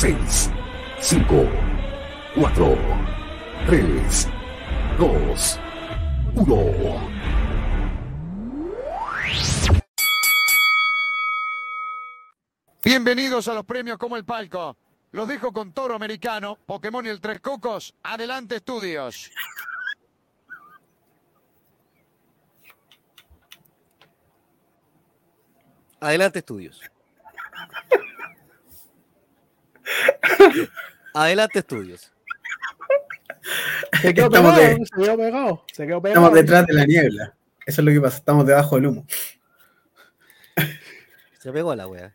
6, 5, 4, 3, 2, 1. Bienvenidos a los premios como el palco. Los dejo con Toro Americano, Pokémon y el Tres Cocos. Adelante, estudios. Adelante, estudios. Adelante, estudios. Se quedó Estamos pegado, de- se quedó pegado, se quedó pegado. Estamos detrás de la niebla. Eso es lo que pasa, estamos debajo del humo. Se pegó la wea.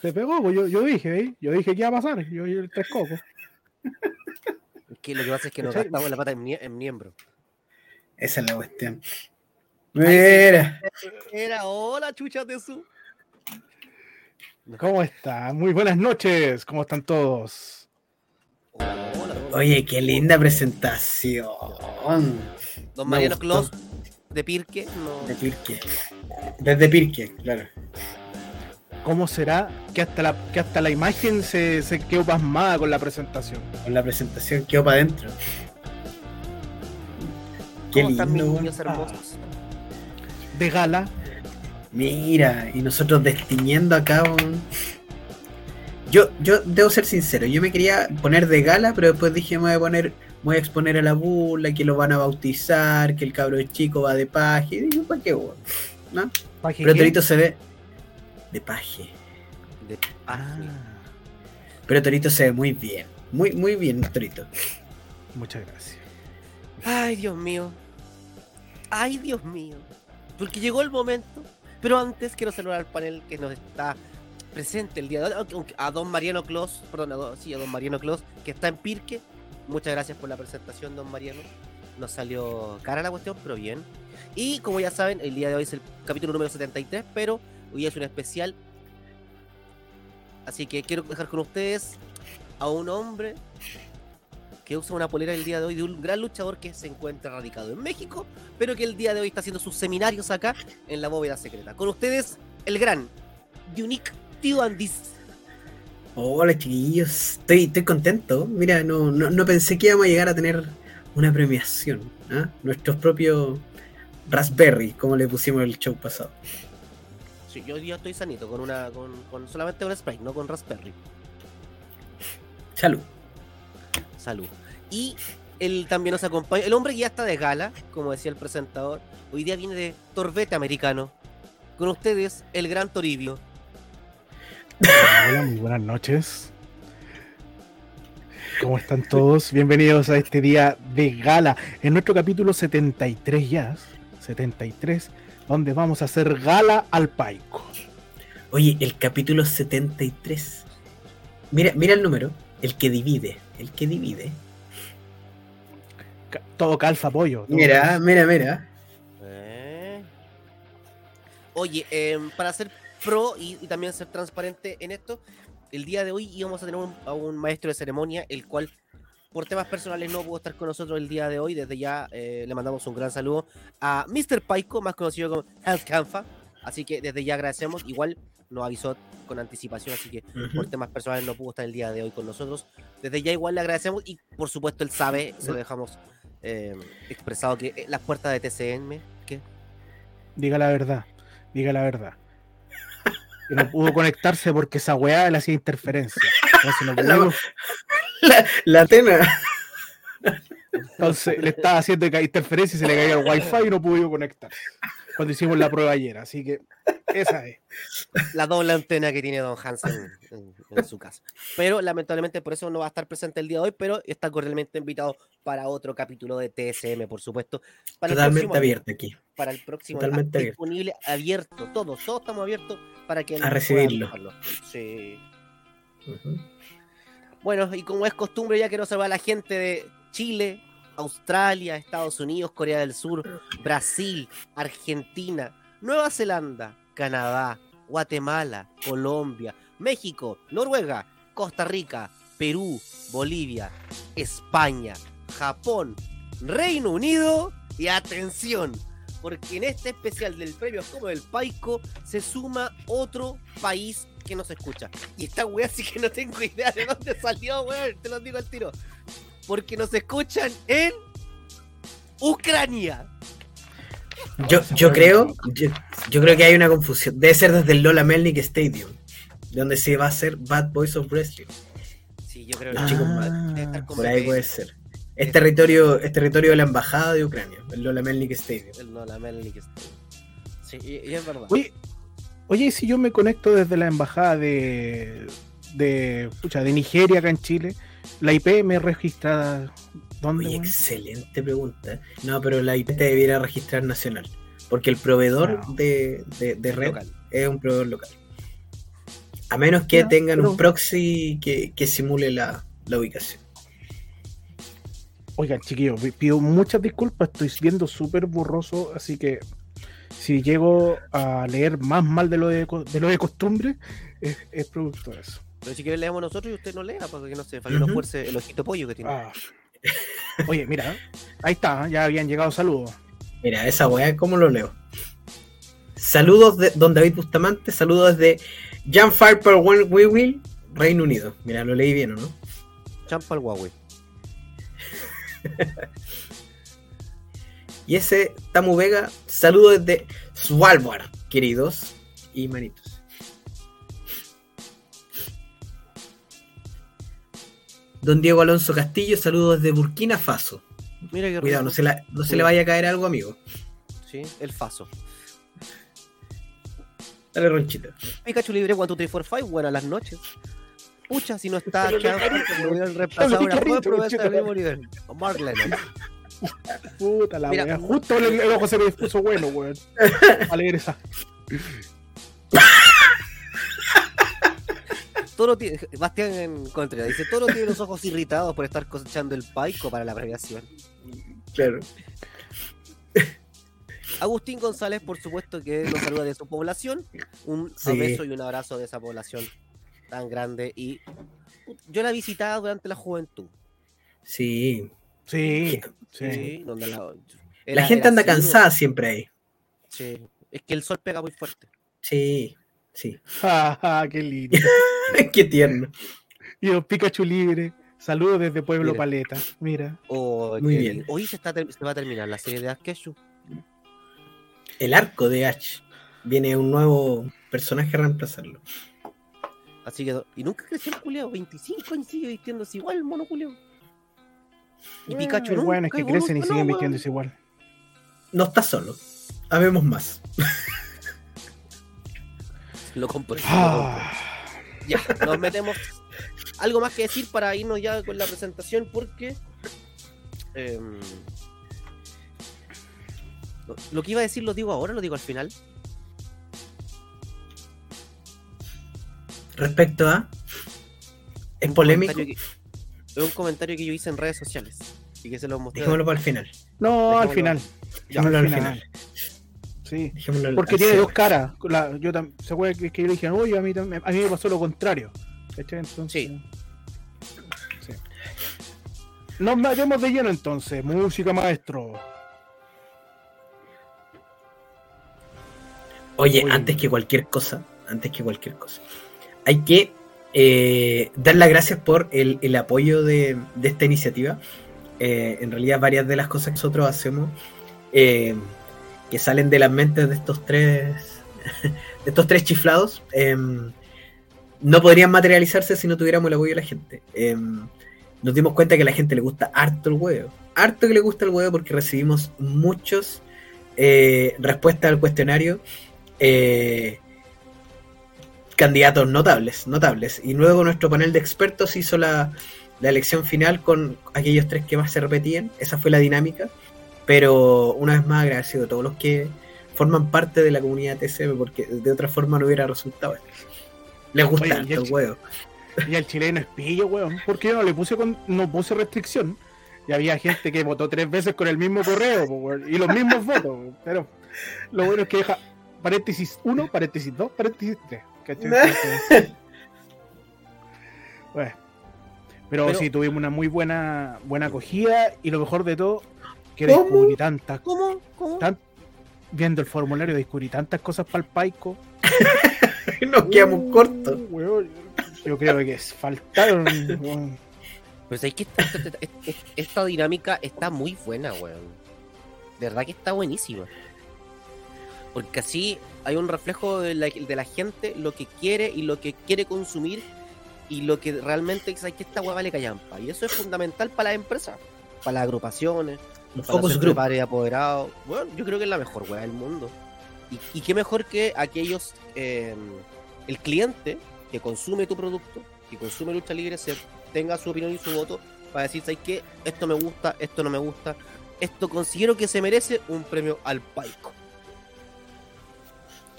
Se pegó, pues yo, yo dije, ¿eh? yo dije que iba a pasar, yo el tres cocos. Que lo que pasa es que nos gastamos la pata en, mie- en miembro. Esa es la cuestión. Mira, Era, hola, chucha de su. ¿Cómo están? Muy buenas noches, ¿cómo están todos? Hola, hola. oye, qué linda presentación. Don Mariano. Clos de Pirque. No. De Pirque. Desde Pirque, claro. ¿Cómo será que hasta la, que hasta la imagen se, se quedó pasmada con la presentación? Con la presentación quedó para adentro. Qué ¿Cómo están mis lindo. niños hermosos? De gala, Mira, y nosotros destiñendo acá un... Yo, yo debo ser sincero, yo me quería poner de gala, pero después dije me voy a poner, me voy a exponer a la burla, que lo van a bautizar, que el cabro chico va de paje. Y dije, ¿para qué, weón? ¿No? ¿pa' qué Pero? Torito se ve de paje. De Ah, Pero Torito se ve muy bien. Muy, muy bien, Torito. muchas gracias. Ay, Dios mío. Ay, Dios mío. Porque llegó el momento. Pero antes quiero saludar al panel que nos está presente el día de hoy. A don Mariano Clos, perdón, a don, sí, a don Mariano Clos, que está en Pirque. Muchas gracias por la presentación, don Mariano. Nos salió cara la cuestión, pero bien. Y como ya saben, el día de hoy es el capítulo número 73, pero hoy es un especial. Así que quiero dejar con ustedes a un hombre que usa una polera el día de hoy de un gran luchador que se encuentra radicado en México, pero que el día de hoy está haciendo sus seminarios acá en la bóveda secreta. Con ustedes, el gran Unique Tío Andis. Hola chiquillos, estoy, estoy contento. Mira, no, no, no pensé que íbamos a llegar a tener una premiación. ¿ah? Nuestros propios Raspberry, como le pusimos el show pasado. Sí, yo día estoy sanito con una con, con solamente un spray, no con Raspberry. Salud. Salud. Y él también nos acompaña. El hombre ya está de gala, como decía el presentador. Hoy día viene de Torbete Americano. Con ustedes, el gran Toribio. Hola, muy buenas noches. ¿Cómo están todos? Bienvenidos a este día de gala, en nuestro capítulo 73 ya, 73, donde vamos a hacer gala al Paico. Oye, el capítulo 73. Mira, mira el número, el que divide, el que divide. Todo calza pollo. todo Mira, calza. mira, mira. Eh. Oye, em, para ser pro y, y también ser transparente en esto, el día de hoy íbamos a tener un- a un maestro de ceremonia, el cual por temas personales no pudo estar con nosotros el día de hoy. Desde ya eh, le mandamos un gran saludo a Mr. Paico, más conocido como Health Canfa. Así que desde ya agradecemos. Igual nos avisó con anticipación, así que por temas personales no pudo estar el día de hoy con nosotros. Desde ya igual le agradecemos y por supuesto él sabe, se lo dejamos eh, expresado que eh, las puertas de TCM, que Diga la verdad, diga la verdad. Que no pudo conectarse porque esa weá le hacía interferencia. Entonces, no La- pudimos- La, entonces le estaba haciendo interferencia y se le caía el wifi y no pudo conectarse. Cuando hicimos la prueba ayer, así que esa es. la doble antena que tiene Don Hansen en, en su casa. Pero lamentablemente por eso no va a estar presente el día de hoy, pero está cordialmente invitado para otro capítulo de TSM, por supuesto. Para el Totalmente próximo- abierto aquí. Para el próximo Totalmente abierto. disponible, abierto, todos, todos estamos abiertos para que A nos puedan recibirlo. Sí. Bueno, y como es costumbre, ya quiero saludar a la gente de Chile, Australia, Estados Unidos, Corea del Sur, Brasil, Argentina, Nueva Zelanda, Canadá, Guatemala, Colombia, México, Noruega, Costa Rica, Perú, Bolivia, España, Japón, Reino Unido y atención, porque en este especial del premio como del Paico se suma otro país que no se escucha. Y esta weá sí que no tengo idea de dónde salió, weón. Te lo digo al tiro. Porque nos escuchan en Ucrania. Yo, yo creo, yo, yo creo que hay una confusión. Debe ser desde el Lola Melnick Stadium, donde se va a hacer Bad Boys of Wrestling. Sí, yo creo Los que chicos debe mal. estar con Por ahí puede ser. Es territorio, es territorio de la embajada de Ucrania, el Lola Melnick Stadium. El no, la Melnick Stadium. Sí, y, y es verdad. Oye, oye, ¿y si yo me conecto desde la embajada de, de, pucha, de Nigeria acá en Chile, la IP me registrada. ¿Dónde? Oye, excelente pregunta. No, pero la IP te debiera registrar nacional. Porque el proveedor No. de, de, de red Local. es un proveedor local. A menos que tengan pero- un proxy que, que simule la, la ubicación. Oigan, chiquillos, pi- pido muchas disculpas, estoy viendo súper borroso, así que si llego a leer más mal de lo de, de, lo de costumbre, es, es producto de eso. Pero si quiere leemos nosotros y usted no lea, para que no se para que no fuerce el ojito pollo que tiene. Ah. Oye, mira, ahí está, ya habían llegado saludos. Mira, esa weá, ¿cómo lo leo? Saludos de Don David Bustamante, saludos desde Jan Farper Will, Reino Unido. Mira, lo leí bien, ¿o no? Champa al Huawei. Y ese Tamu Vega, saludos desde Svalbard, queridos y manitos. Don Diego Alonso Castillo, saludos desde Burkina Faso. Mira qué Cuidado, no se, la- no se le vaya a caer algo, amigo. Sí, el Faso. Dale, Ronchito. Pikachu libre 1, 2, 3, 4, 5. Buenas noches. Pucha, si no está me voy a reemplazar una promesa del mismo nivel. Mark Lennon. Puta la Mira. wea, justo el, el ojo se me puso bueno, weón. A leer esa. Toro tiene, Bastián en contra dice: Toro tiene los ojos irritados por estar cosechando el paico para la premiación. Claro. Agustín González, por supuesto, que nos saluda de su población. Un Sí. beso y un abrazo de esa población tan grande. Y yo la he visitado durante la juventud. Sí. Sí, Sí, sí. donde la, La gente anda cansada siempre ahí. Sí. Es que el sol pega muy fuerte. Sí, sí. Ah, qué lindo. Qué tierno. Y los Pikachu libre. Saludos desde Pueblo Mira. Paleta. Mira. Oh, Muy bien. Hoy se, está ter- se va a terminar la serie de Askeshu. El arco de Ash. Viene un nuevo personaje a reemplazarlo. Así que, y nunca creció el culeado. 25 años sigue vistiéndose igual el mono culeado. Y Pikachu no. bueno, es que crecen y siguen vistiéndose igual. No está solo. Habemos más. Lo compré. lo Ah, compré. Ya, nos metemos. Algo más que decir para irnos ya con la presentación porque. em, lo, lo que iba a decir lo digo ahora, lo digo al final. Respecto a. Es Un polémico. que- es un comentario que yo hice en redes sociales y que se lo mostré. Dejémoslo para el final. no, al final. Dejémoslo al al final. final. Sí. Porque tiene dos caras. La- yo tam- se acuerda que, que yo le dije, oye, a mí, a mí me pasó lo contrario. Entonces, Sí. sí. Nos metemos de lleno entonces. Música, maestro. Oye, Oye. antes que cualquier cosa, antes que cualquier cosa, hay que eh, dar las gracias por el, el apoyo de, de esta iniciativa. Eh, en realidad, varias de las cosas que nosotros hacemos eh, que salen de las mentes de estos tres, de estos tres chiflados, eh, no podrían materializarse si no tuviéramos el apoyo de la gente. Eh, nos dimos cuenta que a la gente le gusta harto el huevo, harto que le gusta el huevo porque recibimos muchos eh, respuestas al cuestionario eh, candidatos notables, notables. Y luego nuestro panel de expertos hizo la, la elección final con aquellos tres que más se repetían. Esa fue la dinámica. Pero una vez más agradecido a todos los que forman parte de la comunidad TCM porque de otra forma no hubiera resultado. Les gusta Oye, el el chi- huevo. Y al chileno es pillo, weón. Porque yo no le puse con, no puse restricción. Y había gente que votó tres veces con el mismo correo, weón, y los mismos votos. Pero lo bueno es que deja paréntesis 1, paréntesis 2, paréntesis 3. Bueno, pero, Pero- sí, tuvimos una muy buena buena acogida y lo mejor de todo, que ¿Cómo? descubrí tantas ¿Cómo? ¿Cómo? tan- viendo el formulario descubrí tantas cosas para el paico. Nos quedamos cortos. Uh, weón, yo creo que faltaron. weón. Pues es que esta, esta- esta- esta- esta dinámica está muy buena, weón. De verdad que está buenísima. Porque así hay un reflejo de la, de la gente, lo que quiere y lo que quiere consumir y lo que realmente es que esta weá vale callampa. Y eso es fundamental para las empresas, para las agrupaciones, Un para focus los group. padres apoderados. Bueno, yo creo que es la mejor weá del mundo. Y, y qué mejor que aquellos, eh, el cliente que consume tu producto, que consume lucha libre, se tenga su opinión y su voto para decir, ¿sabes qué? Esto me gusta, esto no me gusta. Esto considero que se merece un premio al Paico.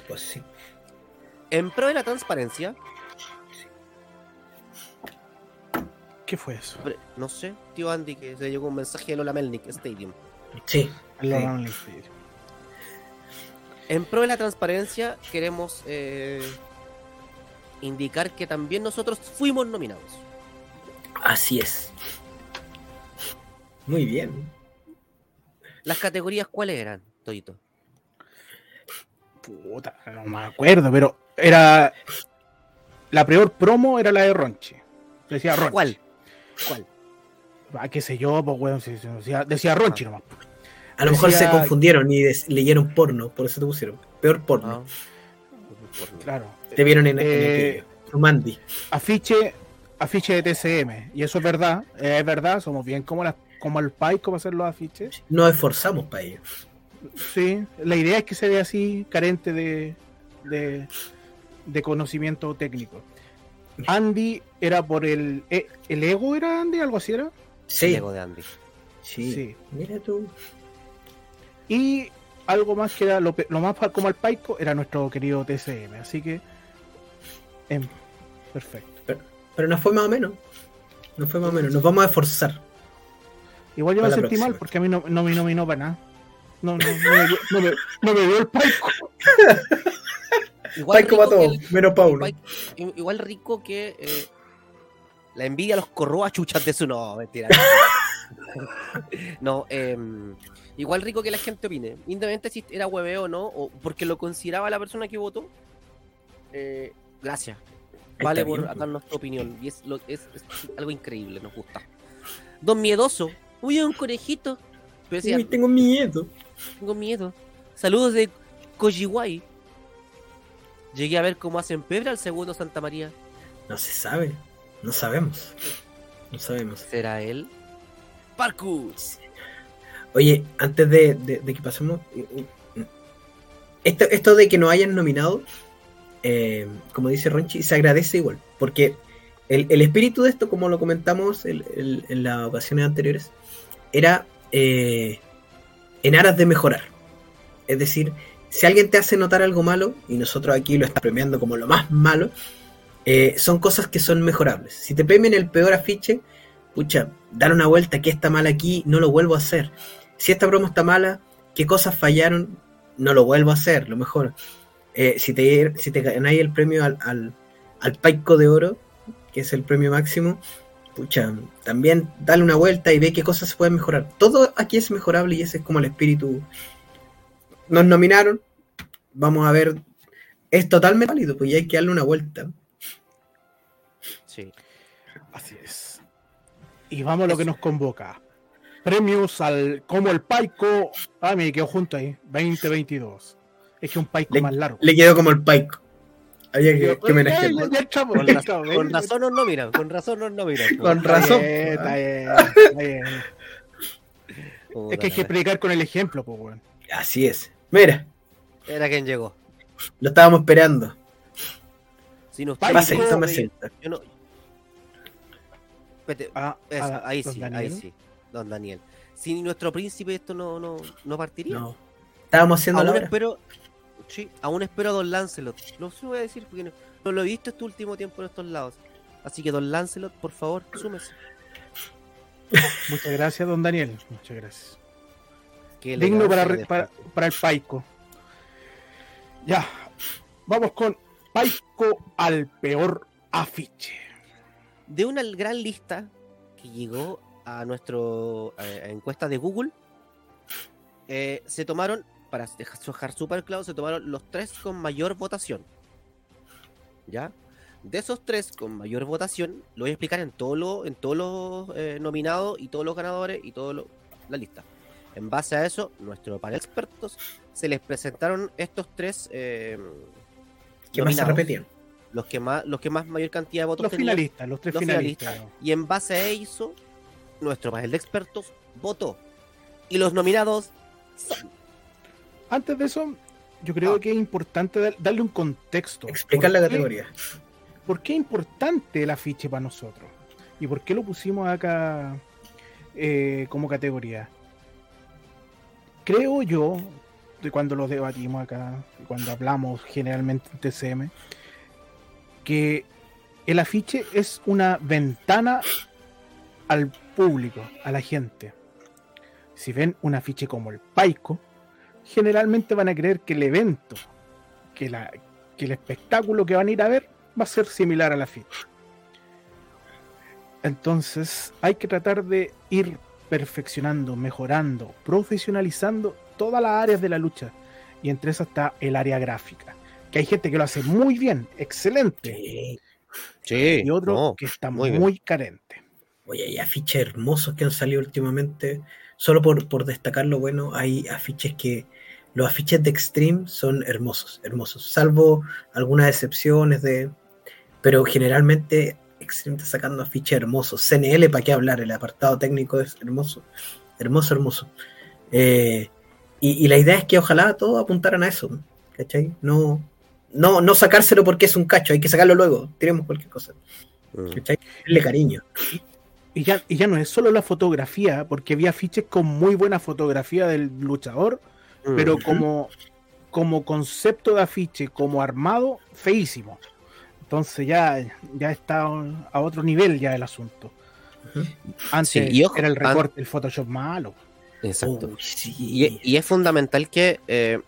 Pues sí. En pro de la transparencia, ¿Qué fue eso? no sé, tío Andy, que se llegó un mensaje de Lola Melnick Stadium. Sí. Lo Sí. van a decir. En pro de la transparencia, queremos eh, indicar que también nosotros fuimos nominados. Así es. Muy bien. ¿Las categorías cuáles eran, Todito? Puta, no me acuerdo, pero era. La peor promo era la de Ronchi. Decía Ronchi. ¿Cuál? ¿Cuál? Ah, qué sé yo, pues, decía, decía Ronchi nomás. A lo mejor Decía- se confundieron y des- leyeron porno, por eso te pusieron. Peor porno. Ah. Claro. Te vieron en, en Eh, aquello. Rumandi. Afiche, afiche de TCM. Y eso es verdad. eh, es verdad. Somos bien como, las como el Pai, como hacer los afiches. Nos esforzamos para ello. Sí. La idea es que se vea así, carente de, de, de conocimiento técnico. Andy era por el. eh, ¿El ego era Andy? ¿Algo así era? Sí. Lego de Andy. Sí. Sí. Mira tú. Y algo más que era lo, más como el Paico era nuestro querido TCM. Así que. em, perfecto. Pero nos fue más o menos. Nos fue más o menos. Nos vamos a esforzar. Igual yo me sentí mal porque a mí no, no me nominó para nada. No, no, no, me, dio- no, me, no me dio el Paico. Igual rico que todo, el- menos para uno. Igual rico que eh, la envidia los corroa chuchas de su no, mentira. no, em, igual rico que la gente opine, independientemente si era hueveo o no, o porque lo consideraba la persona que votó. eh, gracias. Vale por pues. darnos tu opinión. Y es, lo, es, es algo increíble, nos gusta. Don Miedoso. Uy, un conejito. Pero decía, Uy, tengo miedo. tengo miedo. Saludos de Kojiwai. Llegué a ver cómo hacen pebre al segundo Santa María. No se sabe. No sabemos. No sabemos. ¿Será él? Parkour. Oye, antes de, de- de que pasemos. Esto, esto de que nos hayan nominado, eh, como dice Ronchi, se agradece igual. Porque el, el espíritu de esto, como lo comentamos el- el- en las ocasiones anteriores, era eh, en aras de mejorar. Es decir, si alguien te hace notar algo malo, y nosotros aquí lo está premiando como lo más malo, eh, son cosas que son mejorables. Si te premian el peor afiche, pucha, dar una vuelta, que está mal aquí, no lo vuelvo a hacer. Si esta broma está mala, qué cosas fallaron, no lo vuelvo a hacer, lo mejor. Eh, si te si te ganáis el premio al, al, al Paico de Oro, que es el premio máximo, pucha, también dale una vuelta y ve qué cosas se pueden mejorar. Todo aquí es mejorable y ese es como el espíritu. Nos nominaron, vamos a ver, es totalmente válido, pues ya hay que darle una vuelta. Sí. Así es. Y vamos a lo que nos convoca. Premios al como el Paico. Ah, me quedó junto ahí. 2022. Es que un Paico Le- más largo. Le quedó como el Paico. Había que, que homenajearlo. Con, razón nos nominan, con razón nos nominan. Con Está razón. bien, está bien, está bien. Es que hay que predicar con el ejemplo, pues, weón. Así es. Mira. Era quien llegó. lo estábamos esperando. Si no Paico, Pase, yo toma no- asiento. yo no- Espérate, Ah, eso, ah, ahí sí, Daniel. ahí sí. Don Daniel. Sin nuestro príncipe esto no, no, no partiría. No. Estábamos haciendo la aún hora. espero, sí, aún espero a Don Lancelot. Lo sí voy a decir porque no, no lo he visto este último tiempo en estos lados. Así que Don Lancelot, por favor, súmese. Muchas gracias, don Daniel. Muchas gracias. Digno para, el Paico. Ya. Vamos con Paico al peor afiche. de una gran lista que llegó a nuestro eh, encuesta de Google, eh, se tomaron, para dejar súper claro, se tomaron los tres con mayor votación. ¿ya? De esos tres con mayor votación, lo voy a explicar en todos los en todos los eh, nominados y todos los ganadores y toda la lista. En base a eso, nuestro panel de expertos se les presentaron estos tres eh, ¿Qué más se repetían? los que más los que más mayor cantidad de votos Los tenían. finalistas, los tres los finalistas. Y en base a eso, nuestro panel de expertos votó. Y los nominados son. Antes de eso, yo creo Ah. que es importante dar- darle un contexto. Explicar la ¿Por qué- categoría. ¿Por qué es importante el afiche para nosotros? ¿Y por qué lo pusimos acá eh, como categoría? Creo yo, de cuando lo debatimos acá, cuando hablamos generalmente en TCM, que el afiche es una ventana al público, a la gente. Si ven un afiche como el Paico, generalmente van a creer que el evento, que, la, que el espectáculo que van a ir a ver va a ser similar a la afiche. Entonces hay que tratar de ir perfeccionando, mejorando, profesionalizando todas las áreas de la lucha. Y entre esas está el área gráfica. Que hay gente que lo hace muy bien, excelente. Sí. Sí. Y otro que está muy carente. Oye, hay afiches hermosos que han salido últimamente. Solo por, por destacar lo bueno, hay afiches que. Los afiches de Extreme son hermosos, hermosos. Salvo algunas excepciones de. Pero generalmente Está sacando afiches hermosos. CNL, ¿para qué hablar? El apartado técnico es hermoso. Hermoso, hermoso. Eh, y, y la idea es que ojalá todos apuntaran a eso. ¿Cachai? No, no, no sacárselo porque es un cacho, hay que sacarlo luego. Tiremos cualquier cosa. Mm. ¿Cachai? Darle cariño. Y ya, y ya no es solo la fotografía, porque había afiches con muy buena fotografía del luchador, pero Mm. como, como concepto de afiche, como armado, feísimo. Entonces ya, ya está a otro nivel ya el asunto. Antes Sí, y ojo, era el recorte, el Photoshop malo. Exacto. Uy, sí. Y, y es fundamental que eh,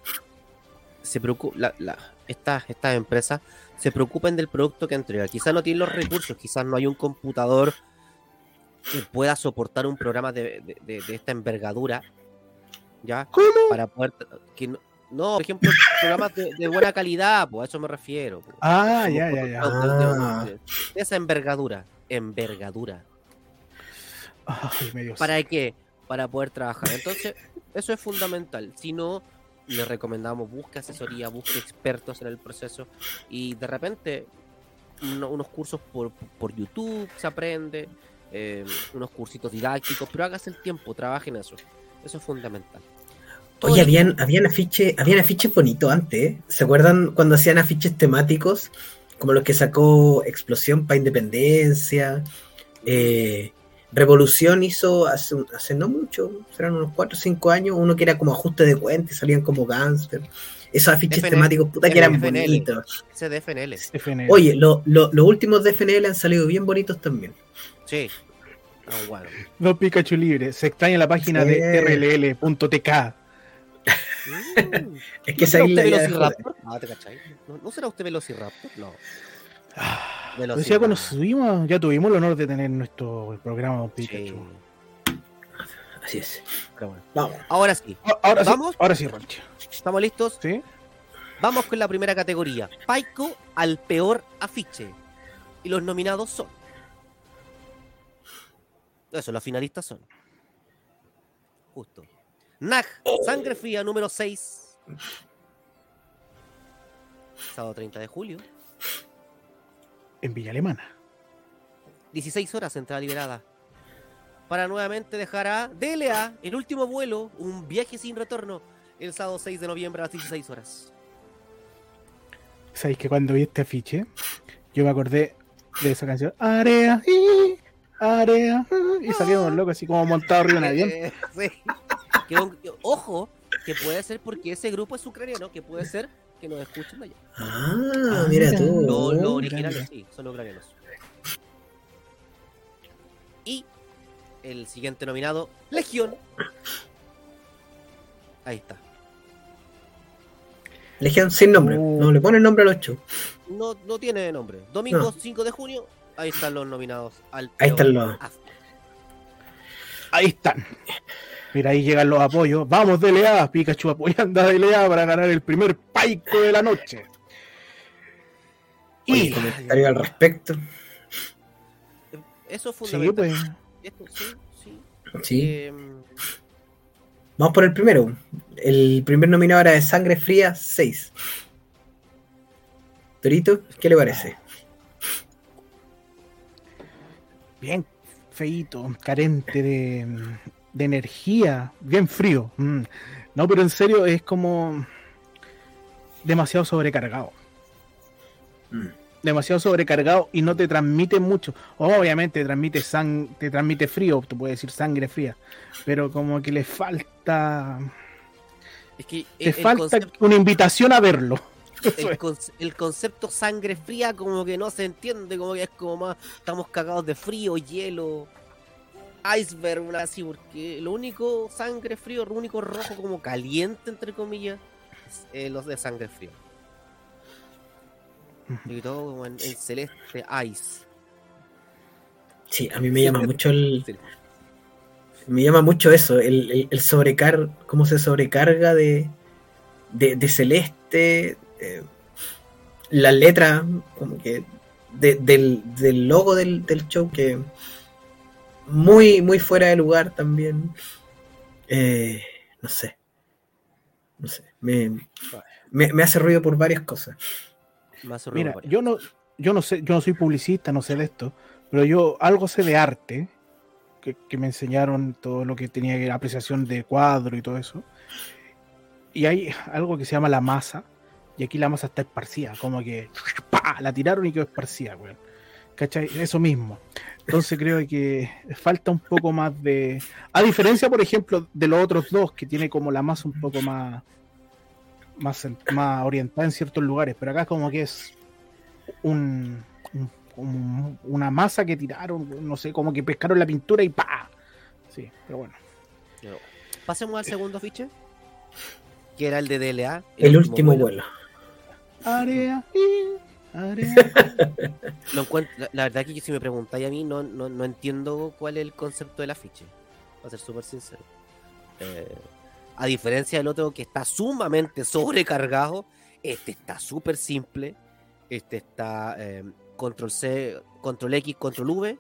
se preocu- la- la- estas, estas empresas se preocupen del producto que entrega. Quizás no tienen los recursos, quizás no hay un computador que pueda soportar un programa de, de- de- de esta envergadura, ¿ya? ¿Cómo? Para poder... Que no, no, por ejemplo, programas de, de buena calidad, pues a eso me refiero. pues. Ah, ya, ya, ya. Ah. de- de- de esa envergadura, envergadura. Ay, medio ¿Para qué? Para poder trabajar. Entonces, eso es fundamental. Si no, le recomendamos busque asesoría, busque expertos en el proceso y de repente uno- unos cursos por, por YouTube se aprende, eh, unos cursitos didácticos, pero hágase el tiempo, trabaje en eso. Eso es fundamental. Oye, habían, habían afiches, habían afiches bonitos antes, ¿eh? ¿Se acuerdan cuando hacían afiches temáticos? Como los que sacó Explosión para Independencia. Eh, Revolución hizo hace, no mucho, serán unos 4 o 5 años, uno que era como ajuste de cuenta y salían como gánster. Esos afiches FNL, temáticos, puta que eran FNL. bonitos. CDFNL. FNL. Oye, lo- lo- los últimos de FNL han salido bien bonitos también. Sí. Ah, bueno. Dos Pikachu libres. Se extraña la página Sí. de rll.tk. Es ¿No que esa será usted Velociraptor? Ah, ¿te cachai? ¿No, ¿No será usted Velociraptor? No. Velociraptor. ya cuando subimos, ya tuvimos el honor de tener nuestro programa Don Sí. Así es. Bueno. Vamos. Ahora sí, Ah, Ahora sí, ¿Vamos? ahora sí. ¿estamos listos? ¿Sí? Vamos con la primera categoría. Paico al peor afiche. Y los nominados son. Eso, los finalistas son. Justo. Nag, sangre fría número 6. Sábado 30 de julio. En Villa Alemana. 16 horas entrada liberada. Para nuevamente dejar a DLA, el último vuelo, un viaje sin retorno, el sábado 6 de noviembre a las 16 horas. ¿Sabéis que cuando vi este afiche, yo me acordé de esa canción? Area, y, area, y salíamos locos así como montados arriba de un avión. Sí. Que un- que- ojo, que puede ser porque ese grupo es ucraniano, que puede ser que nos escuchen allá. Ah, Ah, mira tú. Los Oh, originales, sí, son ucranianos. Y el siguiente nominado, Legión. Ahí está. Legión sin nombre. Oh. No le ponen nombre a los shows. No, no tiene nombre. Domingo No. 5 de junio, ahí están los nominados al Ahí están los- after. Ahí están. Mira, ahí llegan los apoyos. Vamos, DLA. Pikachu apoyando a DLA para ganar el primer paico de la noche. Oye, Y comentario al respecto. Eso es sí, fundamental. pues, Esto, sí, sí. Sí. Em, Vamos por el primero. El primer nominado era de Sangre Fría 6. Torito, ¿qué le parece? bien feito, carente de, de energía, bien frío. Mm. No, pero en serio es como demasiado sobrecargado. Mm. Demasiado sobrecargado y no te transmite mucho. Obviamente te transmite sang te transmite frío, tú puedes decir sangre fría, pero como que le falta es que te falta concepto, una invitación a verlo. El el concepto sangre fría como que no se entiende, como que es como más, estamos cagados de frío, hielo, iceberg, así, porque lo único sangre frío, lo único rojo como caliente, entre comillas, es eh, los de sangre fría. Y todo como en, en celeste ice. Sí, a mí me llama mucho el. Sí. Me llama mucho eso, el, el, el sobrecar, cómo se sobrecarga de, de, de celeste, eh, la letra, como que de- del, del logo del, del show, que muy, muy fuera de lugar también. Eh, no sé. No sé. Me, me, me hace ruido por varias cosas. Más Mira, yo no, yo no sé, yo no soy publicista, no sé de esto, pero yo algo sé de arte, que, que me enseñaron todo lo que tenía que ver apreciación de cuadro y todo eso. Y hay algo que se llama la masa, y aquí la masa está esparcida, como que ¡pa! la tiraron y quedó esparcida, weón. ¿Cachai? Eso mismo. Entonces creo que falta un poco más de. A diferencia, por ejemplo, de los otros dos, que tiene como la masa un poco más. Más, en- más orientada en ciertos lugares, pero acá como que es un, una masa que tiraron, no sé, como que pescaron la pintura y ¡pa! Sí, pero bueno. Pasemos al segundo fiche, que era el de DLA. El último vuelo. Área, y, área. No encuentro, la, la verdad que si me preguntáis a mí, no, no, no entiendo cuál es el concepto del afiche. Voy a ser súper sincero. Eh, a diferencia del otro que está sumamente sobrecargado, este está súper simple. Este está eh, control C, control X, control V,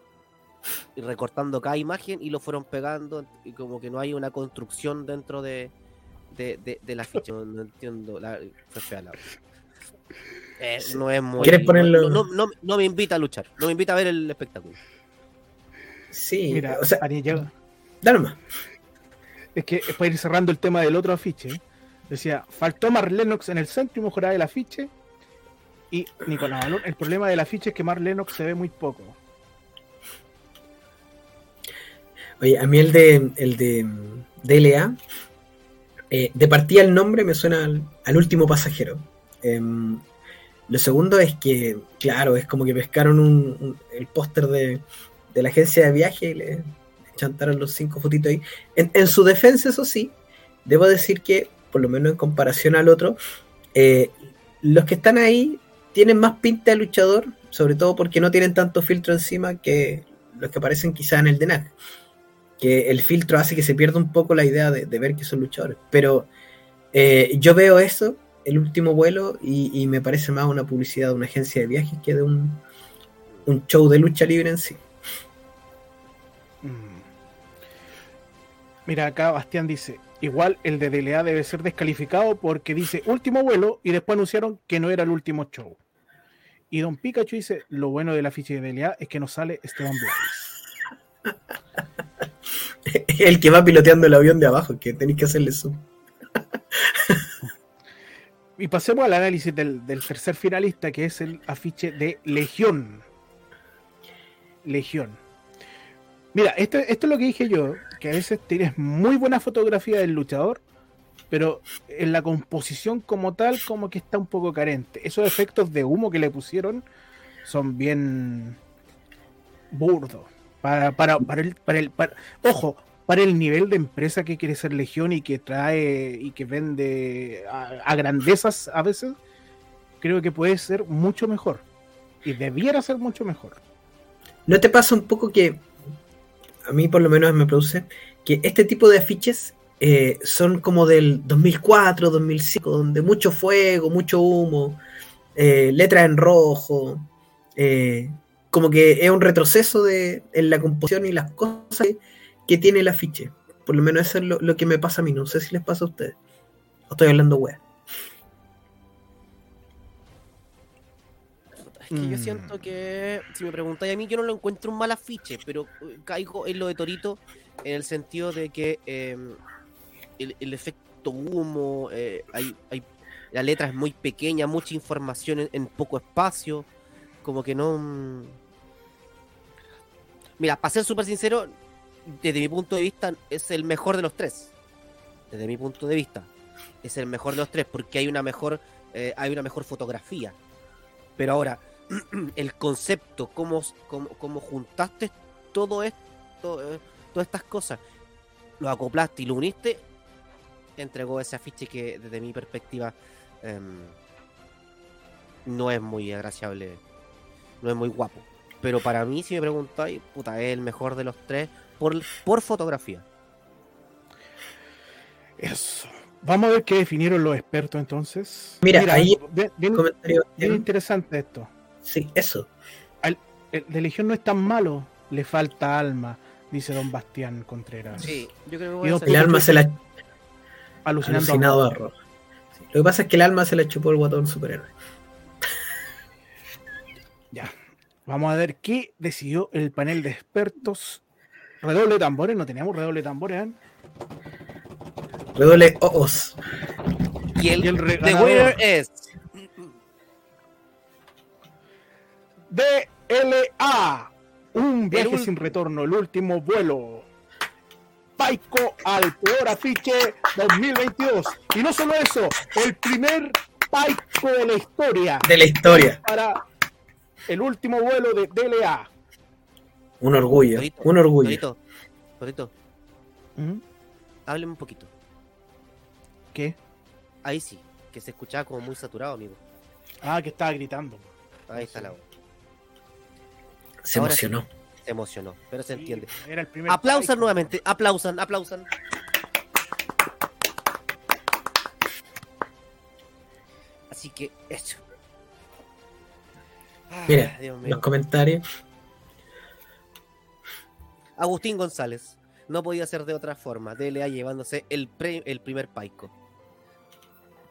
y recortando cada imagen y lo fueron pegando. Y como que no hay una construcción dentro de, de, de, del afiche. No, no entiendo. La, fue fea la eh, no es muy. ¿Quieres ponerlo? No, no, no- no me invita a luchar, no me invita a ver el espectáculo. Sí, Mira, o sea, dale más. es que para ir cerrando el tema del otro afiche, decía, faltó Mar Lennox en el centro y mejorar el afiche. Y Nicolás Balón, el problema del afiche es que Mar Lennox se ve muy poco. Oye, a mí el de el de mm, DLA, eh, de partida el nombre me suena al, al último pasajero. Em, lo segundo es que, claro, es como que pescaron un, el póster de, de la agencia de viaje y le chantaron los cinco fotitos ahí. En, su defensa, eso sí, debo decir que, por lo menos en comparación al otro, eh, los que están ahí tienen más pinta de luchador, sobre todo porque no tienen tanto filtro encima que los que aparecen quizás en el de NAC que el filtro hace que se pierda un poco la idea de, de ver que son luchadores. Pero eh, yo veo eso, el último vuelo, y, y me parece más una publicidad de una agencia de viajes que de un, un show de lucha libre en sí. Mm. Mira, acá Bastián dice, igual el de DLA debe ser descalificado porque dice último vuelo y después anunciaron que no era el último show. Y Don Pikachu dice, lo bueno del afiche de DLA es que no sale Esteban Blaze. el que va piloteando el avión de abajo, que tenéis que hacerle zoom. Y pasemos al análisis del, del tercer finalista, que es el afiche de Legión. Legión. Mira, esto, esto es lo que dije yo, que a veces tienes muy buena fotografía del luchador, pero en la composición como tal, como que está un poco carente. Esos efectos de humo que le pusieron son bien burdos. Para, para, para el, para el, para- ojo, para el nivel de empresa que quiere ser Legión y que trae y que vende a, a grandezas a veces, creo que puede ser mucho mejor. Y debiera ser mucho mejor. ¿No te pasa un poco que, a mí por lo menos me produce, que este tipo de afiches eh, son como del 2004, 2005, donde mucho fuego, mucho humo, eh, letras en rojo, eh, como que es un retroceso de, en la composición y las cosas que tiene el afiche. Por lo menos eso es lo, lo que me pasa a mí, no sé si les pasa a ustedes. O estoy hablando wea. Es que yo Mm. siento que, si me preguntáis a mí, yo no lo encuentro un mal afiche, pero eh, caigo en lo de Torito en el sentido de que eh, el, el efecto humo, eh, hay, hay- la letra es muy pequeña, mucha información en, en poco espacio, como que no... mm. Mira, para ser súper sincero, desde mi punto de vista, es el mejor de los tres. Desde mi punto de vista, es el mejor de los tres porque hay una mejor, eh, hay una mejor fotografía. Pero ahora, el concepto, cómo, cómo, cómo juntaste todo esto, eh, todas estas cosas, lo acoplaste y lo uniste, entregó ese afiche que desde mi perspectiva em, no es muy agraciable, no es muy guapo. Pero para mí, si me preguntáis, puta, es el mejor de los tres por, por fotografía. Eso. Vamos a ver qué definieron los expertos entonces. Mira, ahí- bien, bien- Comentario. bien interesante esto. Sí, eso. El de Legión no es tan malo, le falta alma, dice don Bastián Contreras. Sí, yo creo que El alma se la Alucinando. alucinado a- a rojo. Sí, Lo que pasa es que el alma se la chupó el guatón superhéroe. Ya. Vamos a ver qué decidió el panel de expertos. Redoble de tambores, no teníamos redoble de tambores. ¿eh? Redoble os. Y el, Y el the winner es DLA. Un viaje sin retorno, el último vuelo. Paico al peor afiche 2022. Y no solo eso, el primer Paico de la historia De la historia. para el último vuelo de DLA. Un orgullo. Torito, Un orgullo. Torito, Torito, ¿Mm? hábleme un poquito. ¿Qué? Ahí sí, que se escuchaba como muy saturado, amigo. Ah, que estaba gritando. Ahí está la voz. Se Ahora sí. emocionó. Se emocionó, pero se entiende. Era el primer Aplausan nuevamente, aplausan, aplausan. Así que eso. Ah, Mira, Dios mío. Los comentarios. Agustín González. No podía ser de otra forma. DLA llevándose el, pre- el primer Paico.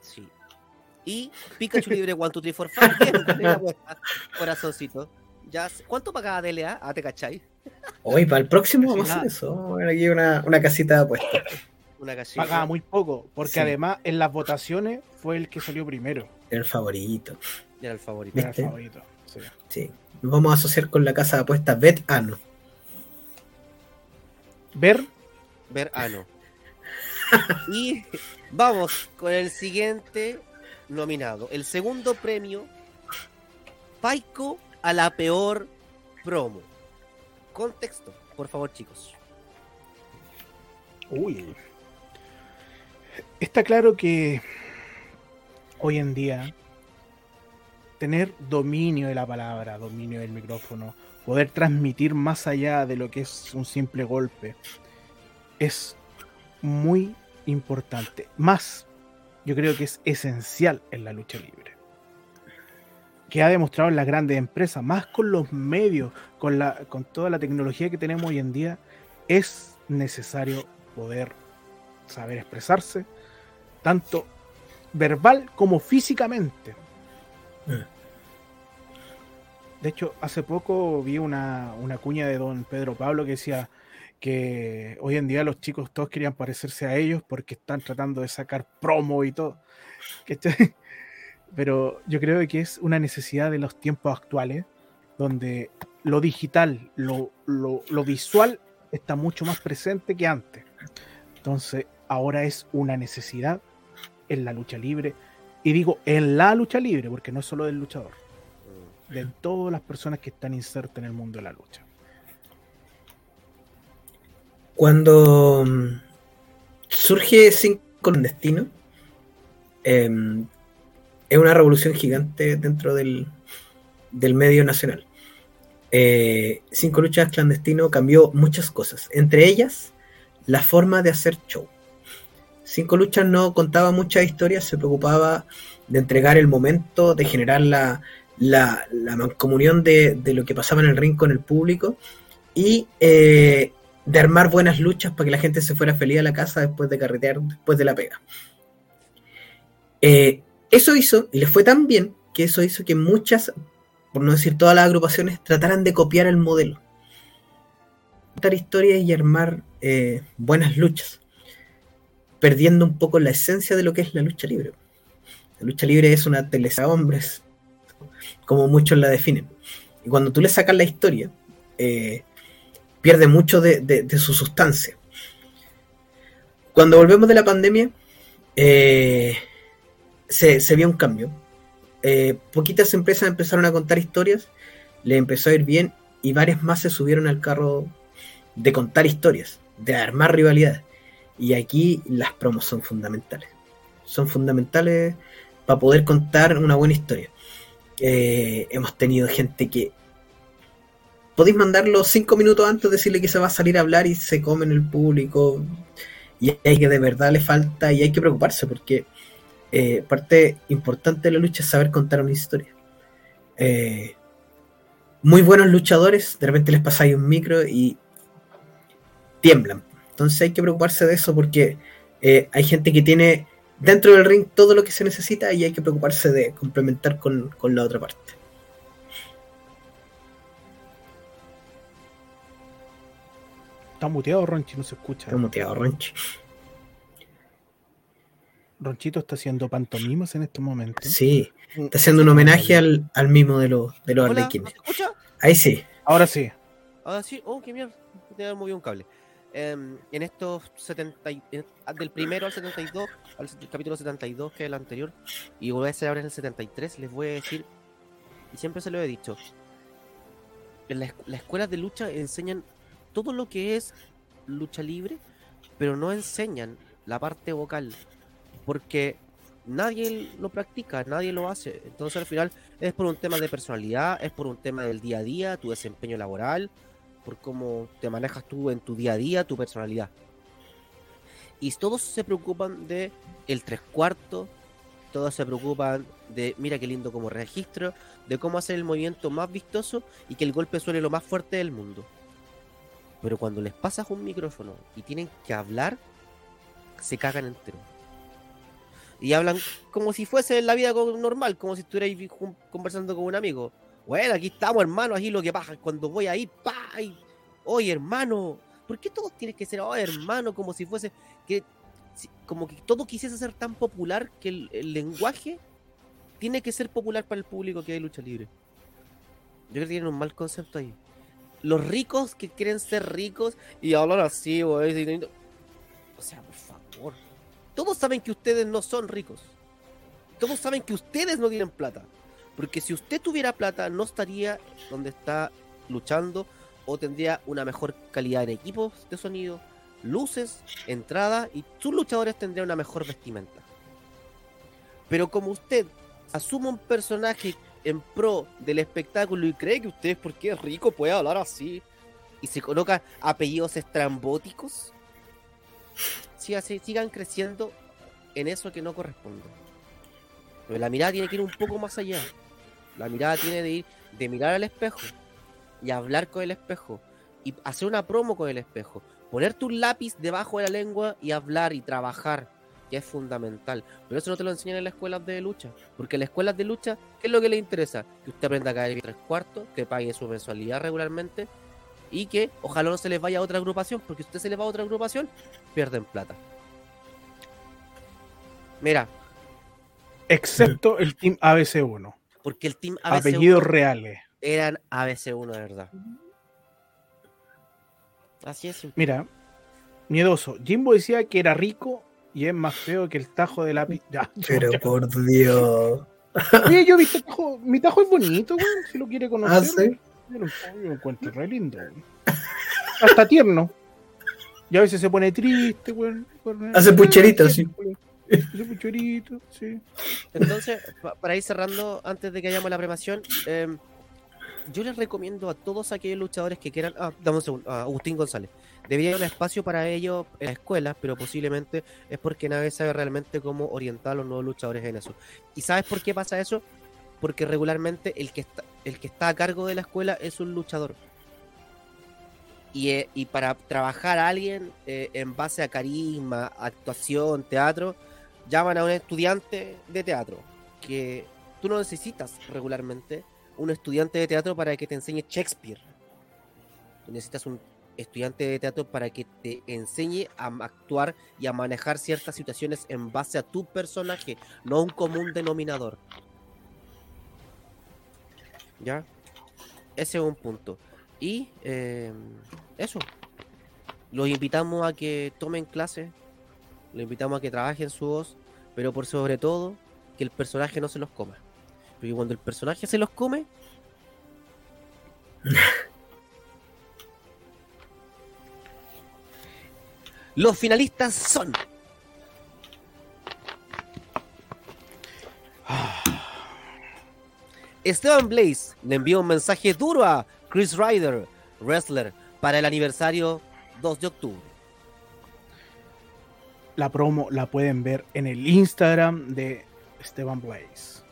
Sí. Y Pikachu Libre 1, 2, 3, 4, 5. Bien, bien apuesta. Corazoncito. Ya, ¿Cuánto pagaba DLA? Ah, te cachai. Hoy, para el próximo vamos a hacer eso. Vamos a ver aquí una, una casita de apuestas. Una cachita. Pagaba muy poco, porque Sí. además en las votaciones fue el que salió primero. Era el favorito. Era el favorito. Era el ¿Viste? favorito. sí. Sí. Nos vamos a asociar con la casa de apuestas Bet Ano. Ver, Ver ano. Y vamos con el siguiente nominado. El segundo premio. Paico a la peor promo. Contexto, por favor, chicos. uy. Está claro que hoy en día tener dominio de la palabra, dominio del micrófono, poder transmitir más allá de lo que es un simple golpe, es muy importante. Más, yo creo que es esencial en la lucha libre. Que ha demostrado en las grandes empresas, más con los medios, con, la, con toda la tecnología que tenemos hoy en día, es necesario poder saber expresarse, tanto verbal como físicamente. Mm. De hecho, hace poco vi una, una cuña de don Pedro Pablo que decía que hoy en día los chicos todos querían parecerse a ellos porque están tratando de sacar promo y todo. Pero yo creo que es una necesidad de los tiempos actuales, donde lo digital, lo, lo, lo visual está mucho más presente que antes. Entonces, ahora es una necesidad en la lucha libre. Y digo en la lucha libre, porque no es solo del luchador de todas las personas que están insertas en el mundo de la lucha. Cuando mm, surge Sin Clandestino, em, es una revolución gigante dentro del, del medio nacional. Eh, Cinco Luchas Clandestino cambió muchas cosas, entre ellas la forma de hacer show. Cinco luchas no contaba muchas historias, se preocupaba de entregar el momento, de generar la, la, la mancomunión de, lo que pasaba en el ring con el público y eh, de armar buenas luchas para que la gente se fuera feliz a la casa después de carretear, después de la pega. Eh, eso hizo, y les fue tan bien, que eso hizo que muchas, por no decir todas las agrupaciones, trataran de copiar el modelo. Contar historias y armar eh, buenas luchas, perdiendo un poco la esencia de lo que es la lucha libre. La lucha libre es una telesa hombres, como muchos la definen. Y cuando tú le sacas la historia, eh, pierde mucho de, su sustancia. Cuando volvemos de la pandemia, eh, se, se vio un cambio. Eh, poquitas empresas empezaron a contar historias, le empezó a ir bien y varias más se subieron al carro de contar historias, de armar rivalidades. Y aquí las promos son fundamentales. Son fundamentales para poder contar una buena historia. Eh, hemos tenido gente que podéis mandarlo cinco minutos antes, decirle que se va a salir a hablar y se come en el público. Y hay que de verdad le falta y hay que preocuparse porque eh, parte importante de la lucha es saber contar una historia. Eh, muy buenos luchadores, de repente les pasáis un micro y tiemblan. Entonces hay que preocuparse de eso porque hay gente que tiene dentro del ring todo lo que se necesita y hay que preocuparse de complementar con, con la otra parte. Está muteado, Ronchi, no se escucha. Está muteado, Ronchi. Ronchito está haciendo pantomimas en estos momentos. Sí, está haciendo un homenaje al, al mimo de los, de los Hola. Ahí sí. Ahora sí. Ah, sí, oh, qué mierda. Te movido un cable. Em, en estos 70, y- en- ah, del primero al 72, al capítulo 72, que es el anterior, y voy a ahora en el 73, les voy a decir, y siempre se lo he dicho, en la, las escuelas de lucha enseñan todo lo que es lucha libre, pero no enseñan la parte vocal, porque nadie lo practica, nadie lo hace. Entonces al final es por un tema de personalidad, es por un tema del día a día, tu desempeño laboral, por cómo te manejas tú en tu día a día, tu personalidad. Y todos se preocupan de el tres cuartos, todos se preocupan de, mira qué lindo como registro, de cómo hacer el movimiento más vistoso y que el golpe suene lo más fuerte del mundo. Pero cuando les pasas un micrófono y tienen que hablar, se cagan entero. Y hablan como si fuese la vida normal, como si estuvierais conversando con un amigo. Bueno, aquí estamos, hermano, aquí lo que pasa. Cuando voy ahí, pa, y, oye, hermano, ¿por qué todos tienen que ser, oh, hermano, como si fuese, que, como que todo quisiese ser tan popular que el, lenguaje tiene que ser popular para el público que hay lucha libre? Yo creo que tienen un mal concepto ahí. Los ricos que quieren ser ricos y hablar así, güey, y- y- o sea, por favor. Todos saben que ustedes no son ricos. Todos saben que ustedes no tienen plata. Porque si usted tuviera plata, no estaría donde está luchando o tendría una mejor calidad en equipos de sonido, luces, entrada y sus luchadores tendrían una mejor vestimenta. Pero como usted asume un personaje en pro del espectáculo y cree que usted, porque es rico, puede hablar así y se coloca apellidos estrambóticos, si- sigan creciendo en eso que no corresponde. Pero la mirada tiene que ir un poco más allá. La mirada tiene de ir de mirar al espejo y hablar con el espejo y hacer una promo con el espejo. Ponerte un lápiz debajo de la lengua y hablar y trabajar, que es fundamental. Pero eso no te lo enseñan en las escuelas de lucha. Porque en las escuelas de lucha, ¿qué es lo que le interesa? Que usted aprenda a caer tres cuartos, que pague su mensualidad regularmente y que ojalá no se les vaya a otra agrupación, porque si usted se le va a otra agrupación, pierden plata. Mira, Excepto el Team ABC1. porque el team ABC1 Apellidos reales. eran ABC1 de verdad. Así es. simple. Mira, miedoso. Jimbo decía que era rico y es más feo que el tajo de lápiz. Ya, Pero ya. por Dios. Oye, yo he visto tajo. Mi tajo es bonito, güey. Si lo quiere conocer. Ah, sí. Yo lo, yo lo encuentro re lindo. güey. Hasta tierno. Y a veces se pone triste, güey. Hace pucherito, sí. Hace pucherito, sí. Entonces, pa- para ir cerrando, antes de que hayamos la premación, eh, yo les recomiendo a todos aquellos luchadores que quieran. Ah, dame un segundo. Agustín González. Debería haber un espacio para ellos en la escuela, pero posiblemente es porque nadie sabe realmente cómo orientar a los nuevos luchadores en eso. ¿Y sabes por qué pasa eso? Porque regularmente el que está, el que está a cargo de la escuela es un luchador. Y, eh, y para trabajar a alguien eh, en base a carisma, actuación, teatro, llaman a un estudiante de teatro. Que tú no necesitas regularmente un estudiante de teatro para que te enseñe Shakespeare. Tú necesitas un estudiante de teatro para que te enseñe a actuar y a manejar ciertas situaciones en base a tu personaje, no un común denominador. ¿Ya? Ese es un punto. Y eh, eso. Los invitamos a que tomen clases. Los invitamos a que trabajen su voz. Pero por sobre todo, que el personaje no se los coma. Porque cuando el personaje se los come, los finalistas son. Esteban Blaze le envió un mensaje duro a Chris Ryder, wrestler, para el aniversario 2 de octubre. La promo la pueden ver en el Instagram de Esteban Blaze.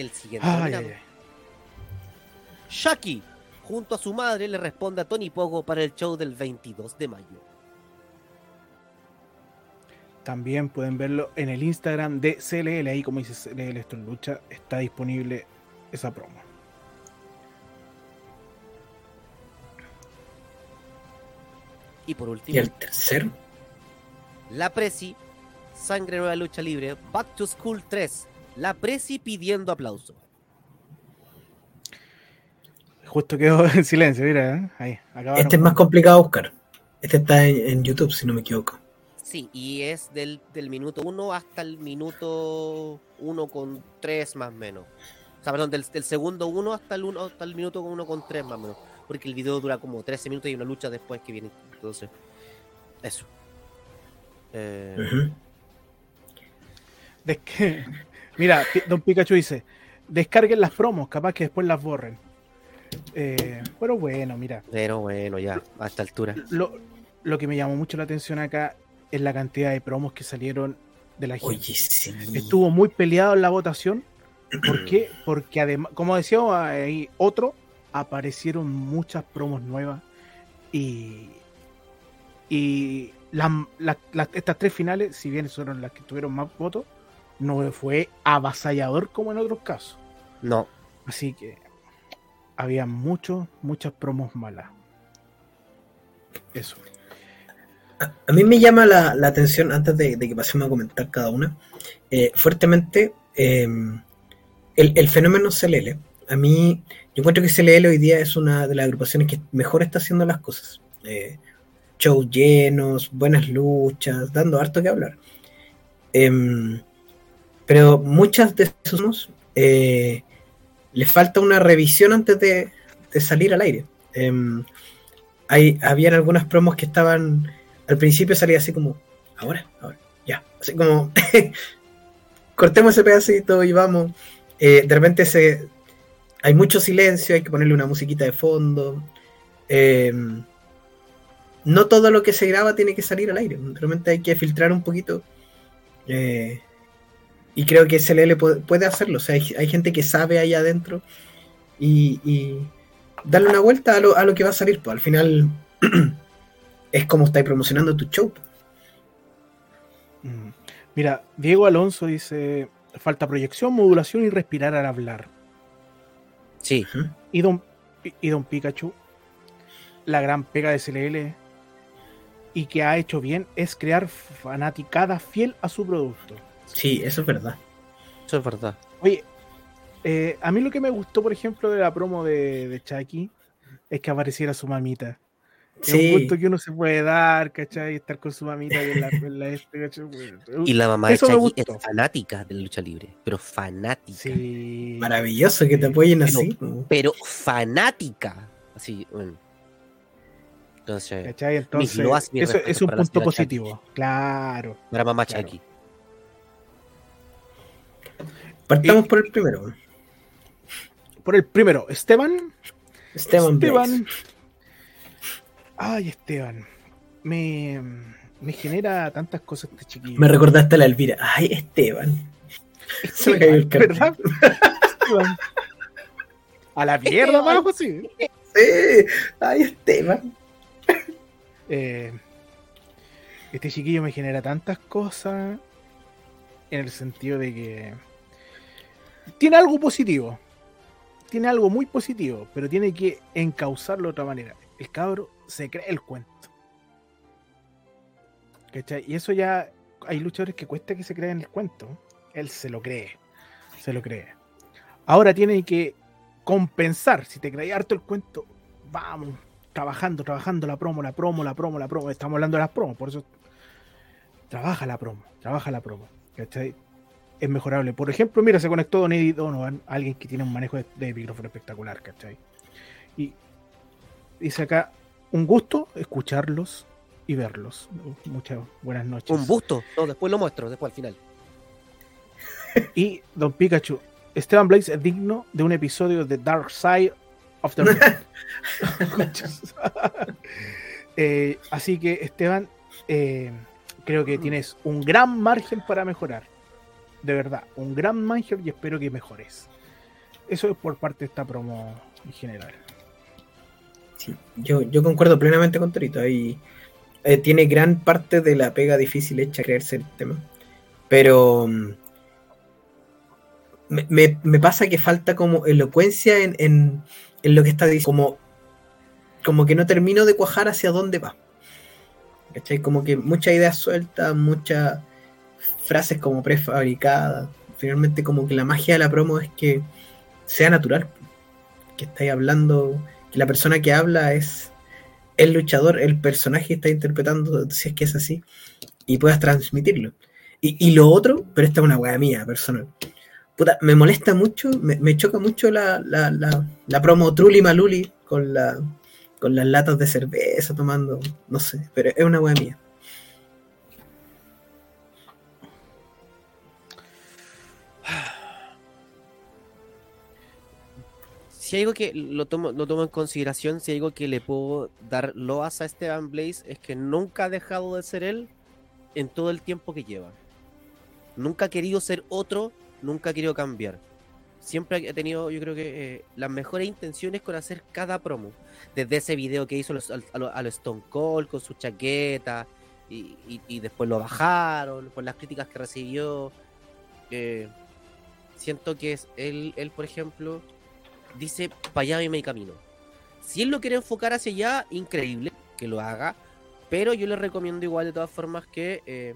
El siguiente. Ay, nominado. ay, ay. Shaki, junto a su madre, le responde a Tony Pogo para el show del 22 de mayo. También pueden verlo en el Instagram de CLL. Ahí, como dice CLL Esto en Lucha, está disponible esa promo. Y por último, Y el tercero. la Presi, Sangre Nueva Lucha Libre, Back to School 3. La Presi pidiendo aplauso. Justo quedó en silencio, mira. ¿eh? Ahí, acabaron. Este es más complicado de buscar. Este está en, en YouTube, si no me equivoco. Sí, y es del, del minuto 1 hasta el minuto 1 con 3 más o menos. O sea, perdón, del, del segundo 1 hasta el, uno, hasta el minuto 1 con 3 más o menos. Porque el video dura como 13 minutos y una lucha después que viene. Entonces, eso. Eh. Des- que- Mira, Don Pikachu dice: descarguen las promos, capaz que después las borren. Eh, pero bueno, mira, Pero bueno, ya, a esta altura. lo, lo que me llamó mucho la atención acá es la cantidad de promos que salieron de la gente. Oye, sí. Estuvo muy peleado en la votación. ¿Por qué? Porque además, como decíamos ahí, otro, aparecieron muchas promos nuevas y, y las- las- las- estas tres finales, si bien fueron las que tuvieron más votos, no fue avasallador como en otros casos. No, Así que había muchos, muchas promos malas. Eso. A mí me llama la, la atención, antes de, de que pasemos a comentar cada una, eh, fuertemente eh, el, el fenómeno CLL. A mí, yo encuentro que CLL hoy día es una de las agrupaciones que mejor está haciendo las cosas. Eh, shows llenos, buenas luchas, dando harto que hablar. Em, pero muchas de esos eh, les falta una revisión antes de, salir al aire. Em, hay, habían algunas promos que estaban al principio salía así como, ahora, ahora, ya, así como, cortemos ese pedacito y vamos. Eh, de repente se, hay mucho silencio, hay que ponerle una musiquita de fondo. Eh, no todo lo que se graba tiene que salir al aire, realmente hay que filtrar un poquito. Eh, y creo que SLL puede, puede hacerlo, o sea, hay, hay gente que sabe ahí adentro y, y darle una vuelta a lo, a lo que va a salir, pues al final es como estáis promocionando tu show. Mm. Mira, Diego Alonso dice: falta proyección, modulación y respirar al hablar. sí, Y Don, y Don Pikachu, la gran pega de CLL y que ha hecho bien es crear fanaticada fiel a su producto. Sí, eso es verdad. eso es verdad. Oye, eh, a mí lo que me gustó, por ejemplo, de la promo de, de Chucky es que apareciera su mamita. Es un Sí, gusto que uno se puede dar, ¿cachai? Estar con su mamita y en la, en la este, ¿cachai? Y la mamá de Chucky es fanática de la lucha libre, pero fanática. Sí. maravilloso que te apoyen Pero- así. Pero fanática. Así, bueno. Entonces, ¿Cachai? Entonces, eso es un punto positivo. Claro. para mamá Claro. Chucky. Partamos por el primero. Por el primero, Esteban. Esteban, Esteban. Ay, Esteban. Me, me genera tantas cosas este chiquillo. Me recordaste a la Elvira. Ay, Esteban. Se me cayó el cartel. ¿Verdad? Esteban. A la mierda abajo, sí. Sí. Ay, Esteban. Eh, este chiquillo me genera tantas cosas en el sentido de que tiene algo positivo. Tiene algo muy positivo, pero tiene que encauzarlo de otra manera. El cabro se cree el cuento. ¿Cachai? Y eso ya hay luchadores que cuesta que se crean el cuento. Él se lo cree. Se lo cree. Ahora tiene que compensar. Si te crees harto el cuento, vamos, trabajando, trabajando la promo, la promo, la promo, la promo. Estamos hablando de las promos, por eso trabaja la promo, trabaja la promo. ¿cachai? Es mejorable. Por ejemplo, mira, se conectó Don Eddie Donovan, alguien que tiene un manejo de, de micrófono espectacular, ¿cachai? Y dice acá, un gusto escucharlos y verlos. Muchas buenas noches. Un busto. No, después lo muestro, después al final. Y Don Pikachu, Esteban Blaze es digno de un episodio de Dark Side of the Moon. Eh, así que Esteban, eh, creo que tienes un gran margen para mejorar. De verdad, un gran margen y espero que mejores. Eso es por parte de esta promo en general. Sí, yo, yo concuerdo plenamente con Torito. Ahí eh, tiene gran parte de la pega difícil hecha creerse el tema. Pero mm, me, me- pasa que falta como elocuencia en, en- en lo que está diciendo. Como, como que no termino de cuajar hacia dónde va. ¿Cachai? Como que muchas ideas sueltas, muchas frases como prefabricadas. Finalmente como que la magia de la promo es que sea natural. Que estáis hablando que la persona que habla es el luchador, el personaje que está interpretando, si es que es así, y puedas transmitirlo. Y, y lo otro, pero esta es una weá mía, personal. Puta, me molesta mucho, me, me choca mucho la, la, la, la promo Trulli Maluli con, la, con las latas de cerveza tomando, no sé, pero es una weá mía. Si hay algo que lo tomo, lo tomo en consideración, si hay algo que le puedo dar loas a Esteban Blaze, es que nunca ha dejado de ser él en todo el tiempo que lleva. Nunca ha querido ser otro, nunca ha querido cambiar. Siempre ha tenido, yo creo que, eh, las mejores intenciones con hacer cada promo. Desde ese video que hizo los- a lo, a lo Stone Cold con su chaqueta, y, y- y después lo bajaron por las críticas que recibió. Eh, siento que es él, él, por ejemplo, dice, para allá me camino. Si él lo quiere enfocar hacia allá, increíble que lo haga, pero yo le recomiendo igual de todas formas que eh,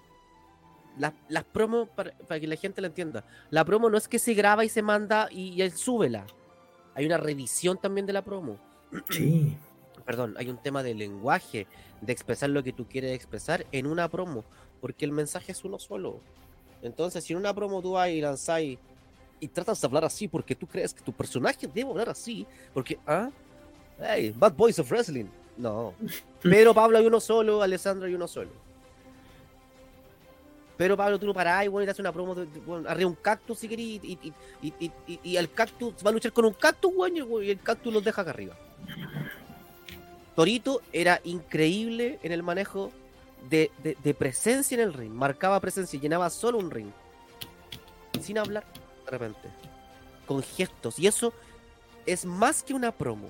las, las promos, para, para que la gente lo entienda, la promo no es que se graba y se manda y, y él súbela. Hay una revisión también de la promo. Sí. Perdón, hay un tema de lenguaje, de expresar lo que tú quieres expresar en una promo, porque el mensaje es uno solo. Entonces, si en una promo tú vas y lanzáis y tratas de hablar así porque tú crees que tu personaje debe hablar así, porque, ah, hey, Bad Boys of Wrestling. No. Pedro Pablo hay uno solo, Alessandro hay uno solo. Pero Pablo, tú no parás, bueno, y te hace una promo de, bueno, arriba un cactus si querés, y, y, y, y, y- y el cactus va a luchar con un cactus, bueno, y el cactus los deja acá arriba. Torito era increíble en el manejo de, de- de presencia en el ring. Marcaba presencia, llenaba solo un ring. Sin hablar, repente. Con gestos. Y eso es más que una promo.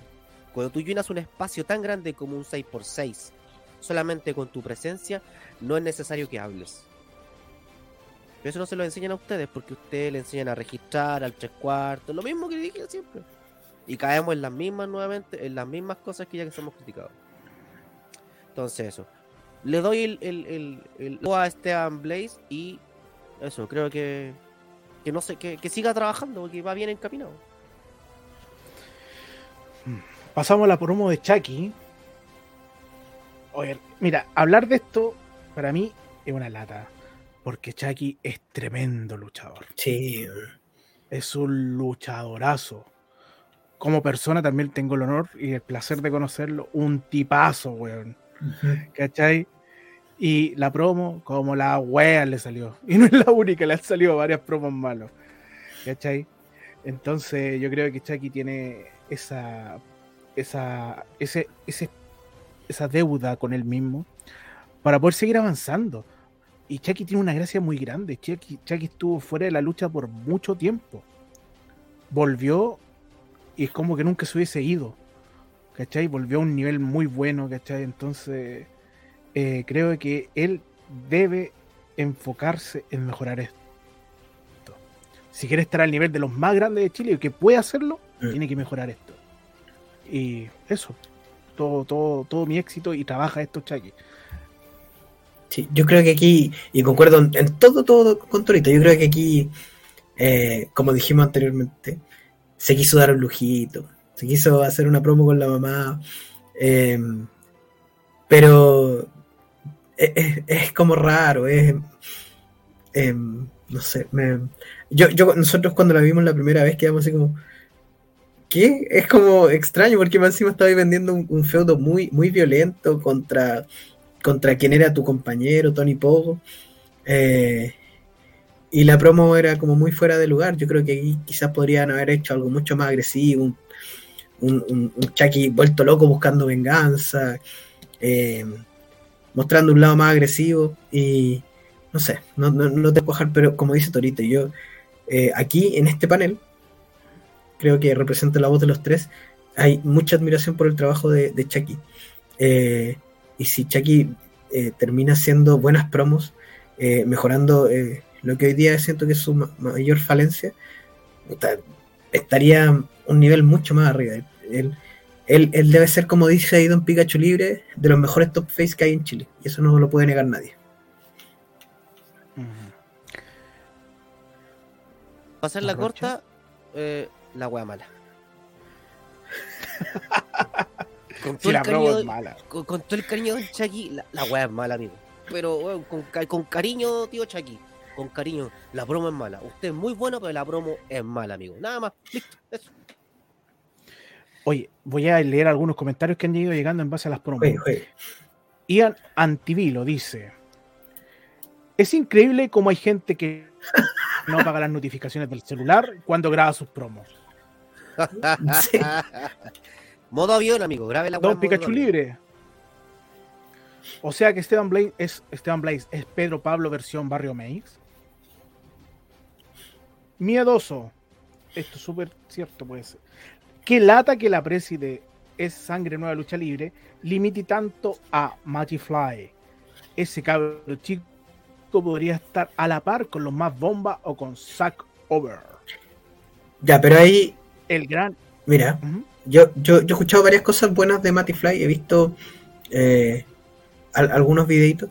Cuando tú llenas un espacio tan grande como un 6x6, solamente con tu presencia, no es necesario que hables. Pero eso no se lo enseñan a ustedes, porque ustedes le enseñan a registrar, al tres cuartos, lo mismo que dije siempre. Y caemos en las mismas nuevamente, en las mismas cosas que ya que somos criticados. Entonces eso. Le doy el, el, el, el a Esteban Blaze y eso, creo que que no sé, que, que siga trabajando porque va bien encaminado. Pasamos a la promo de Chucky. Oye, mira, hablar de esto para mí es una lata. Porque Chucky es tremendo luchador. Sí. Es un luchadorazo. Como persona también tengo el honor y el placer de conocerlo. Un tipazo, weón. ¿Cachai? Y la promo, como la wea le salió. Y no es la única, le han salido varias promos malos. ¿Cachai? Entonces yo creo que Chucky tiene esa, esa, ese, ese, esa deuda con él mismo para poder seguir avanzando. Y Chucky tiene una gracia muy grande. Chucky, Chucky estuvo fuera de la lucha por mucho tiempo. Volvió y es como que nunca se hubiese ido. ¿Cachai? Volvió a un nivel muy bueno, ¿cachai? Entonces, eh, creo que él debe enfocarse en mejorar esto. Si quiere estar al nivel de los más grandes de Chile y que puede hacerlo, tiene que mejorar esto. Y eso, todo, todo, todo mi éxito y trabaja esto, Chucky. Sí, yo creo que aquí, y concuerdo en, en todo, todo con Torito, yo creo que aquí, eh, como dijimos anteriormente, se quiso dar un lujito, se quiso hacer una promo con la mamá, eh, pero es, como raro, es, eh, no sé, yo, yo, nosotros cuando la vimos la primera vez quedamos así como, ¿qué? Es como extraño porque más encima estaba vendiendo un, feudo muy, muy violento contra contra quien era tu compañero, Tony Pogo. Eh, y la promo era como muy fuera de lugar. Yo creo que aquí quizás podrían haber hecho algo mucho más agresivo, un Chucky vuelto loco buscando venganza, eh, mostrando un lado más agresivo. Y no sé, no, no, no te puedo dejar, pero como dice Torito, yo eh, aquí en este panel, creo que representa la voz de los tres, hay mucha admiración por el trabajo de, Chucky. Eh, y si Chucky eh, termina haciendo buenas promos, eh, mejorando lo que hoy día siento que es su ma- mayor falencia, estaría un nivel mucho más arriba. Él, él, él debe ser, como dice ahí Don Pikachu Libre, de los mejores top face que hay en Chile. Y eso no lo puede negar nadie. Hacer la corta, eh, la wea mala. con, todo Si el la cariño, es mala. con, con todo el cariño de Chucky, la, la wea es mala, amigo. Pero con, con cariño, tío Chucky. Con cariño, la promo es mala. Usted es muy bueno, pero la promo es mala, amigo. Nada más. Listo. Eso. Oye, voy a leer algunos comentarios que han ido llegando en base a las promos. Ian Antivilo dice: Es increíble cómo hay gente que no apaga las notificaciones del celular cuando graba sus promos. Sí. modo avión, amigo. Grabe la. Don Pikachu avión. libre. O sea que Esteban Blaze es Esteban Blaze es Pedro Pablo versión Barrio Meix. Miedoso. Esto es súper cierto, puede ser. Qué lata que la preside es sangre nueva lucha libre limite tanto a Matty Fly. Ese cabro chico podría estar a la par con los más bomba o con Zack Over. Ya, pero ahí, El gran. mira, yo, yo, yo he escuchado varias cosas buenas de Matty Fly, he visto eh, al- algunos videitos,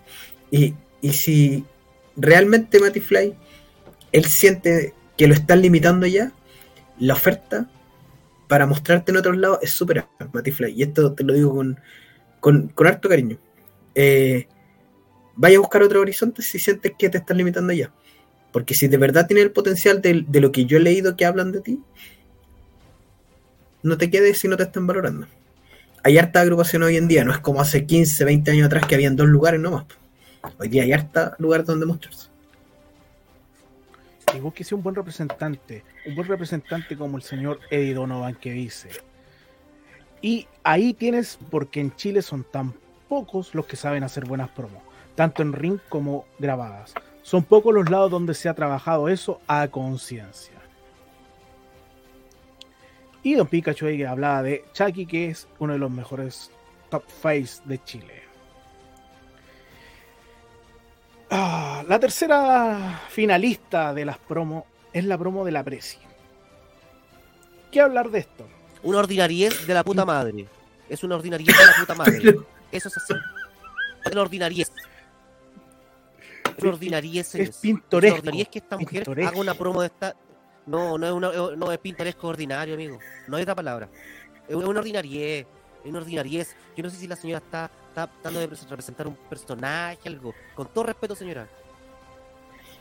y, y si realmente Matty Fly, él siente que lo están limitando ya, la oferta para mostrarte en otros lados es súper amplia, Matty Fly, y esto te lo digo con, con, con harto cariño. Eh, vaya a buscar otro horizonte si sientes que te están limitando ya. Porque si de verdad tiene el potencial de, de lo que yo he leído que hablan de ti, no te quedes si no te están valorando. Hay harta agrupación hoy en día, no es como hace 15, 20 años atrás que habían dos lugares nomás. Hoy día hay harta lugar donde mostrarse. Y búsquese un buen representante, un buen representante como el señor Eddie Donovan que dice. Y ahí tienes, porque en Chile son tan pocos los que saben hacer buenas promos, tanto en ring como grabadas. Son pocos los lados donde se ha trabajado eso a conciencia. Y Don Pikachu ahí hablaba de Chucky, que es uno de los mejores top face de Chile. Ah, la tercera finalista de las promos es la promo de la Presi. ¿Qué hablar de esto? Una ordinariez de la puta madre. Es una ordinariez de la puta madre. Eso es así. Es una ordinariez. Es una ordinariez. Es Es pintoresco, una ordinariez que esta mujer pintoresco. haga una promo de esta. No, no es, una, no es pintoresco ordinario, amigo. No hay otra palabra. Es una ordinariez. Es una ordinariez. Yo no sé si la señora está, está tratando de repres- representar un personaje, algo. Con todo respeto, señora.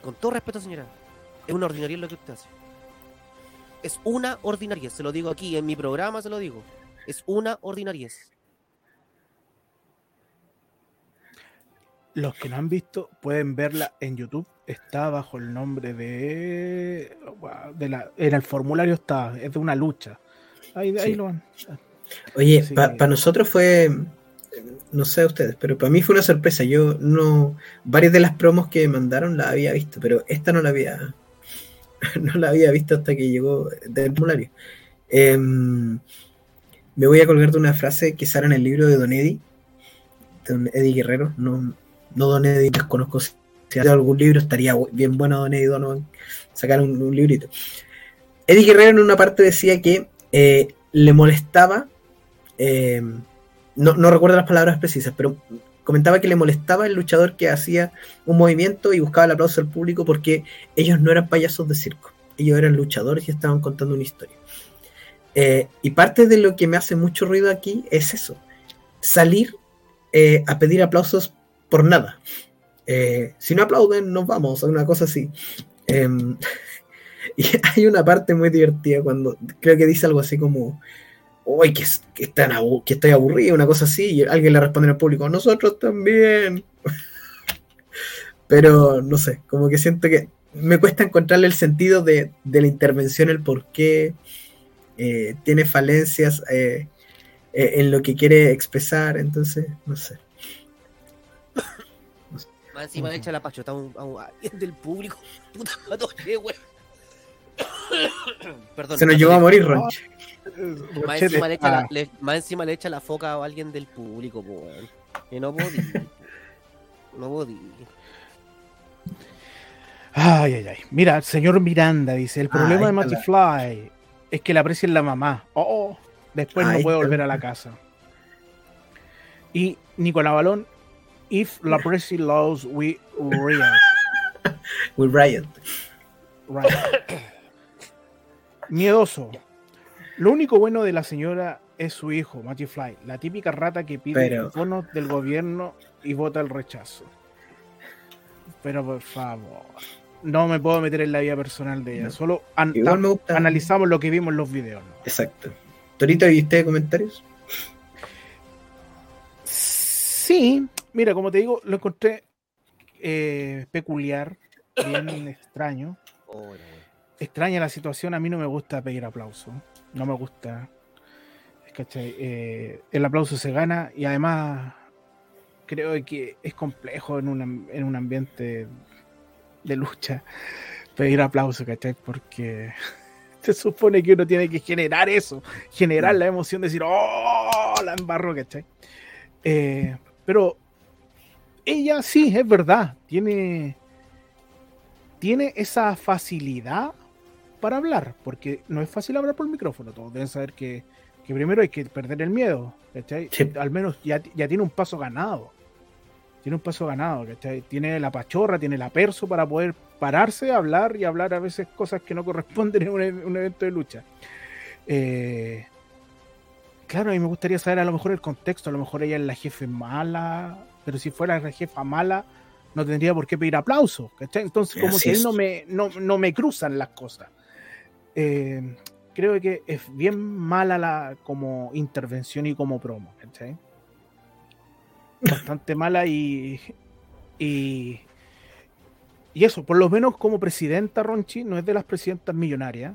Con todo respeto, señora. Es una ordinariez lo que usted hace. Es una ordinariez. Se lo digo aquí, en mi programa se lo digo. Es una ordinariez. Los que no han visto pueden verla en YouTube. Está bajo el nombre de. de la, en el formulario está, es de una lucha. Ahí, ahí lo van. Oye, Sí. para nosotros fue, no sé a ustedes, pero para mí fue una sorpresa. Yo no, varias de las promos que me mandaron las había visto, pero esta no la había, no la había visto hasta que llegó del formulario. Em, me voy a colgar de una frase que sale en el libro de Don de Don Eddie Guerrero. No, no Don Eddie, desconozco si hace algún libro, estaría bien bueno Don Eddie Donovan sacar un, librito. Eddie Guerrero en una parte decía que eh, le molestaba, eh, no, recuerdo las palabras precisas, pero comentaba que le molestaba el luchador que hacía un movimiento y buscaba el aplauso del público porque ellos no eran payasos de circo, ellos eran luchadores y estaban contando una historia. Eh, y parte de lo que me hace mucho ruido aquí es eso, salir eh, a pedir aplausos por nada. Eh, si no aplauden, nos vamos, una cosa así. Em, y hay una parte muy divertida cuando creo que dice algo así como, uy, que, que, están abu- que estoy aburrido, una cosa así, y alguien le responde el público, nosotros también. Pero no sé, como que siento que me cuesta encontrarle el sentido de, de la intervención, el por qué eh, tiene falencias eh, eh, en lo que quiere expresar, entonces, no sé. Más encima le Ujú. echa la pachota a, un, a, un- a alguien del público. Puta, atoré, weón. Perdón. Se nos me llegó a morir, Ronchi. Más Rochete encima, le echa está- la, le- más encima le echa la foca a alguien del público, po, weón. Que no podí. no podí. Ay, ay, ay. Mira, señor Miranda dice: el Ah, problema de ahí Matty está Fly es que le aprecian la mamá. Oh, después no puede volver a la casa. Y Nicolás Balón: If la Presi loves, we riot. With Riot. Right. Miedoso. Lo único bueno de la señora es su hijo, Matty Fly, la típica rata que pide Pero- bonos del gobierno y vota el rechazo. Pero por favor, no me puedo meter en la vida personal de ella. No. Solo an- Igual me gusta. analizamos lo que vimos en los videos. ¿no? Exacto. Torito, ¿y usted comentarios? Sí, mira, como te digo, lo encontré eh, peculiar, bien extraño. Extraña la situación, a mí no me gusta pedir aplauso, no me gusta. ¿cachai? Eh, el aplauso se gana y además creo que es complejo en en un ambiente de lucha pedir aplauso, ¿cachai? Porque se supone que uno tiene que generar eso, generar la emoción de decir, ¡oh! La embarro, ¿cachai? Eh, pero ella sí, es verdad, tiene, tiene esa facilidad para hablar, porque no es fácil hablar por micrófono, todos deben saber que, que primero hay que perder el miedo, ¿cachai? Sí. Al menos ya, ya tiene un paso ganado, tiene un paso ganado, ¿cachai? Tiene la pachorra, tiene la perso para poder pararse, hablar y hablar a veces cosas que no corresponden en un, un evento de lucha. Eh, claro, a mí me gustaría saber a lo mejor el contexto, a lo mejor ella es la jefe mala, pero si fuera la jefa mala, no tendría por qué pedir aplausos, ¿cachai? Entonces, como Así que es. no me, no, no me cruzan las cosas. Eh, creo que es bien mala la como intervención y como promo, ¿cachai? Bastante mala y, y. Eso, por lo menos como presidenta Ronchi, no es de las presidentas millonarias.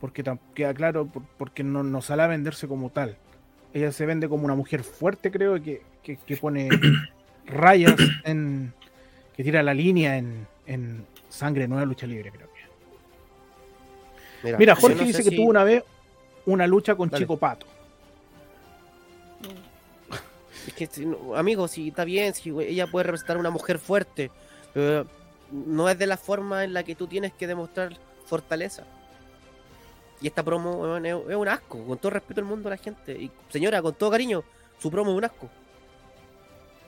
Porque queda claro, por- porque no, no sale a venderse como tal. Ella se vende como una mujer fuerte, creo, que, que, que pone rayas en. que tira la línea en, en sangre nueva lucha libre, creo Mira, Jorge no dice que si- tuvo una vez una lucha con Dale. Chico Pato. Es que, no, amigo, si está bien, si ella puede representar a una mujer fuerte, pero no es de la forma en la que tú tienes que demostrar fortaleza. Y esta promo es, es un asco, con todo respeto del mundo a la gente. Y señora, con todo cariño, su promo es un asco.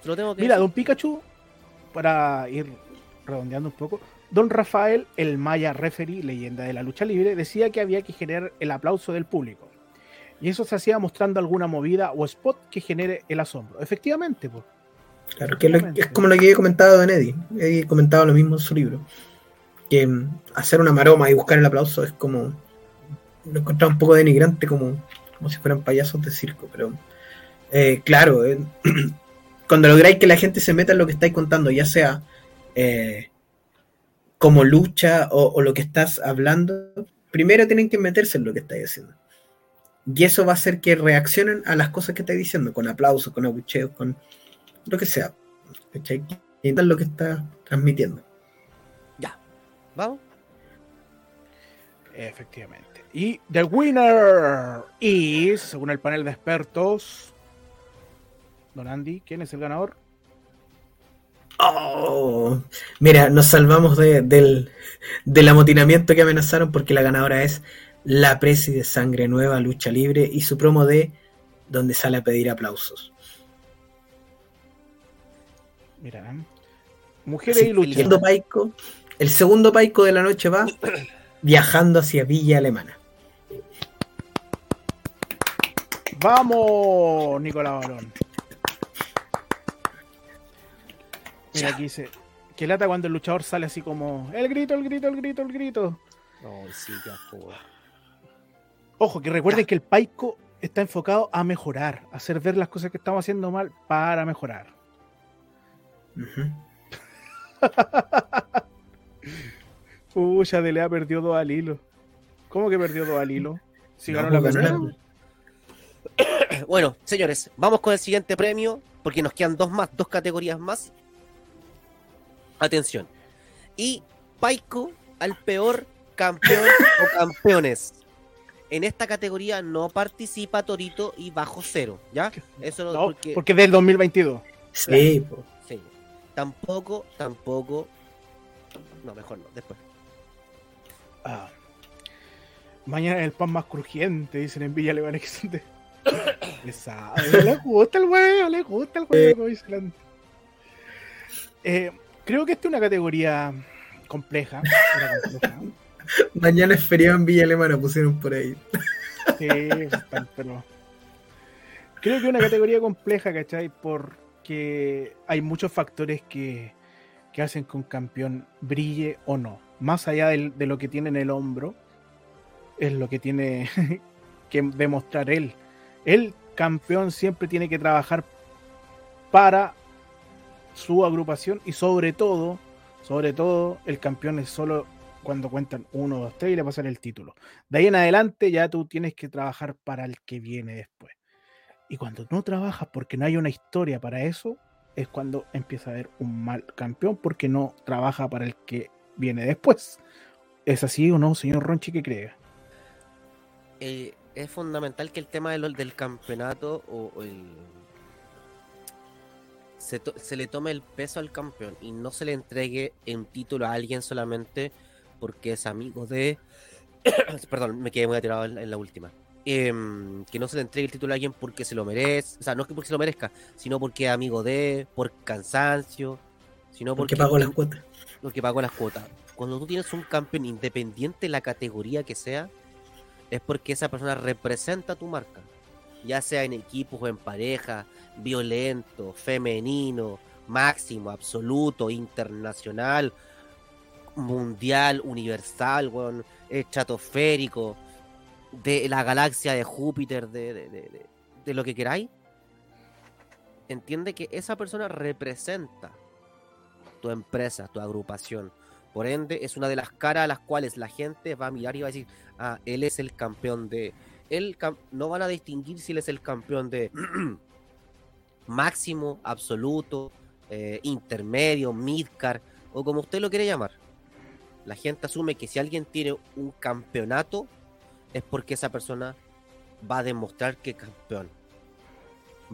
Se lo tengo que Mira, decir. don Pikachu, para ir redondeando un poco, don Rafael, el Maya referee, leyenda de la lucha libre, decía que había que generar el aplauso del público. Y eso se hacía mostrando alguna movida o spot que genere el asombro. Efectivamente, pues. Claro, que es, como lo que he comentado Don Eddie. He comentado lo mismo en su libro. Que mm, hacer una maroma y buscar el aplauso es como. Lo encontraba un poco denigrante, como, como si fueran payasos de circo. Pero, eh, claro, eh, cuando lográis que la gente se meta en lo que estáis contando, ya sea eh, como lucha o, lo que estás hablando, primero tienen que meterse en lo que estáis haciendo. Y eso va a hacer que reaccionen a las cosas que estáis diciendo, con aplausos, con abucheos, con lo que sea. ¿Cachai? Lo que está transmitiendo. ¿Vamos? Efectivamente. Y the winner is, según el panel de expertos, Don Andy, ¿quién es el ganador? Oh, mira, nos salvamos de- del, del amotinamiento que amenazaron porque la ganadora es la Presi de Sangre Nueva, Lucha Libre y su promo de donde sale a pedir aplausos. Mira, ¿eh? Mujeres y lucha. el, segundo paico, el segundo paico de la noche va viajando hacia Villa Alemana. Vamos, Nicolás Barón. Mira, aquí dice que lata cuando el luchador sale así como el grito, el grito, el grito, el grito. No, sí, ya, po. Ojo, que recuerden que el Paico está enfocado a mejorar, a hacer ver las cosas que estamos haciendo mal para mejorar. Ujú. Pucha, Delea perdió dos al hilo. ¿Cómo que perdió dos al hilo? Si ganó la primera. la- Bueno, señores, vamos con el siguiente premio, porque nos quedan dos más, dos categorías más. Atención. Y Paico al peor campeón o campeones. En esta categoría no participa Torito y Bajo Cero, ¿ya? Eso no, porque, porque es del 2022. Sí, po. sí. Tampoco, tampoco. No, mejor no, después. Ah. Mañana el pan más crujiente, dicen en Villa de- Le sabe, le gusta el huevo, le gusta el huevo, la- Eh, creo que esta es una categoría compleja. Mañana es feriado en Villa Alemana, pusieron por ahí. Sí, están, pero. Creo que es una categoría compleja, ¿cachai? Porque hay muchos factores que, que hacen que un campeón brille o no. Más allá de lo que tiene en el hombro, es lo que tiene que demostrar él. El campeón siempre tiene que trabajar para su agrupación y sobre todo, sobre todo, el campeón es solo cuando cuentan uno, dos, tres y le pasan el título. De ahí en adelante ya tú tienes que trabajar para el que viene después. Y cuando no trabajas porque no hay una historia para eso, es cuando empieza a haber un mal campeón porque no trabaja para el que viene después. ¿Es así o no, señor Ronchi, que cree? eh, es fundamental que el tema del, del campeonato o el se, to- se le tome el peso al campeón y no se le entregue un título a alguien solamente porque es amigo de perdón me quedé muy atirado en, la- en la última Em, que no se le entregue el título a alguien porque se lo merece o sea no es que porque se lo merezca sino porque es amigo de por cansancio sino Porque porque pagó las cuotas. lo que pagó las cuotas. Cuando tú tienes un campeón independiente de la categoría que sea, es porque esa persona representa tu marca. Ya sea en equipos o en pareja, violento, femenino, máximo, absoluto, internacional, mundial, universal, weón, estratosférico, de la galaxia de Júpiter, de- de- de lo que queráis. Entiende que esa persona representa tu empresa, tu agrupación. Por ende, es una de las caras a las cuales la gente va a mirar y va a decir, ah, él es el campeón de... Cam- no van a distinguir si él es el campeón de máximo, absoluto, eh, intermedio, midcar, o como usted lo quiere llamar. La gente asume que si alguien tiene un campeonato, es porque esa persona va a demostrar que es campeón.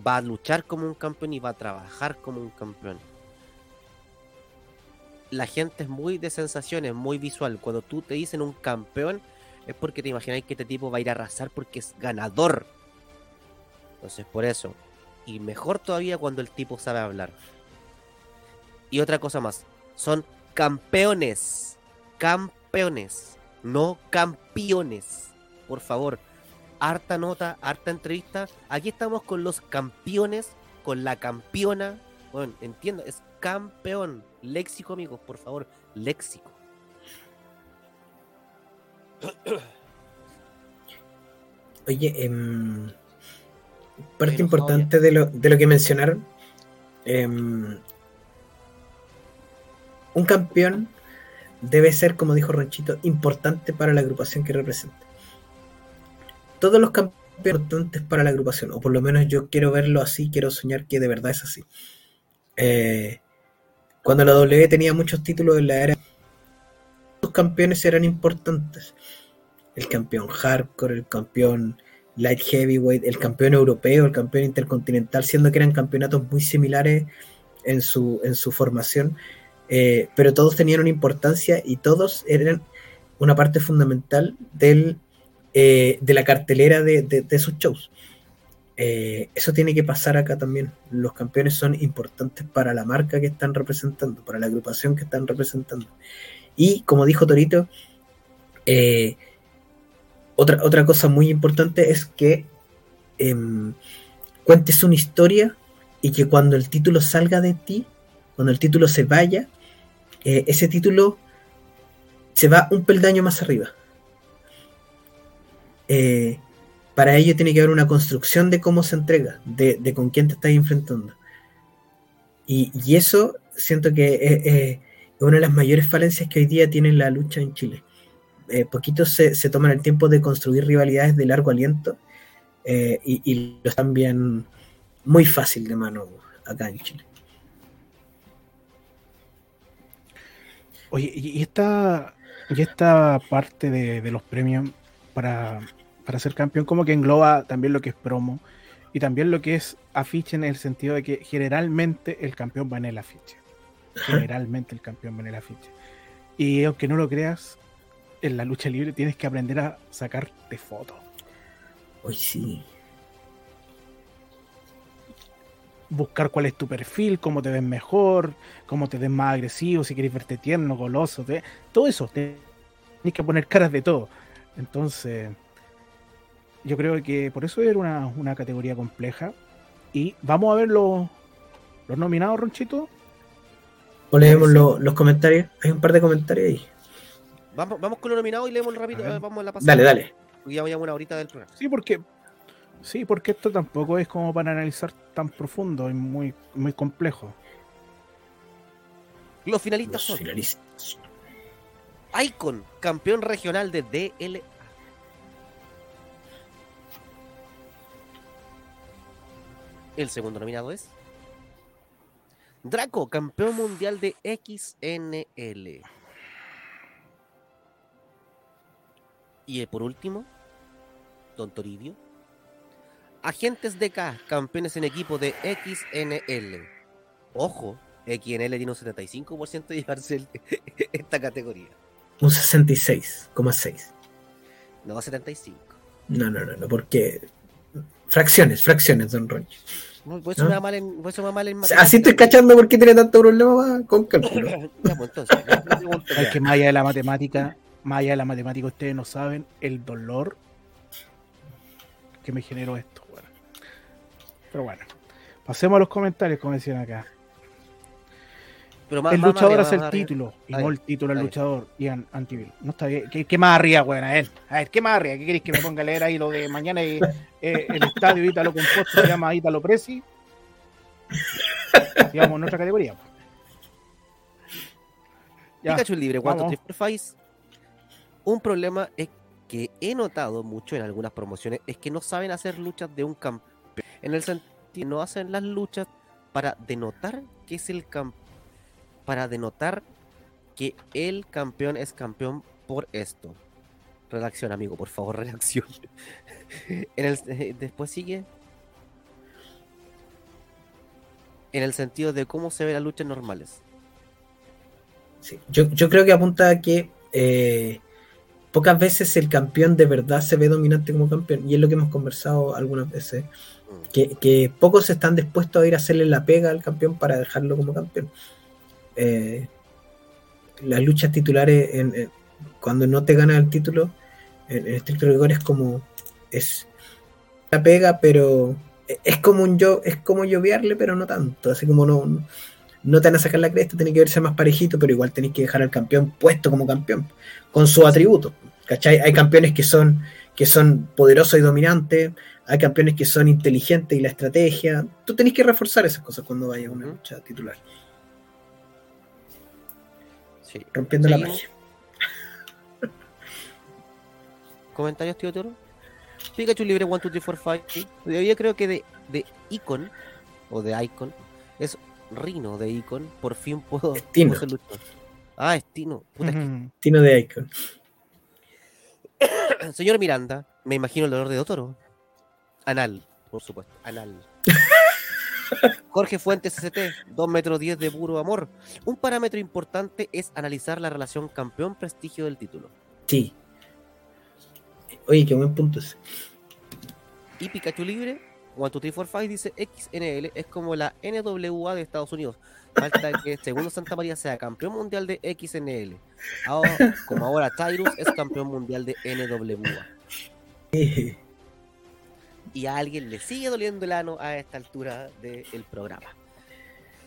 Va a luchar como un campeón y va a trabajar como un campeón la gente es muy de sensaciones, muy visual. Cuando tú te dicen un campeón, es porque te imagináis que este tipo va a ir a arrasar porque es ganador. Entonces, por eso. Y mejor todavía cuando el tipo sabe hablar. Y otra cosa más. Son campeones. Campeones. No campeones. Por favor. Harta nota, harta entrevista. Aquí estamos con los campeones, con la campeona. Bueno, entiendo, es campeón. Léxico, amigos, por favor. Léxico. Oye, em, parte importante de lo, de lo que mencionaron em, un campeón debe ser, como dijo Ronchito, importante para la agrupación que representa. Todos los campeones importantes para la agrupación, o por lo menos yo quiero verlo así, quiero soñar que de verdad es así. Eh, cuando la W tenía muchos títulos en la era, campeones eran importantes. El campeón hardcore, el campeón light heavyweight, el campeón europeo, el campeón intercontinental, siendo que eran campeonatos muy similares en su, en su formación, eh, pero todos tenían una importancia y todos eran una parte fundamental del, eh, de la cartelera de, de, sus shows. Eh, eso tiene que pasar acá también. Los campeones son importantes para la marca que están representando, para la agrupación que están representando. Y como dijo Torito, otra, otra cosa muy importante es que em, cuentes una historia y que cuando el título salga de ti, cuando el título se vaya, eh, ese título se va un peldaño más arriba. Eh, para ello tiene que haber una construcción de cómo se entrega, de, con quién te estás enfrentando. Y, eso siento que una de las mayores falencias que hoy día tiene la lucha en Chile. Eh, poquitos se, toman el tiempo de construir rivalidades de largo aliento y, y, lo están bien muy fácil de mano acá en Chile. Oye, y esta, y esta parte de, los premios para, ser campeón, como que engloba también lo que es promo y también lo que es afiche en el sentido de que generalmente el campeón va en el afiche. Generalmente el campeón va en el afiche. Y aunque no lo creas, en la lucha libre tienes que aprender a sacarte fotos. Hoy sí buscar cuál es tu perfil, cómo te ves mejor, cómo te ves más agresivo, si quieres verte tierno, goloso, todo eso, tienes que poner caras de todo. Entonces, yo creo que por eso era una, categoría compleja. Y vamos a ver los, los nominados, Ronchito. O leemos los comentarios. Hay un par de comentarios ahí. Vamos, vamos con los nominados y leemos rápido. Vamos a la pasada. Dale, dale. Ya voy a una horita del programa. Sí, porque Sí, porque esto tampoco es como para analizar tan profundo y muy, muy complejo. Los finalistas son Icon, campeón regional de DLA. El segundo nominado es Draco, campeón mundial de XNL. Y por último, Don Toribio, Agentes de K, campeones en equipo de XNL. Ojo, XNL tiene un 75% de llevarse esta categoría. Un 66,6. No, 75. No, no, no, no, porque. Fracciones, fracciones, don Ronchi. No, pues eso, me va mal en, eso me va mal en Así estoy cachando por qué tiene tanto problema con cálculo. pues, entonces, es que más allá de la matemática, más allá de la matemática, ustedes no saben el dolor que me generó esto. Pero bueno, pasemos a los comentarios, como decían acá. El luchador hace el título y no el título el luchador. Ian Antivil. No está bien. ¿Qué, más arriba, weón? A ver, a ver, ¿qué más arriba? ¿Qué queréis que me ponga a leer ahí lo de mañana y, eh, el estadio Ítalo Composto se llama Ítalo Presi? Digamos, en otra categoría. Ya, Pikachu libre, cuando Un problema es que he notado mucho en algunas promociones es que no saben hacer luchas de un campeón en el sentido, no hacen las luchas para denotar que es el campeón, para denotar que el campeón es campeón por esto. Redacción, amigo, por favor, redacción. en el, eh, después sigue. En el sentido de cómo se ven las luchas normales. Sí, yo, yo creo que apunta a que eh, pocas veces el campeón de verdad se ve dominante como campeón. Y es lo que hemos conversado algunas veces que, pocos están dispuestos a ir a hacerle la pega al campeón para dejarlo como campeón. Eh, las luchas titulares, en, cuando no te gana el título, en, estricto rigor es como es la pega, pero es como un yo, es como lloviarle, pero no tanto, así como no, no te van a sacar la cresta, tiene que verse más parejito, pero igual tenéis que dejar al campeón puesto como campeón, con su atributo. ¿Cachai? Hay campeones que son, que son poderosos y dominantes, hay campeones que son inteligentes y la estrategia. Tú tenés que reforzar esas cosas cuando vayas a una lucha titular, Sí. rompiendo la Seguimos. magia. ¿Comentarios, tío Toro? Pikachu libre 1, 2, 3, 4, 5. Yo creo que de, de Icon, o de Icon, es Rino de Icon. Por fin puedo, Es Tino. puedo. Ah, es Tino. Puta, que- Ujú. Tino de Icon. Señor Miranda, me imagino el dolor de Toro. Anal, por supuesto. Anal. Jorge Fuentes ST, 2 metros 10 de puro amor. Un parámetro importante es analizar la relación campeón-prestigio del título. Sí. Oye, qué buen punto ese. Y Pikachu Libre, 1, 2, 3, 4, 5 dice XNL es como la NWA de Estados Unidos. Falta que Segundo Santa María sea campeón mundial de XNL. Ahora, como ahora Tyrus es campeón mundial de NWA. Y a alguien le sigue doliendo el ano a esta altura del programa.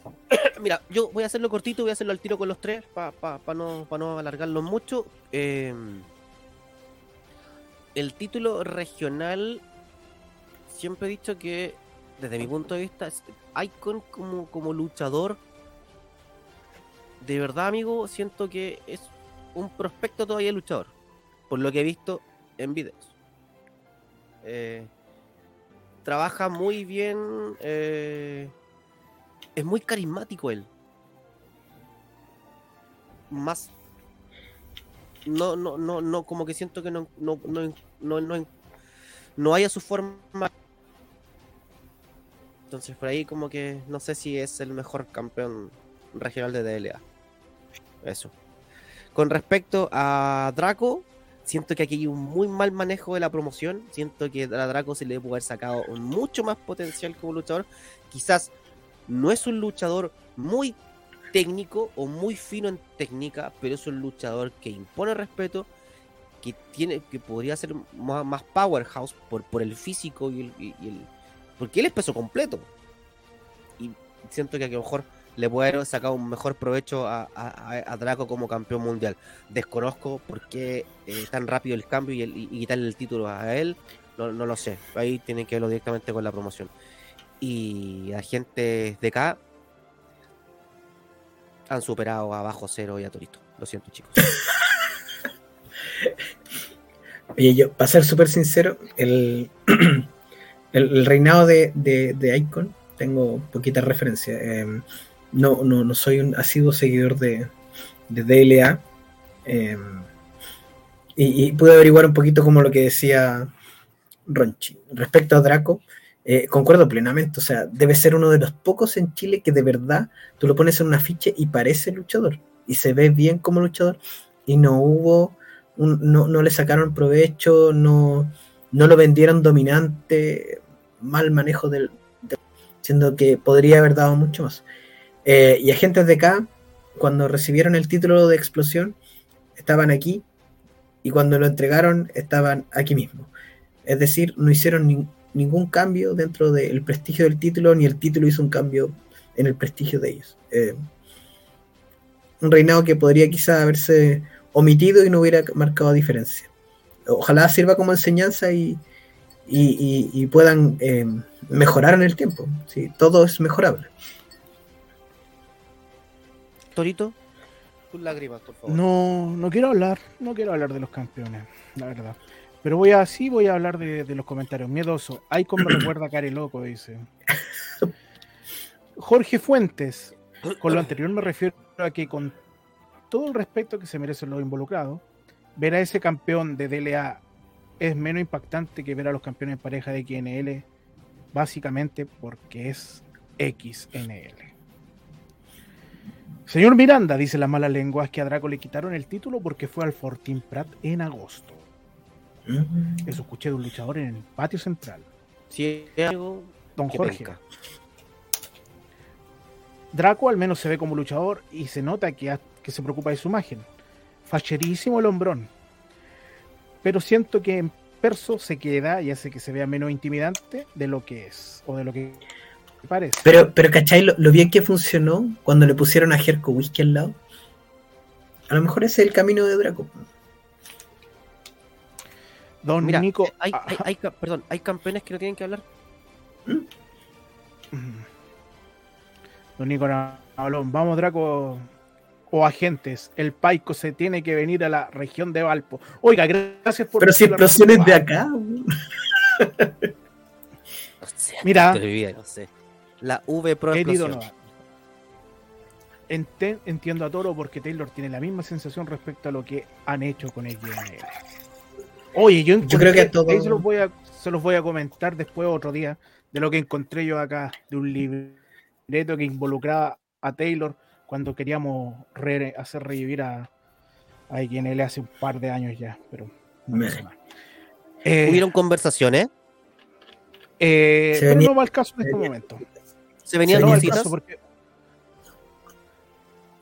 Mira, yo voy a hacerlo cortito, voy a hacerlo al tiro con los tres para no, pa no alargarlo mucho. Eh, el título regional, siempre he dicho que, desde mi punto de vista, Icon como, como luchador, de verdad, amigo, siento que es un prospecto todavía luchador, por lo que he visto en videos. Eh, trabaja muy bien, eh, es muy carismático él. Más no, no, no, no, como que siento que no, no, no, no, no, no haya su forma. Entonces por ahí como que no sé si es el mejor campeón regional de DLA. Eso. Con respecto a Draco, siento que aquí hay un muy mal manejo de la promoción. Siento que a Draco se le puede haber sacado mucho más potencial como luchador. Quizás no es un luchador muy técnico o muy fino en técnica, pero es un luchador que impone respeto, que tiene, que podría ser más, más powerhouse por, por el físico y el, y el- porque él es peso completo. Y siento que a lo mejor le puede sacado un mejor provecho a, Draco como campeón mundial. Desconozco por qué eh, tan rápido el cambio y, quitarle el título a él. No, lo sé. Ahí tienen que verlo directamente con la promoción. Y a gente de acá han superado a Bajo Cero y a Torito. Lo siento, chicos. Oye, yo, para ser súper sincero, el, el, reinado de, de, Icon, tengo poquita referencia. eh, no, no, no soy un asiduo seguidor de, de DLA. y, y pude averiguar un poquito como lo que decía Ronchi. Respecto a Draco, eh, concuerdo plenamente. O sea, debe ser uno de los pocos en Chile que de verdad tú lo pones en un afiche y parece luchador. Y se ve bien como luchador. Y no hubo un- no, no le sacaron provecho, no, no lo vendieron dominante, mal manejo del, del- siendo que podría haber dado mucho más. Eh, y agentes de acá, cuando recibieron el título de explosión, estaban aquí y cuando lo entregaron estaban aquí mismo. Es decir, no hicieron nin- ningún cambio dentro del prestigio del título, ni el título hizo un cambio en el prestigio de ellos. Eh, un reinado que podría quizá haberse omitido y no hubiera marcado diferencia. Ojalá sirva como enseñanza y- y puedan eh, mejorar en el tiempo. Sí, todo es mejorable. Torito, tus lágrimas, por favor. No, no quiero hablar, no quiero hablar de los campeones, la verdad. Pero voy a, sí voy a hablar de, de los comentarios. Miedoso. Icon me recuerda a Cari Loco, dice. Jorge Fuentes. Con lo anterior me refiero a que con todo el respeto que se merecen los involucrados, ver a ese campeón de DLA es menos impactante que ver a los campeones en pareja de XNL, básicamente porque es XNL. Señor Miranda, dice las malas lenguas que a Draco le quitaron el título porque fue al Fortin Prat en agosto. Eso escuché de un luchador en el patio central. Si es algo, Don Jorge. penca. Draco al menos se ve como luchador y se nota que, ha- que se preocupa de su imagen. Facherísimo el hombrón. Pero siento que en perso se queda y hace que se vea menos intimidante de lo que es o de lo que parece. Pero, pero ¿cachai lo, lo bien que funcionó cuando le pusieron a Jerko Whisky al lado? A lo mejor ese es el camino de Draco. Don Mira, Nico. eh, hay, hay- perdón, hay campeones que no tienen que hablar. Mm. Don Nico Navalón, vamos Draco o agentes, el Paico se tiene que venir a la región de Valpo. Oiga, gracias por... Pero si explosiones de acá. Mira. no sé. La V Pro explosión. Ente- entiendo a Toro porque Taylor tiene la misma sensación respecto a lo que han hecho con el GNL. Oye, yo, Yo creo que encontré- todo- ahí se los, voy a, se los voy a comentar después otro día de lo que encontré yo acá de un libreto que involucraba a Taylor cuando queríamos re- hacer revivir a, a GNL hace un par de años ya, pero no. Eh, Hubieron conversaciones, eh, pero no va al caso en este momento. Se venían venía- cositas. caso porque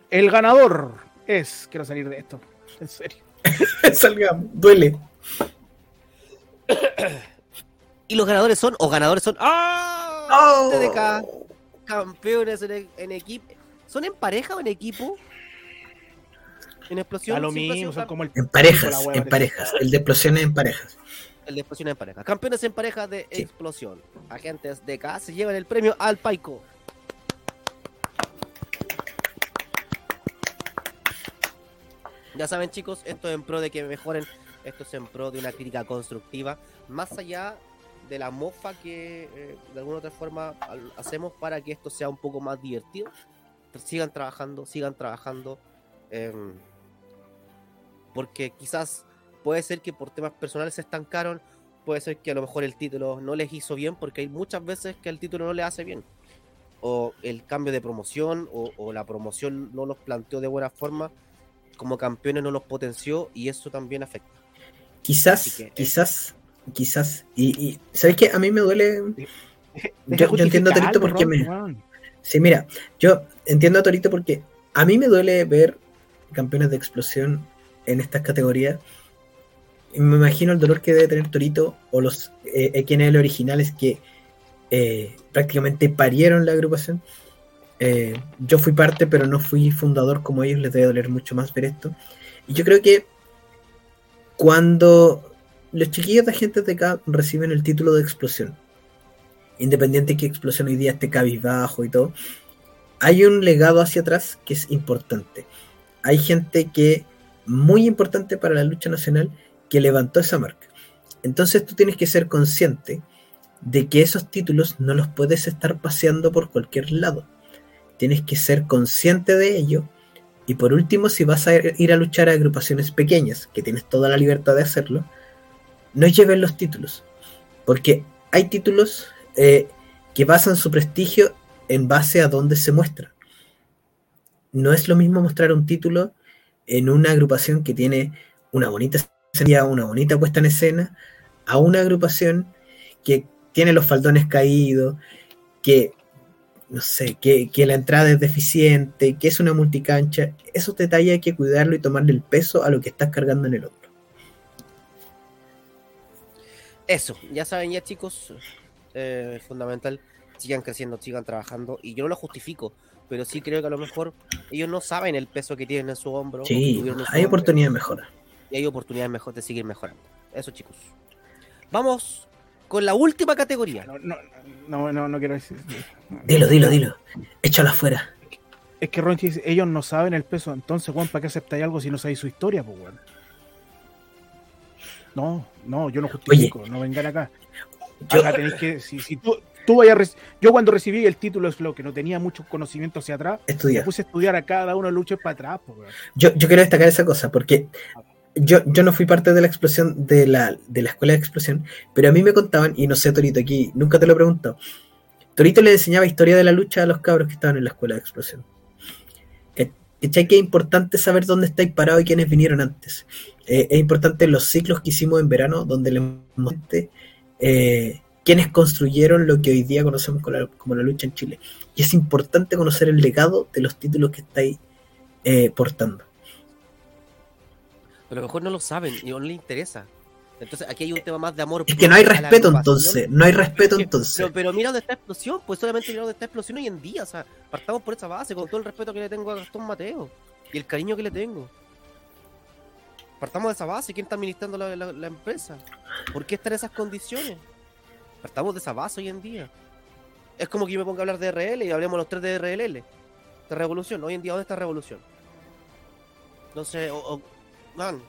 el ganador es. Quiero salir de esto. En serio. Salgamos, duele. Y los ganadores son, o ganadores son. ¡Ah! ¡Oh! TDK, campeones en, en equipo. ¿Son en pareja o en equipo? En explosión. A lo mismo, son como el. En parejas, en parejas. El de explosiones en parejas. El de explosión en pareja. Campeones en pareja de Sí. explosión. Agentes de K se llevan el premio al Paico. Ya saben, chicos, esto es en pro de que mejoren. Esto es en pro de una crítica constructiva. Más allá de la mofa que eh, de alguna u otra forma hacemos para que esto sea un poco más divertido. Sigan trabajando, sigan trabajando. em, porque quizás puede ser que por temas personales se estancaron, puede ser que a lo mejor el título no les hizo bien, porque hay muchas veces que el título no le hace bien. O el cambio de promoción, o, o la promoción no los planteó de buena forma, como campeones no los potenció, y eso también afecta. Quizás, eh. quizás, quizás. Y, y ¿sabes qué? A mí me duele. Yo- yo entiendo a Torito porque me-. Sí, mira, yo entiendo a Torito porque a mí me duele ver campeones de explosión en estas categorías. Me imagino el dolor que debe tener Torito o los eh, XNL originales que eh, prácticamente parieron la agrupación. Eh, yo fui parte, pero no fui fundador como ellos, les debe doler mucho más ver esto. Y yo creo que cuando los chiquillos de agentes de K reciben el título de explosión, independiente que explosión hoy día esté cabizbajo y todo, hay un legado hacia atrás que es importante. Hay gente que, muy importante para la lucha nacional, que levantó esa marca. Entonces tú tienes que ser consciente de que esos títulos no los puedes estar paseando por cualquier lado. Tienes que ser consciente de ello. Y por último, si vas a ir a luchar a agrupaciones pequeñas, que tienes toda la libertad de hacerlo, no lleves los títulos. Porque hay títulos eh, que basan su prestigio en base a dónde se muestra. No es lo mismo mostrar un título en una agrupación que tiene una bonita escena, una bonita puesta en escena, a una agrupación que tiene los faldones caídos, que no sé, que, que la entrada es deficiente, que es una multicancha. Esos detalles hay que cuidarlo y tomarle el peso a lo que estás cargando en el otro. Eso, ya saben ya chicos, eh, es fundamental, sigan creciendo, sigan trabajando, y yo no lo justifico, pero sí creo que a lo mejor ellos no saben el peso que tienen en su hombro. Sí, hay hombro, oportunidad de mejora. Y hay oportunidades mejor de seguir mejorando. Eso chicos. Vamos con la última categoría. No, no, no, no, no quiero decir. Dilo, dilo, dilo. Échalo afuera. Es que Ronchi dice, ellos no saben el peso, entonces, Juan, ¿para qué aceptáis algo si no sabéis su historia, pues, weón? No, no, yo no justifico, no vengan acá. Yo- Acá tenéis que, si, si tú, tú vayas yo cuando recibí el título de Flow, que no tenía mucho conocimiento hacia atrás, me puse a estudiar a cada uno de los luchas para atrás, pues, weón. Yo, yo quiero destacar esa cosa, porque yo, yo no fui parte de la explosión, de la, de la escuela de explosión, pero a mí me contaban, y no sé, Torito, aquí nunca te lo he preguntado. Torito le enseñaba historia de la lucha a los cabros que estaban en la escuela de explosión. ¿Cachai? Que es importante saber dónde estáis parados y quiénes vinieron antes. Eh, es importante los ciclos que hicimos en verano, donde les mostré eh, quiénes construyeron lo que hoy día conocemos como la, como la lucha en Chile. Y es importante conocer el legado de los títulos que estáis eh, portando. Pero a lo mejor no lo saben y no les interesa. Entonces aquí hay un tema más de amor. Es que no hay respeto entonces, no hay respeto entonces. Pero, pero mira dónde está explosión, pues solamente mira dónde está explosión hoy en día. O sea, partamos por esa base, con todo el respeto que le tengo a Gastón Mateo y el cariño que le tengo. Partamos de esa base. ¿Quién está administrando la, la- la empresa? ¿Por qué estar en esas condiciones? Partamos de esa base hoy en día. Es como que yo me ponga a hablar de RL y hablemos los tres de RLL. De revolución. Hoy en día, ¿dónde está revolución? Entonces, o, o- man,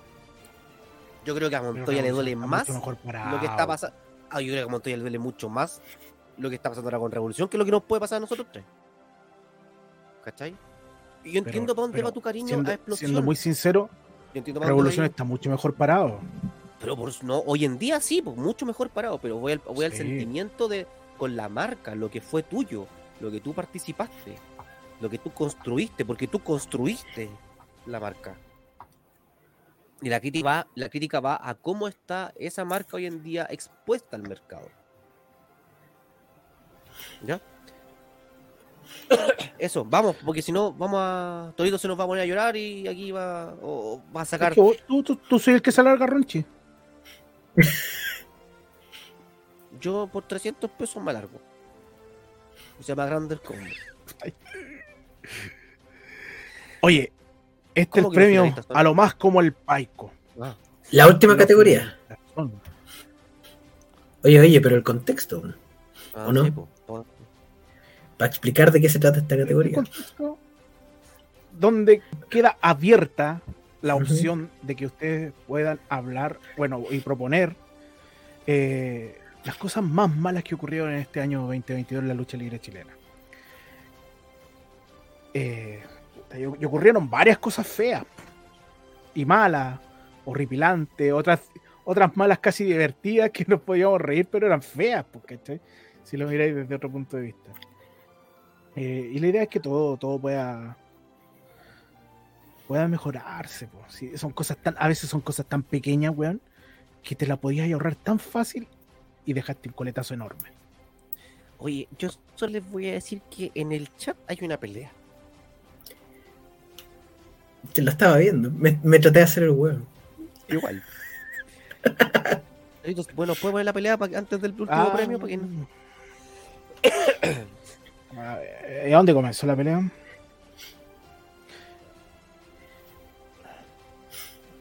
yo creo que a Pero Montoya le duele más lo que está pasando. Ah, yo creo que a Montoya le duele mucho más lo que está pasando ahora con Revolución que lo que nos puede pasar a nosotros tres. ¿Cachai? Y yo Pero- entiendo para dónde pero va tu cariño siendo, a explosión. siendo muy sincero, Yo entiendo para dónde Revolución está mucho mejor parado. Pero por, no, hoy en día sí, pues, mucho mejor parado, pero voy al, voy al sentimiento de con la marca, lo que fue tuyo, lo que tú participaste, lo que tú construiste, porque tú construiste la marca. Y la crítica va, la crítica va a cómo está esa marca hoy en día expuesta al mercado. ¿Ya? Eso, vamos, porque si no, vamos a. Torito se nos va a poner a llorar y aquí va, o- o va a sacar Es que vos- tú, tú, tú soy el que se alarga, Ronchi. Yo por 300 pesos me largo. Y se más grande el combo. Oye, este es ¿Cómo el premio a lo más como el Paico. Ah, La última categoría. Oye, oye, pero el contexto, ah, ¿O no? sí. Po- para explicar de qué se trata esta categoría. contexto donde queda abierta la opción de que ustedes puedan hablar, bueno, y proponer eh, las cosas más malas que ocurrieron en este año 2022 en la lucha libre chilena. Eh, y, ocurrieron varias cosas feas y malas, horripilantes, otras, otras malas casi divertidas que nos podíamos reír, pero eran feas, porque si lo miráis desde otro punto de vista. Eh, y la idea es que todo, todo pueda pueda mejorarse. po. Sí, son cosas tan, a veces son cosas tan pequeñas, weón, que te la podías ahorrar tan fácil y dejaste un coletazo enorme. Oye, yo solo les voy a decir que en el chat hay una pelea. Te lo estaba viendo. Me, me traté de hacer el huevo. Igual. Bueno, ¿puedo poner la pelea antes del último Ah, premio? Para que no- A ver, ¿y a dónde comenzó la pelea?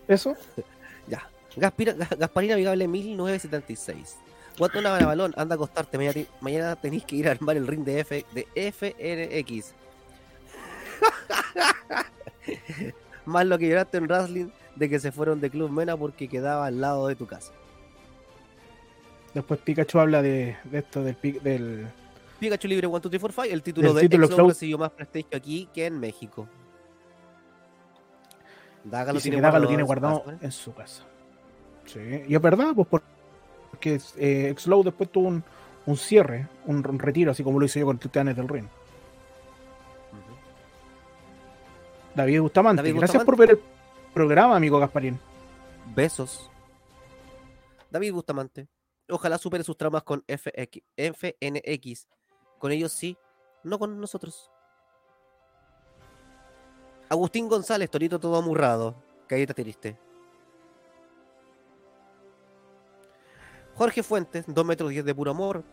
¿Eso? Ya. Gaspira- Ga- Gasparina Vigable 1976. Guatona balón, anda a acostarte. Mañana, mañana tenéis que ir a armar el ring de, F, de FNX. Más lo que lloraste en wrestling de que se fueron de Club Mena porque quedaba al lado de tu casa. Después Pikachu habla de, de esto del, del Pikachu Libre 1, 2, 3, 4, 5. El título de título X-Low Flow. recibió más prestigio aquí que en México. Daga lo tiene Daga lo guardado tiene en su guardado casa, en su casa. Sí, y es verdad, pues por- porque eh, Slow después tuvo un, un cierre, un, un retiro, así como lo hice yo con Titanes del Ring. David Bustamante, David gracias Bustamante. por ver el programa, amigo Gasparín. Besos. David Bustamante. Ojalá supere sus traumas con FX, FNX. Con ellos sí, no con nosotros. Agustín González, Torito todo amurrado. Caíta triste. Jorge Fuentes, 2 metros 10 de puro amor.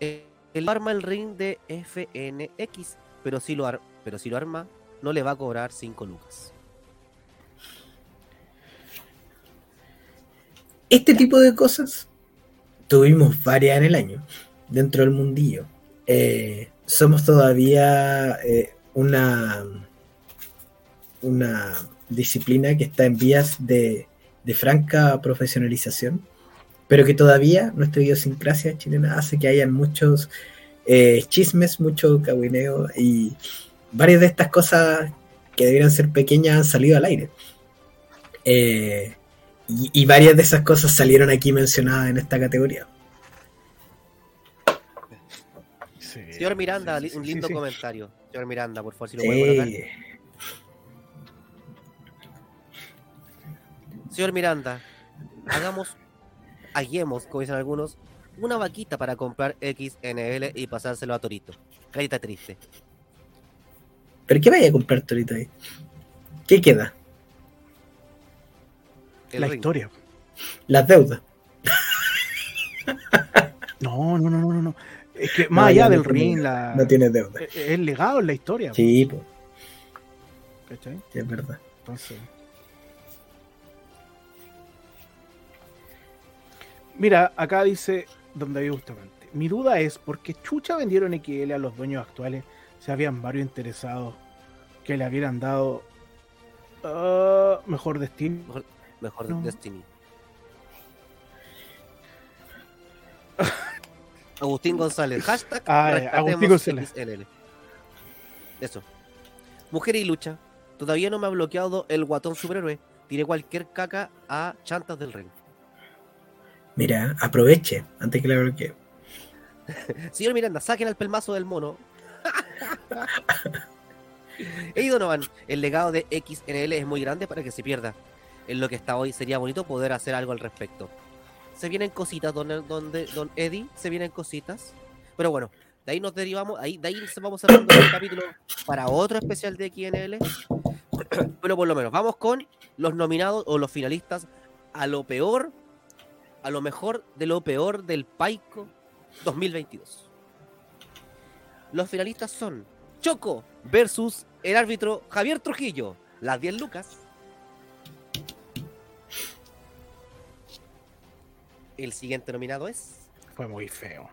Eh, él arma el ring de FNX, pero si lo, ar- pero si lo arma, no le va a cobrar 5 lucas. Este tipo de cosas tuvimos varias en el año, dentro del mundillo. Eh, somos todavía eh, una, una disciplina que está en vías de, de franca profesionalización, pero que todavía nuestra idiosincrasia chilena hace que hayan muchos eh, chismes, mucho caguineo y varias de estas cosas que deberían ser pequeñas han salido al aire. Eh, y, y varias de esas cosas salieron aquí mencionadas en esta categoría. Señor Miranda, un lindo sí. comentario. Señor Miranda, por favor, si lo puede colocar. Señor Miranda, hagamos, hagamos, como dicen algunos, una vaquita para comprar XNL y pasárselo a Torito. Carita triste. ¿Pero qué vaya a comprar tú ahorita ahí? ¿Qué queda? El La ring. historia. Las deudas. No, no, no, no, no. Es que No, más allá no del tiene- ring, la, No tiene deuda. es es el legado en la historia. Sí, pues, ¿cachai? es verdad. Entonces. Mira, acá dice donde David Bustamante. Mi duda es por qué Chucha vendieron XL a los dueños actuales si habían varios interesados que le hubieran dado ah, mejor destino. Mejor, mejor No. Destiny. Agustín González. Hashtag Ah, rescatemos Agustín González. XLL. Eso. Mujer y lucha. Todavía no me ha bloqueado el guatón superhéroe. Tiré cualquier caca a chantas del ring. Mira, aproveche antes que le bloquee. Señor Miranda, saquen al pelmazo del mono. Ey Donovan, el legado de XNL es muy grande para que se pierda. En lo que está hoy sería bonito poder hacer algo al respecto. Se vienen cositas, don, don, don Eddie, se vienen cositas. Pero bueno, de ahí nos derivamos, ahí, de ahí vamos cerrando el capítulo para otro especial de XNL. Pero por lo menos, vamos con los nominados o los finalistas a lo peor, a lo mejor de lo peor del Paico 2022. Los finalistas son Choco versus el árbitro Javier Trujillo, las 10 lucas. El siguiente nominado es Fue muy feo.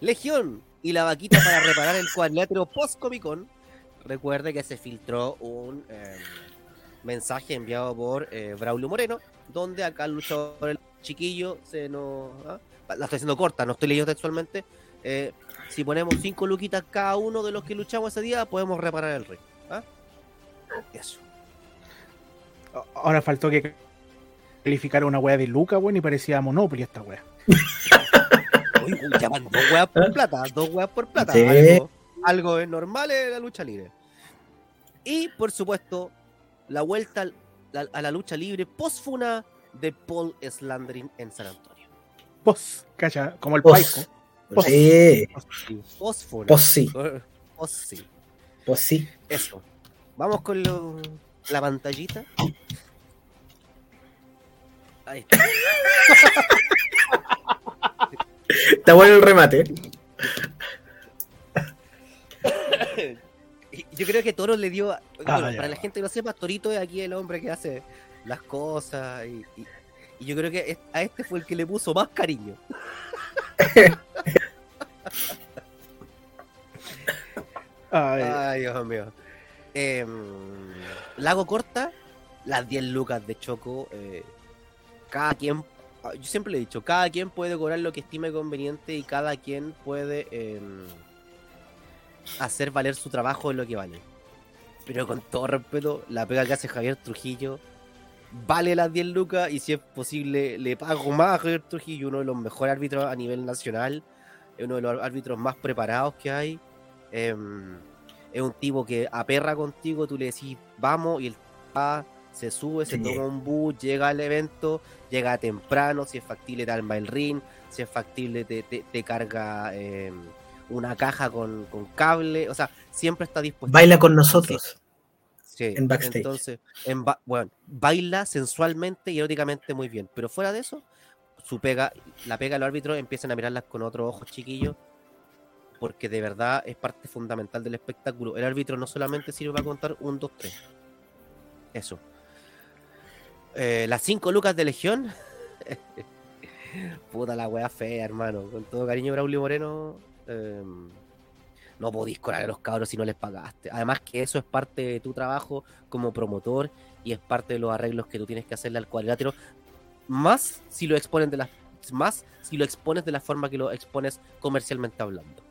Legión y la vaquita para reparar el cuadrilátero post Comic Con. Recuerde que se filtró un eh, mensaje enviado por eh, Braulio Moreno, donde acá el luchador el chiquillo se nos. ¿ah? La estoy haciendo corta, no estoy leyendo textualmente. eh, si ponemos cinco luquitas cada uno de los que luchamos ese día, podemos reparar el ring. ¿ah? Eso. Ahora faltó que calificara una wea de Luca, weón, y parecía Monopoly esta wea. Uy, uy, ya van dos weas por plata, dos weas por plata. Sí. Algo, algo es normal en la lucha libre. Y por supuesto, la vuelta al- la- a la lucha libre post-funa de Paul Slandrin en San Antonio. Pos, cacha, como el Pos. paico. Pos. Sí, Post-funa. pues sí, pues sí. Eso. Vamos con lo- la pantallita. Ahí está. Está bueno el remate. Yo creo que Toro le dio. bueno, Ah, para la gente que no sepa, Torito es aquí el hombre que hace las cosas. Y, y- y yo creo que a este fue el que le puso más cariño. Ay, Dios mío. Em, Lago Corta, las 10 lucas de Choco. eh, cada quien. ah, Yo siempre le he dicho, cada quien puede cobrar lo que estime conveniente y cada quien puede em, hacer valer su trabajo en lo que vale. Pero con todo respeto, la pega que hace Javier Trujillo vale las 10 lucas y si es posible le pago más a Javier Trujillo, uno de los mejores árbitros a nivel nacional, es uno de los árbitros más preparados que hay. Em, es un tipo que aperra contigo, tú le decís vamos y él va, se sube, se Sí. toma un bus, llega al evento, llega temprano, si es factible te arma el ring, si es factible te, te- te carga em, una caja con, con cable, o sea, siempre está dispuesto. Baila con nosotros. Sí, en backstage. Entonces, en ba- bueno, baila sensualmente y eróticamente muy bien, pero fuera de eso, su pega, la pega los árbitros empiezan a mirarlas con otros ojos chiquillos, porque de verdad es parte fundamental del espectáculo. El árbitro no solamente sirve para contar un, dos, tres. Eso. Eh, las cinco lucas de Legión. Puta la wea fea, hermano. Con todo cariño, Braulio Moreno. em, no podís colar a los cabros si no les pagaste. Además que eso es parte de tu trabajo como promotor y es parte de los arreglos que tú tienes que hacerle al cuadrilátero. Más si lo exponen de la, más si lo expones de la forma que lo expones comercialmente hablando.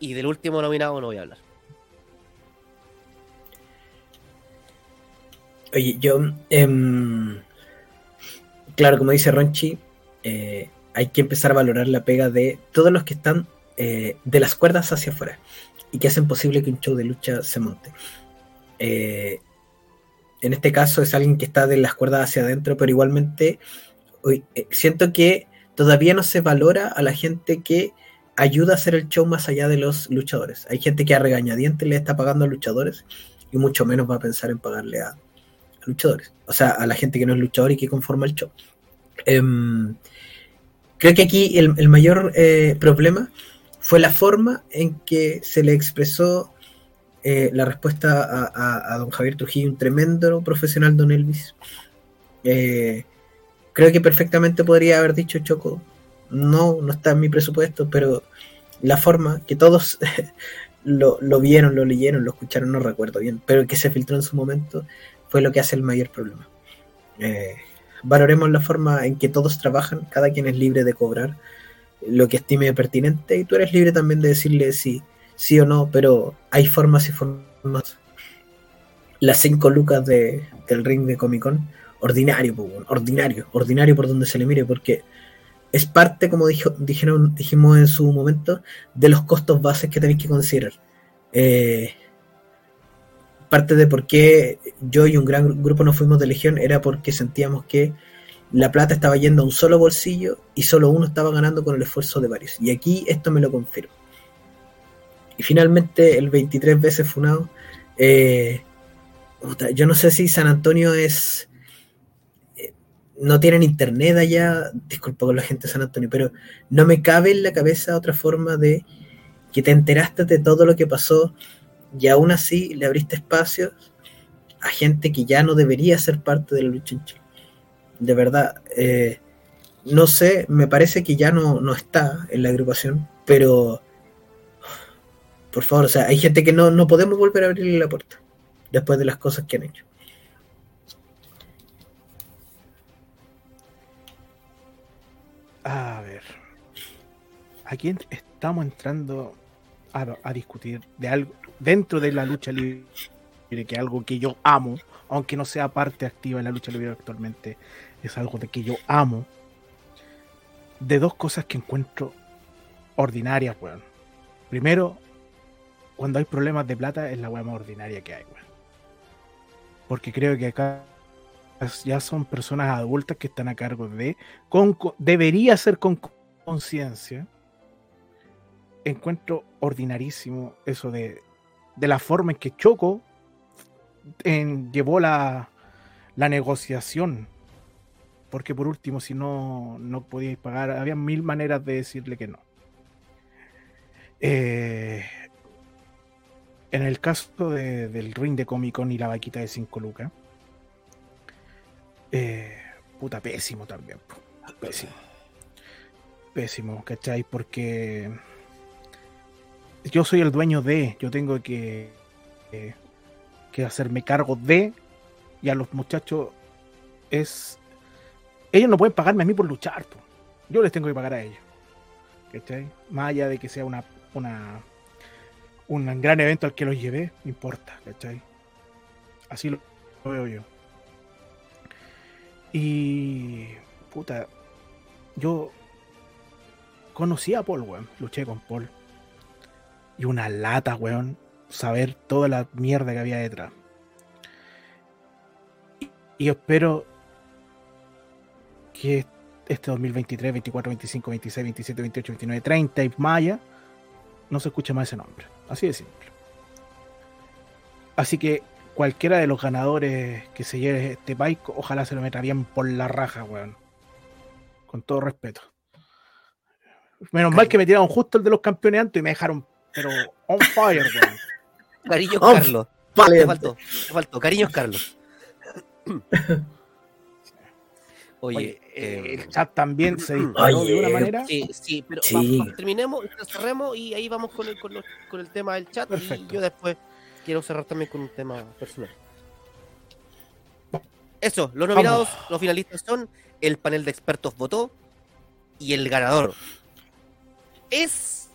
Y del último nominado no voy a hablar. Oye, yo. em, claro, como dice Ronchi, eh, hay que empezar a valorar la pega de todos los que están eh, de las cuerdas hacia afuera y que hacen posible que un show de lucha se monte. Eh, en este caso es alguien que está de las cuerdas hacia adentro, pero igualmente eh, siento que todavía no se valora a la gente que ayuda a hacer el show más allá de los luchadores. Hay gente que a regañadientes le está pagando a luchadores y mucho menos va a pensar en pagarle a, luchadores. O sea, a la gente que no es luchador y que conforma el show. Em, creo que aquí el, mayor problema fue la forma en que se le expresó eh, la respuesta a, don Javier Trujillo, un tremendo profesional, don Elvis. Eh, creo que perfectamente podría haber dicho Choco, no, no está en mi presupuesto, pero la forma que todos lo, lo vieron, lo leyeron, lo escucharon, no recuerdo bien, pero que se filtró en su momento, fue lo que hace el mayor problema. Eh, valoremos la forma en que todos trabajan, cada quien es libre de cobrar lo que estime pertinente y tú eres libre también de decirle sí, sí o no, pero hay formas y formas. Las cinco lucas de, del ring de Comic Con, ordinario, ordinario, ordinario por donde se le mire, porque es parte, como dijeron, dijimos en su momento, de los costos bases que tenéis que considerar. Eh, parte de por qué yo y un gran grupo nos fuimos de Legión era porque sentíamos que la plata estaba yendo a un solo bolsillo y solo uno estaba ganando con el esfuerzo de varios. Y aquí esto me lo confirma. Y finalmente el 23 veces funado. eh, yo no sé si San Antonio es... eh, No tienen internet allá, disculpa con la gente de San Antonio, pero no me cabe en la cabeza otra forma de que te enteraste de todo lo que pasó y aún así le abriste espacios a gente que ya no debería ser parte de la lucha en Chile. De verdad, eh, no sé, me parece que ya no, no está en la agrupación, pero por favor, o sea, hay gente que no, no podemos volver a abrirle la puerta después de las cosas que han hecho. A ver. Aquí estamos entrando a, a discutir de algo dentro de la lucha libre, que algo que yo amo, aunque no sea parte activa en la lucha libre actualmente, es algo de que yo amo. De dos cosas que encuentro ordinarias, weón. Primero, cuando hay problemas de plata, es la weá más ordinaria que hay, weón. Porque creo que acá ya son personas adultas que están a cargo de, con, co- debería ser con conciencia. Encuentro ordinarísimo eso de, de la forma en que Choco llevó la, la negociación. Porque por último, si no, no podíais pagar, había mil maneras de decirle que no. Eh, en el caso de- del ring de Comic Con y la vaquita de 5 lucas, eh, puta, pésimo también. Pésimo. Pésimo, ¿cachai? Porque yo soy el dueño de, yo tengo que, eh, que hacerme cargo de, y a los muchachos es... Ellos no pueden pagarme a mí por luchar, po. yo les tengo que pagar a ellos. ¿Cachai? Más allá de que sea una, una, un gran evento al que los llevé, no importa, ¿cachai? Así lo veo yo. Y. Puta. Yo. Conocí a Paul, weón. Luché con Paul. Y una lata, weón. Saber toda la mierda que había detrás. Y espero que este 2023, 24, 25, 26, 27, 28, 29, 30 y Maya no se escuche más ese nombre. Así de simple. Así que cualquiera de los ganadores que se lleve este país, ojalá se lo meta bien por la raja, weón. Con todo respeto. Menos mal que me tiraron justo el de los campeones antes y me dejaron, pero on fire, weón. Cariños Oh, Carlos. Vale, Te faltó, te faltó. Cariños Carlos. Oye, Oye, eh, el chat también se disparó Oye, de una manera. Sí, sí, pero Sí. va- va- terminemos, cerremos y ahí vamos con el, con, los- con el tema del chat. Perfecto. Y yo después quiero cerrar también con un tema personal. Eso, los nominados, los finalistas son el panel de expertos votó y el ganador es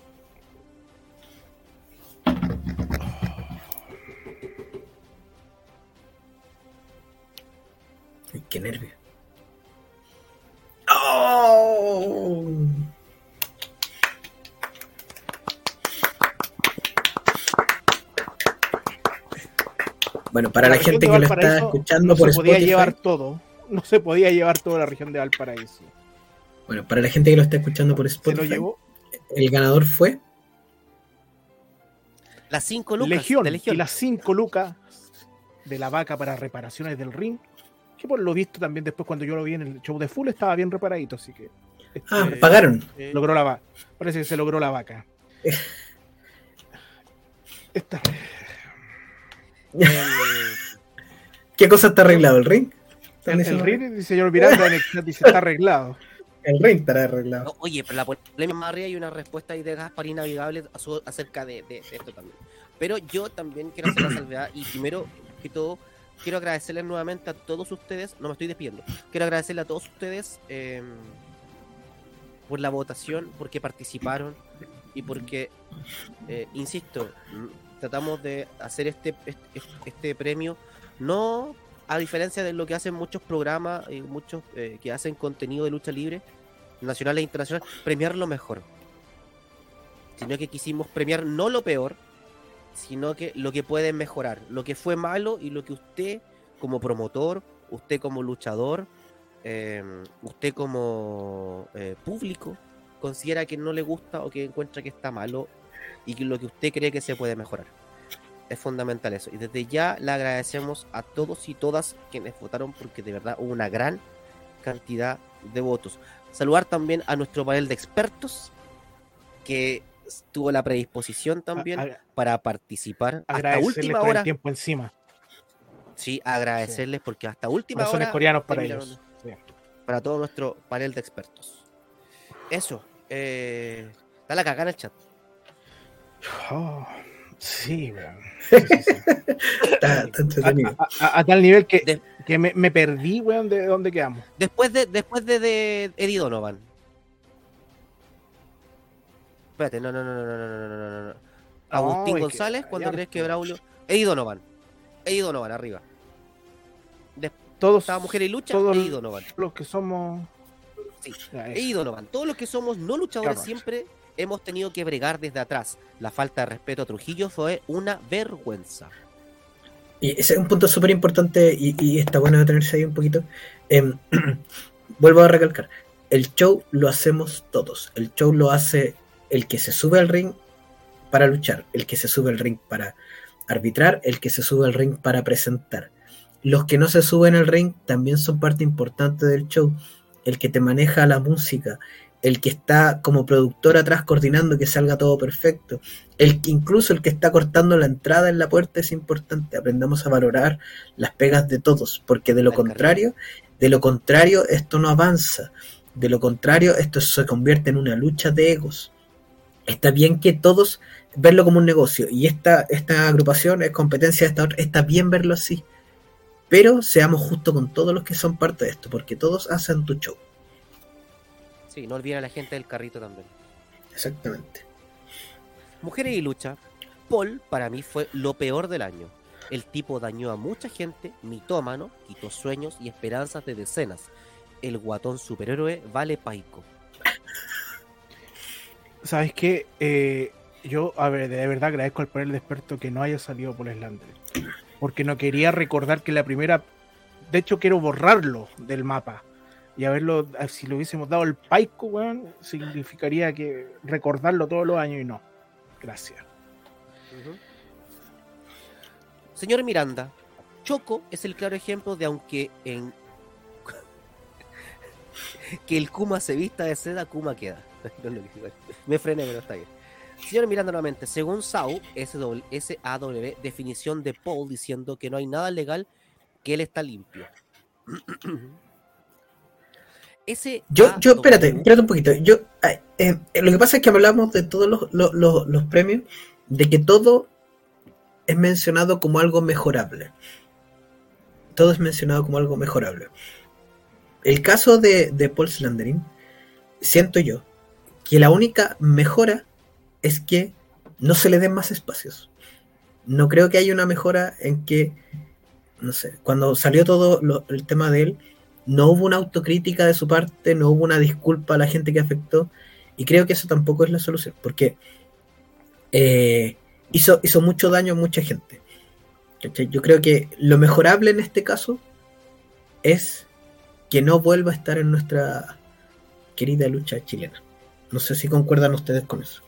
Ay, qué nervio. ¡Oh! Bueno, para la, gente que lo está escuchando no por se podía Spotify, llevar todo. No se podía llevar toda la región de Valparaíso. bueno, para la gente que lo está escuchando por Se lo Spotify, llevó el ganador fue las 5 lucas Legión, de Legión. y las 5 lucas de la vaca para reparaciones del ring. Que por lo visto también después cuando yo lo vi en el show de Full estaba bien reparadito, así que este, Ah, pagaron. logró la vaca. Parece que se logró la vaca. Esta- ¿Qué cosa está arreglado el ring? El, el ring, dice señor Miranda en el chat, dice está arreglado. el ring estará arreglado. No, oye, pero la polémica más arriba hay una respuesta ahí de Gaspar Navegable acerca de, de- de esto también. Pero yo también quiero hacer la salvedad y primero que todo quiero agradecerles nuevamente a todos ustedes, no me estoy despidiendo, quiero agradecerle a todos ustedes eh, por la votación, porque participaron y porque, eh, insisto, tratamos de hacer este, este, este premio no a diferencia de lo que hacen muchos programas y muchos eh, que hacen contenido de lucha libre, nacional e internacional, premiar lo mejor. Sino que quisimos premiar no lo peor, sino que lo que puede mejorar, lo que fue malo y lo que usted como promotor, usted como luchador, eh, usted como eh, público considera que no le gusta o que encuentra que está malo y que lo que usted cree que se puede mejorar. Es fundamental eso. Y desde ya le agradecemos a todos y todas quienes votaron porque de verdad hubo una gran cantidad de votos. Saludar también a nuestro panel de expertos que tuvo la predisposición también A- a- para participar hasta última con el hora. tiempo encima. Sí, agradecerles porque hasta última Corazones hora coreanos para ellos. Sí. para todo nuestro panel de expertos. Eso. Eh, está la cagada en el chat. Oh, sí, weón. Sí. A, a- a tal nivel que, De- que me, me perdí, weón, de dónde quedamos. Después de, después de, de Eddie Donovan. Espérate, no, no, no, no, no, no, no, no, no, no. Agustín que González, hay ¿cuándo crees que. Braulio? Eddie Donovan. Eddie Donovan, arriba. Todos, Estaba Mujer y Lucha, todos Eddie Donovan. los que somos. Sí. Eddie Donovan. Todos los que somos no luchadores siempre hemos tenido que bregar desde atrás. La falta de respeto a Trujillo fue una vergüenza. Y ese es un punto súper importante y, y está bueno detenerse ahí un poquito. Em, vuelvo a recalcar, el show lo hacemos todos. El show lo hace el que se sube al ring para luchar, el que se sube al ring para arbitrar, el que se sube al ring para presentar. Los que no se suben al ring también son parte importante del show. El que te maneja la música, el que está como productor atrás coordinando que salga todo perfecto, el que incluso el que está cortando la entrada en la puerta es importante. Aprendamos a valorar las pegas de todos, porque de lo contrario, de lo contrario esto no avanza. De lo contrario, esto se convierte en una lucha de egos. Está bien que todos verlo como un negocio y esta, esta agrupación es competencia de esta otra, está bien verlo así. Pero seamos justos con todos los que son parte de esto, porque todos hacen tu show. Sí, no olviden a la gente del carrito también. Exactamente. Mujeres y lucha. Paul para mí fue lo peor del año. El tipo dañó a mucha gente, mitómano, quitó sueños y esperanzas de decenas. El guatón superhéroe vale paico. ¿Sabes qué? Eh, yo, a ver, de verdad agradezco al panel de expertos que no haya salido por Slander. Porque no quería recordar que la primera. De hecho, quiero borrarlo del mapa. Y haberlo. Si lo hubiésemos dado el Paico, weón, significaría que recordarlo todos los años y no. Gracias. Señor Miranda, Choco es el claro ejemplo de aunque en que el Kuma se vista de seda, Kuma queda. Me frené, pero está bien. Señor Miranda nuevamente, según SW, SAW, definición de Paul diciendo que no hay nada legal, que él está limpio. Ese Yo, yo, espérate, espérate un poquito. Yo, ay, eh, eh, lo que pasa es que hablamos de todos los, los- los- los premios, de que todo es mencionado como algo mejorable. Todo es mencionado como algo mejorable. El caso de, de Paul Slandering, siento yo que la única mejora es que no se le den más espacios. No creo que haya una mejora en que, no sé, cuando salió todo lo- el tema de él, no hubo una autocrítica de su parte, no hubo una disculpa a la gente que afectó, y creo que eso tampoco es la solución, porque eh, hizo, mucho daño a mucha gente. Yo creo que lo mejorable en este caso es que no vuelva a estar en nuestra querida lucha chilena. No sé si concuerdan ustedes con eso.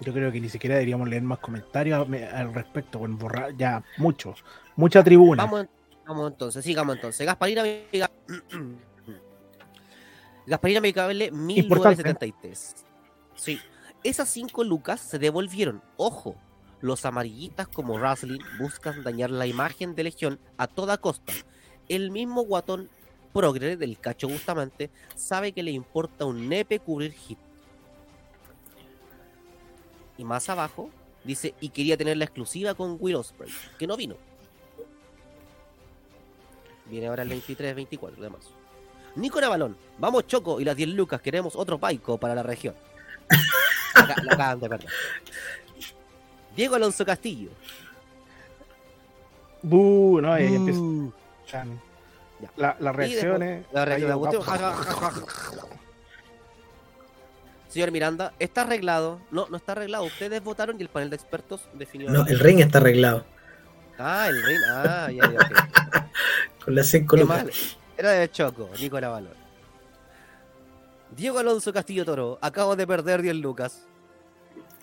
Yo creo que ni siquiera deberíamos leer más comentarios me- al respecto, bueno, borrar ya muchos, mucha tribuna. Vamos, vamos entonces, sigamos entonces. Gasparina Amiga- Gasparina Amigable 1973. Sí. Esas 5 lucas se devolvieron. Ojo, los amarillistas como Wrestling buscan dañar la imagen de Legión a toda costa. El mismo guatón progre del cacho Bustamante sabe que le importa un nepe cubrir hit. Y más abajo dice, y quería tener la exclusiva con Will Ospreay, que no vino. Viene ahora el 23-24 de marzo. Nico Balón, vamos Choco y las 10 lucas, queremos otro paico para la región. Acá- lo acaban de perder. Diego Alonso Castillo. Bu, no, ahí Uh. empiezan Ya. la- las reacciones. La. Señor Miranda, ¿está arreglado? No, no está arreglado. Ustedes votaron y el panel de expertos definió. No, el ring está arreglado. Ah, el ring. Ah, ya, ya, ok. Con las cinco. Era de Choco, Nicolás Valor. Diego Alonso Castillo Toro, acabo de perder 10 lucas.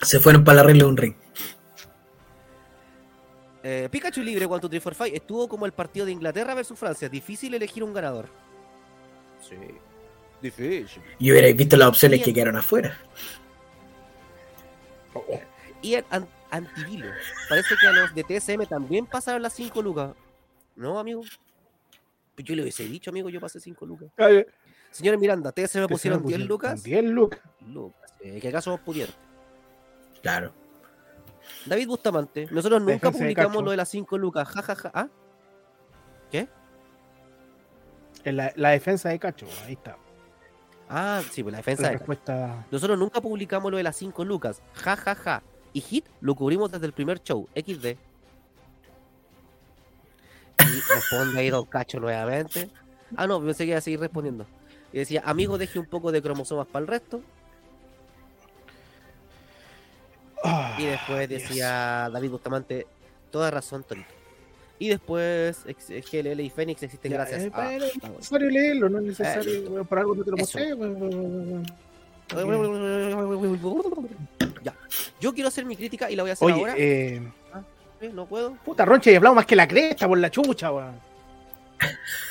Se fueron para el arreglo de un ring. Eh, Pikachu Libre, One, two, three, four, five, estuvo como el partido de Inglaterra versus Francia. Difícil elegir un ganador. Sí. Difícil. Y hubierais visto las opciones que quedaron afuera. Y el an- Antivilo. Parece que a los de TSM también pasaron las 5 lucas. ¿No, amigo? Pues yo le hubiese dicho, amigo, yo pasé 5 lucas. Ay, Señores Miranda, TSM pusieron se 10 pusieron lucas. 10 lucas. Lucas. Eh, ¿Qué acaso pudieron? Claro. David Bustamante, nosotros nunca publicamos lo de las 5 lucas. Ja, ja, ja. ¿Ah? En la, la defensa de Cacho, ahí está. Ah, sí, pues la defensa La de respuesta. Nosotros nunca publicamos lo de las 5 lucas. Ja, ja, ja. Y Hit lo cubrimos desde el primer show. XD. Y responde ahí Don Cacho nuevamente. Ah, no, pensé que iba a seguir respondiendo. Y decía, amigo, deje un poco de cromosomas para el resto. Ah, Y después Dios. decía David Bustamante, toda razón, Torito. Y después GLL y Fénix existen Ya, gracias eh, a... pero Ah, es bueno. necesario leerlo, no es necesario. Eh, por algo no te lo mostré. Ya. Yo quiero hacer mi crítica y la voy a hacer Oye, ahora. eh, ¿Eh? No puedo. puta Roncha, y hablado más que la cresta por la chucha, weón.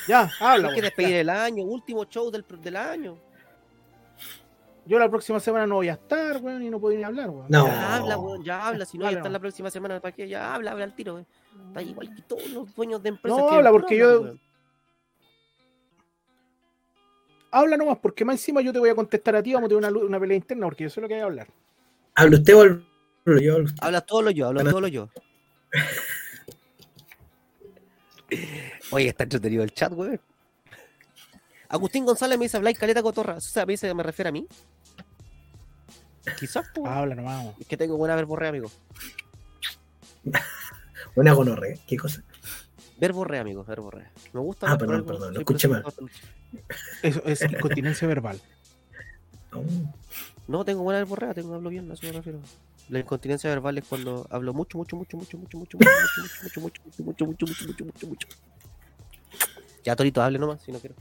Ya, habla, Hay que despedir ya. el año, último show del, del año. Yo la próxima semana no voy a estar, weón, y no puedo ni hablar, weón. No. Ya habla, weón, ya habla. Si no, ya Habla. está la próxima semana. ¿Para qué? Ya habla, habla al tiro, weón. Está igual que todos los dueños de empresas. No, que habla, porque yo- weón. Habla nomás, porque más encima yo te voy a contestar a ti, vamos a tener una, una pelea interna, porque yo sé lo que voy a hablar. ¿Habla usted o hablo yo? Hablo usted. Habla todo lo yo, habla todo lo yo. Oye, está entretenido el chat, weón. Agustín González me dice, Blake Caleta Cotorra. O sea, me dice, me refiere a mí. Quizás, pues. Habla nomás. Es que tengo buena verborrea, amigo. Una gonorrea. ¿Qué cosa? Verborrea, amigo, verborrea. Me gusta. Ah, perdón, perdón, lo soy escuché de- Eso es incontinencia verbal. No. No, tengo buena verborrea, tengo hablo bien, a eso me refiero. La incontinencia verbal es cuando hablo mucho, mucho, mucho, mucho, mucho, mucho, mucho, mucho, mucho, mucho, mucho, mucho, mucho, mucho, mucho, mucho, mucho. Ya, Torito, hable nomás, si no quiero.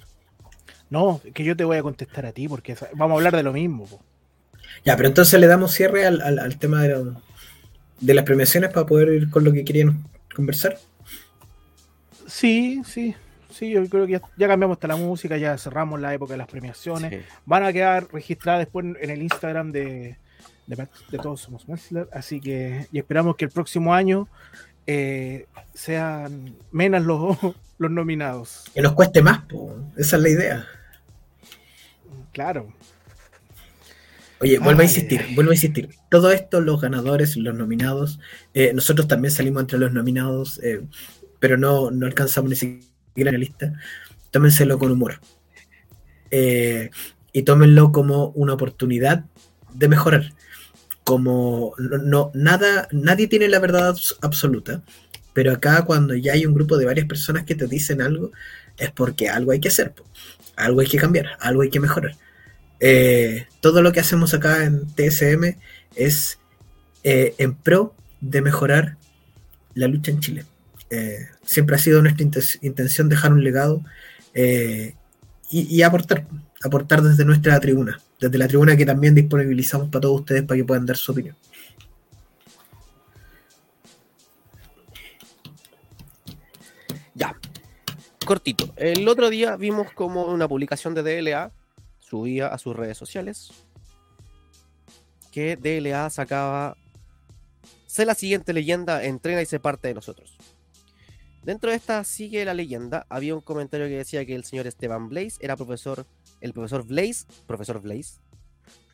No, que yo te voy a contestar a ti, porque vamos a hablar de lo mismo. po. Ya, pero entonces le damos cierre al, al- al tema de, la- de las premiaciones para poder ir con lo que querían conversar. Sí, sí, sí, yo creo que ya, ya cambiamos hasta la música, ya cerramos la época de las premiaciones. Sí. Van a quedar registradas después en, el Instagram de, de, de Todos Somos Wrestler, así que y esperamos que el próximo año eh, sean menos los, los nominados. Que nos cueste más, po. esa es la idea. Claro. Oye, vuelvo a insistir, vuelvo a insistir. Todo esto, los ganadores, los nominados, eh, nosotros también salimos entre los nominados, eh, pero no, no alcanzamos ni siquiera en la lista. Tómenselo con humor. Eh, y tómenlo como una oportunidad de mejorar. Como no, no- nada, nadie tiene la verdad abs- absoluta, pero acá cuando ya hay un grupo de varias personas que te dicen algo, es porque algo hay que hacer, algo hay que cambiar, algo hay que mejorar. Eh, todo lo que hacemos acá en TSM es eh, en pro de mejorar la lucha en Chile. Eh, siempre ha sido nuestra inten- intención dejar un legado y, y aportar, aportar desde nuestra tribuna, desde la tribuna que también disponibilizamos para todos ustedes para que puedan dar su opinión. Ya. Cortito. El otro día vimos como una publicación de DLA subía a sus redes sociales que DLA sacaba Sé la siguiente leyenda, entrena y se parte de nosotros. Dentro de esta sigue la leyenda. Había un comentario que decía que el señor Esteban Blaze era profesor, el profesor Blaze, profesor Blaze,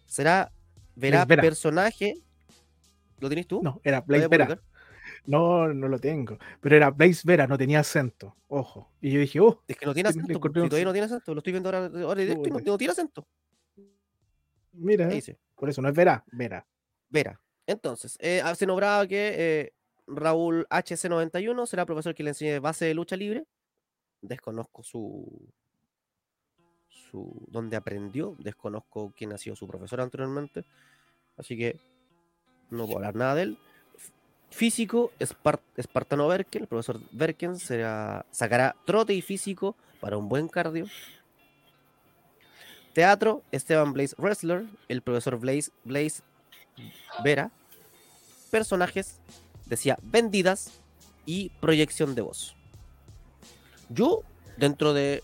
será, verá Vera. personaje. ¿Lo tienes tú? No, era ¿Lo Blaze Vera. publicar? No, no lo tengo. Pero era Blaze Vera, no tenía acento. Ojo. Y yo dije, oh, Es que no tiene acento. Si todavía no tiene acento, lo estoy viendo ahora, ahora directo y no, tiene acento. mira, por eso no es Vera, Vera. Vera. Entonces, eh, ah, se nombraba que eh, Raúl HC91 será profesor que le enseñe base de lucha libre. Desconozco su. su dónde aprendió. Desconozco quién ha sido su profesor anteriormente. Así que no puedo hablar nada de él. Físico, Espar- Espartano Berken. El profesor Berken será, sacará trote y físico para un buen cardio. Teatro, Esteban Blaze Wrestler. El profesor Blaze, Blaze Vera, personajes, decía vendidas y proyección de voz. Yo, dentro de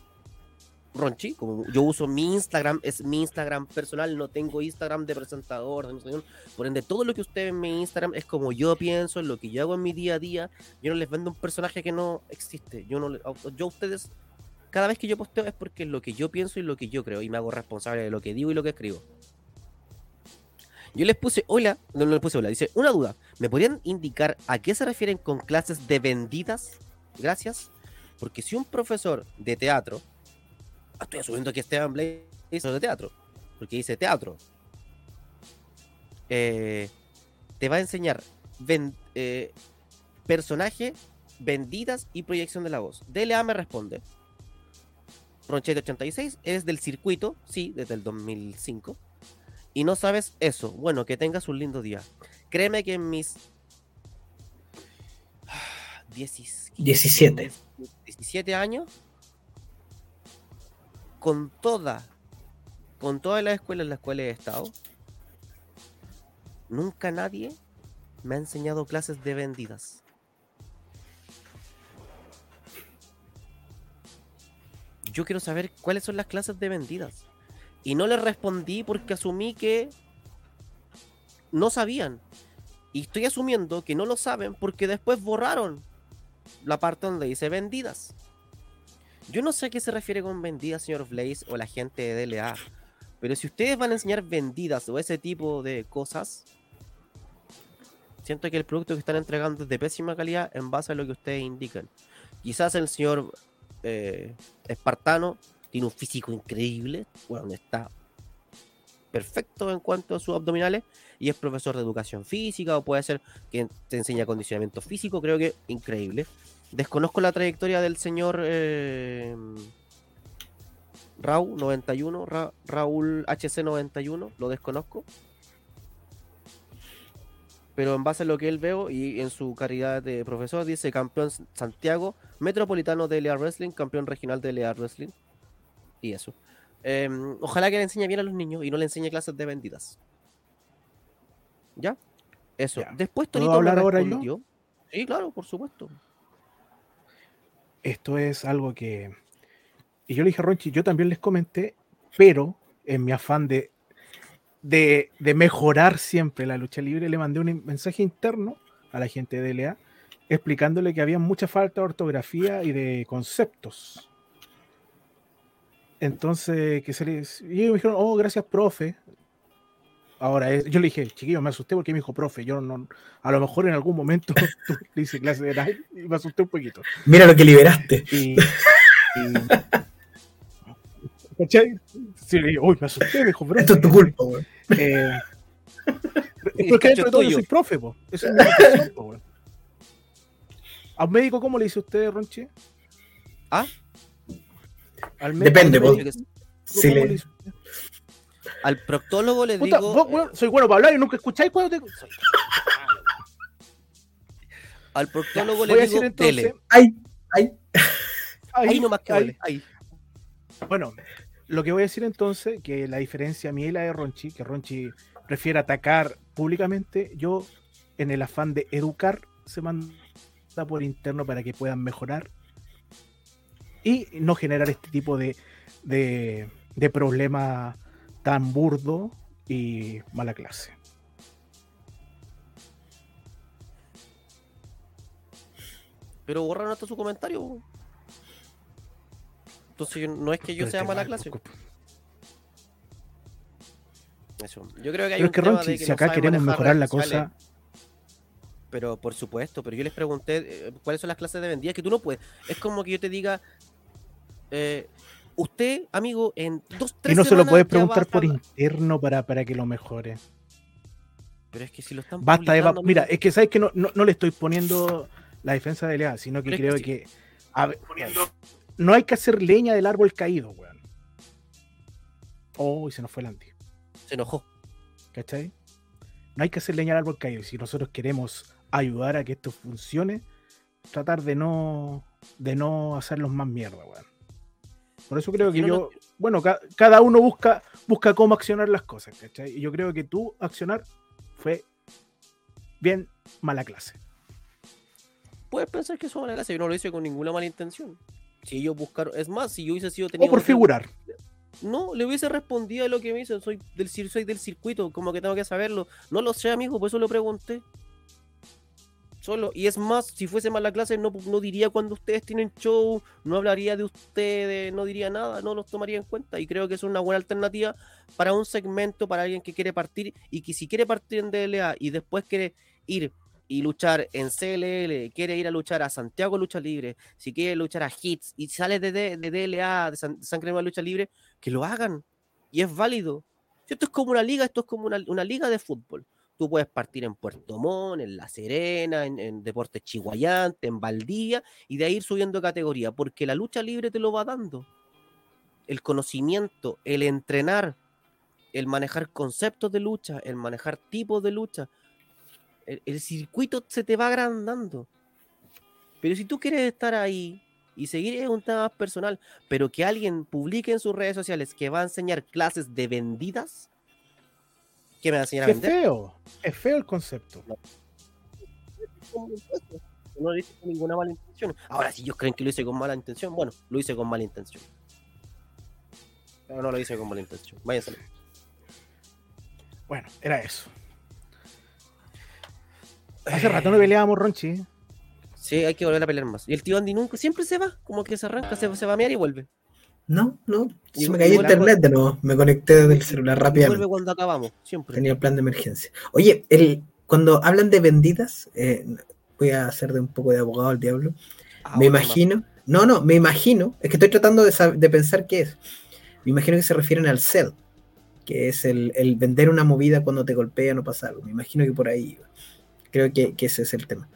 Ronchi, como yo uso mi Instagram, es mi Instagram personal, no tengo Instagram de presentador, de por ende todo lo que usted ve en mi Instagram es como yo pienso, lo que yo hago en mi día a día, yo no les vendo un personaje que no existe, yo no yo ustedes cada vez que yo posteo es porque es lo que yo pienso y lo que yo creo y me hago responsable de lo que digo y lo que escribo. Yo les puse hola, no, no les puse hola, dice, una duda, ¿me podrían indicar a qué se refieren con clases de vendidas? Gracias. Porque si un profesor de teatro, estoy asumiendo que Esteban Blaze hizo de teatro, porque dice teatro, eh, te va a enseñar ven- eh, personaje, vendidas y proyección de la voz. DLA me responde. Ronchete 86, eres del circuito, sí, desde el 2005 y no sabes eso, bueno, que tengas un lindo día. Créeme que en mis 10 17. 17 años, con toda, con todas las escuelas en las cuales he estado, nunca nadie me ha enseñado clases de vendidas. Yo quiero saber cuáles son las clases de vendidas. Y no les respondí porque asumí que no sabían. Y estoy asumiendo que no lo saben porque después borraron la parte donde dice vendidas. Yo no sé a qué se refiere con vendidas, señor Blaze, o la gente de DLA. Pero si ustedes van a enseñar vendidas o ese tipo de cosas, siento que el producto que están entregando es de pésima calidad en base a lo que ustedes indican. Quizás el señor eh, Espartano tiene un físico increíble, bueno, está perfecto en cuanto a sus abdominales y es profesor de educación física o puede ser que te enseña acondicionamiento físico, creo que increíble. Desconozco la trayectoria del señor eh, Raúl 91, Ra- Raúl HC 91, lo desconozco. Pero en base a lo que él veo y en su calidad de profesor, dice campeón Santiago, metropolitano de LA Wrestling, campeón regional de LA Wrestling. Y eso. Em, ojalá que le enseñe bien a los niños y no le enseñe clases de vendidas. ¿Ya? Eso. Ya. Después ¿Puedo Tonito me hablar ahora yo? respondió. Sí, claro, por supuesto. Esto es algo que. Y yo le dije a Ronchi, yo también les comenté, pero en mi afán de, de, de mejorar siempre la lucha libre, le mandé un mensaje interno a la gente de DLA explicándole que había mucha falta de ortografía y de conceptos. Entonces, que se les. Y ellos me dijeron, oh, gracias, profe. Ahora, es- yo le dije, chiquillo, me asusté porque me dijo, profe, yo no. A lo mejor en algún momento tú le hice clase de live y me asusté un poquito. Mira lo que liberaste. Y. y- ¿Cachai? Sí, le dije, uy, me asusté, me dijo, profe. Esto es tu culpa, weón. Eh, El porque dentro de es todo yo soy profe, po. Esa es mi profesión, po, weón. ¿A un médico cómo le dice usted, Ronchi? ¿Ah? Al Depende, al po. médico, Sí, ¿cómo le- le dice usted? Al proctólogo le Puta, digo. vos, weón, soy bueno para hablar y nunca escucháis cuando te. soy- Al proctólogo le digo decir tele. Ay, ay. Ahí nomás que ahí. vale. Ahí. Bueno, lo que voy a decir entonces, que la diferencia mía y la de Ronchi, que Ronchi prefiere atacar públicamente, yo en el afán de educar se manda por interno para que puedan mejorar y no generar este tipo de, de, de problema tan burdo y mala clase. Pero borraron hasta su comentario. Entonces no es que yo Pero sea mala clase. Eso. Yo creo que hay Pero un es que tema Ronchi, de que si no acá queremos mejorar la cosa, Pero por supuesto, pero yo les pregunté eh, cuáles son las clases de vendida que tú no puedes. Es como que yo te diga, eh, usted, amigo, en dos, tres y no se lo puedes preguntar por interno para, para que lo mejore. Pero es que si lo están Basta de... Mira, es que sabes que no, no, no le estoy poniendo la defensa de Lea, sino que Pero es creo que que... a ver, no hay que hacer leña del árbol caído, weón. Oh, y se nos fue el anti. se enojó. ¿Cachai? No hay que hacer leña al árbol caído. Si nosotros queremos ayudar a que esto funcione, tratar de no de no hacerlos más mierda, weón. Por eso creo que yo, bueno, ca- cada uno busca busca cómo accionar las cosas, ¿cachai? Y yo creo que tu accionar fue bien mala clase. Puedes pensar que eso es mala clase, yo no lo hice con ninguna mala intención. Si ellos buscaron, es más, si yo hubiese sido O tenido por otro- figurar. No, le hubiese respondido a lo que me hizo. Soy del, soy del circuito, como que tengo que saberlo. No lo sé, amigo, por eso lo pregunté. Solo, y es más, si fuese mala clase, no, no diría cuando ustedes tienen show, no hablaría de ustedes, no diría nada, no los tomaría en cuenta. Y creo que es una buena alternativa para un segmento, para alguien que quiere partir y que si quiere partir en DLA y después quiere ir y luchar en CLL, quiere ir a luchar a Santiago Lucha Libre, si quiere luchar a Hits y sale de, de DLA, de San, Nueva Lucha Libre, que lo hagan. Y es válido. Esto es como una liga, esto es como una, una liga de fútbol. Tú puedes partir en Puerto Montt, en La Serena, en, Deportes Chihuayante, en Valdivia, y de ahí ir subiendo de categoría, porque la lucha libre te lo va dando. El conocimiento, el entrenar, el manejar conceptos de lucha, el manejar tipos de lucha. El, el circuito se te va agrandando. Pero si tú quieres estar ahí y seguir es un tema más personal, pero que alguien publique en sus redes sociales que va a enseñar clases de vendidas, ¿qué me va a enseñar a Es vender? feo. Es feo el concepto. No lo hice con ninguna mala intención. Ahora, si ellos creen que lo hice con mala intención, bueno, lo hice con mala intención. Pero no lo hice con mala intención. Váyanse. Bueno, era eso. Hace rato no peleábamos, Ronchi. Sí, hay que volver a pelear más. Y el tío Andy nunca, siempre se va, como que se arranca, se, se va a mear y vuelve. No, no, se me cayó internet de nuevo. Me conecté desde el celular Y vuelve rápidamente. cuando acabamos, siempre. Tenía el plan de emergencia. Oye, el, cuando hablan de vendidas, eh, voy a hacer de un poco de abogado al diablo. Ah, me más. imagino, no, no, me imagino, es que estoy tratando de, de pensar qué es. Me imagino que se refieren al sell, que es el, el vender una movida cuando te golpean o pasa algo. Me imagino que por ahí iba. Creo que, que ese es el tema.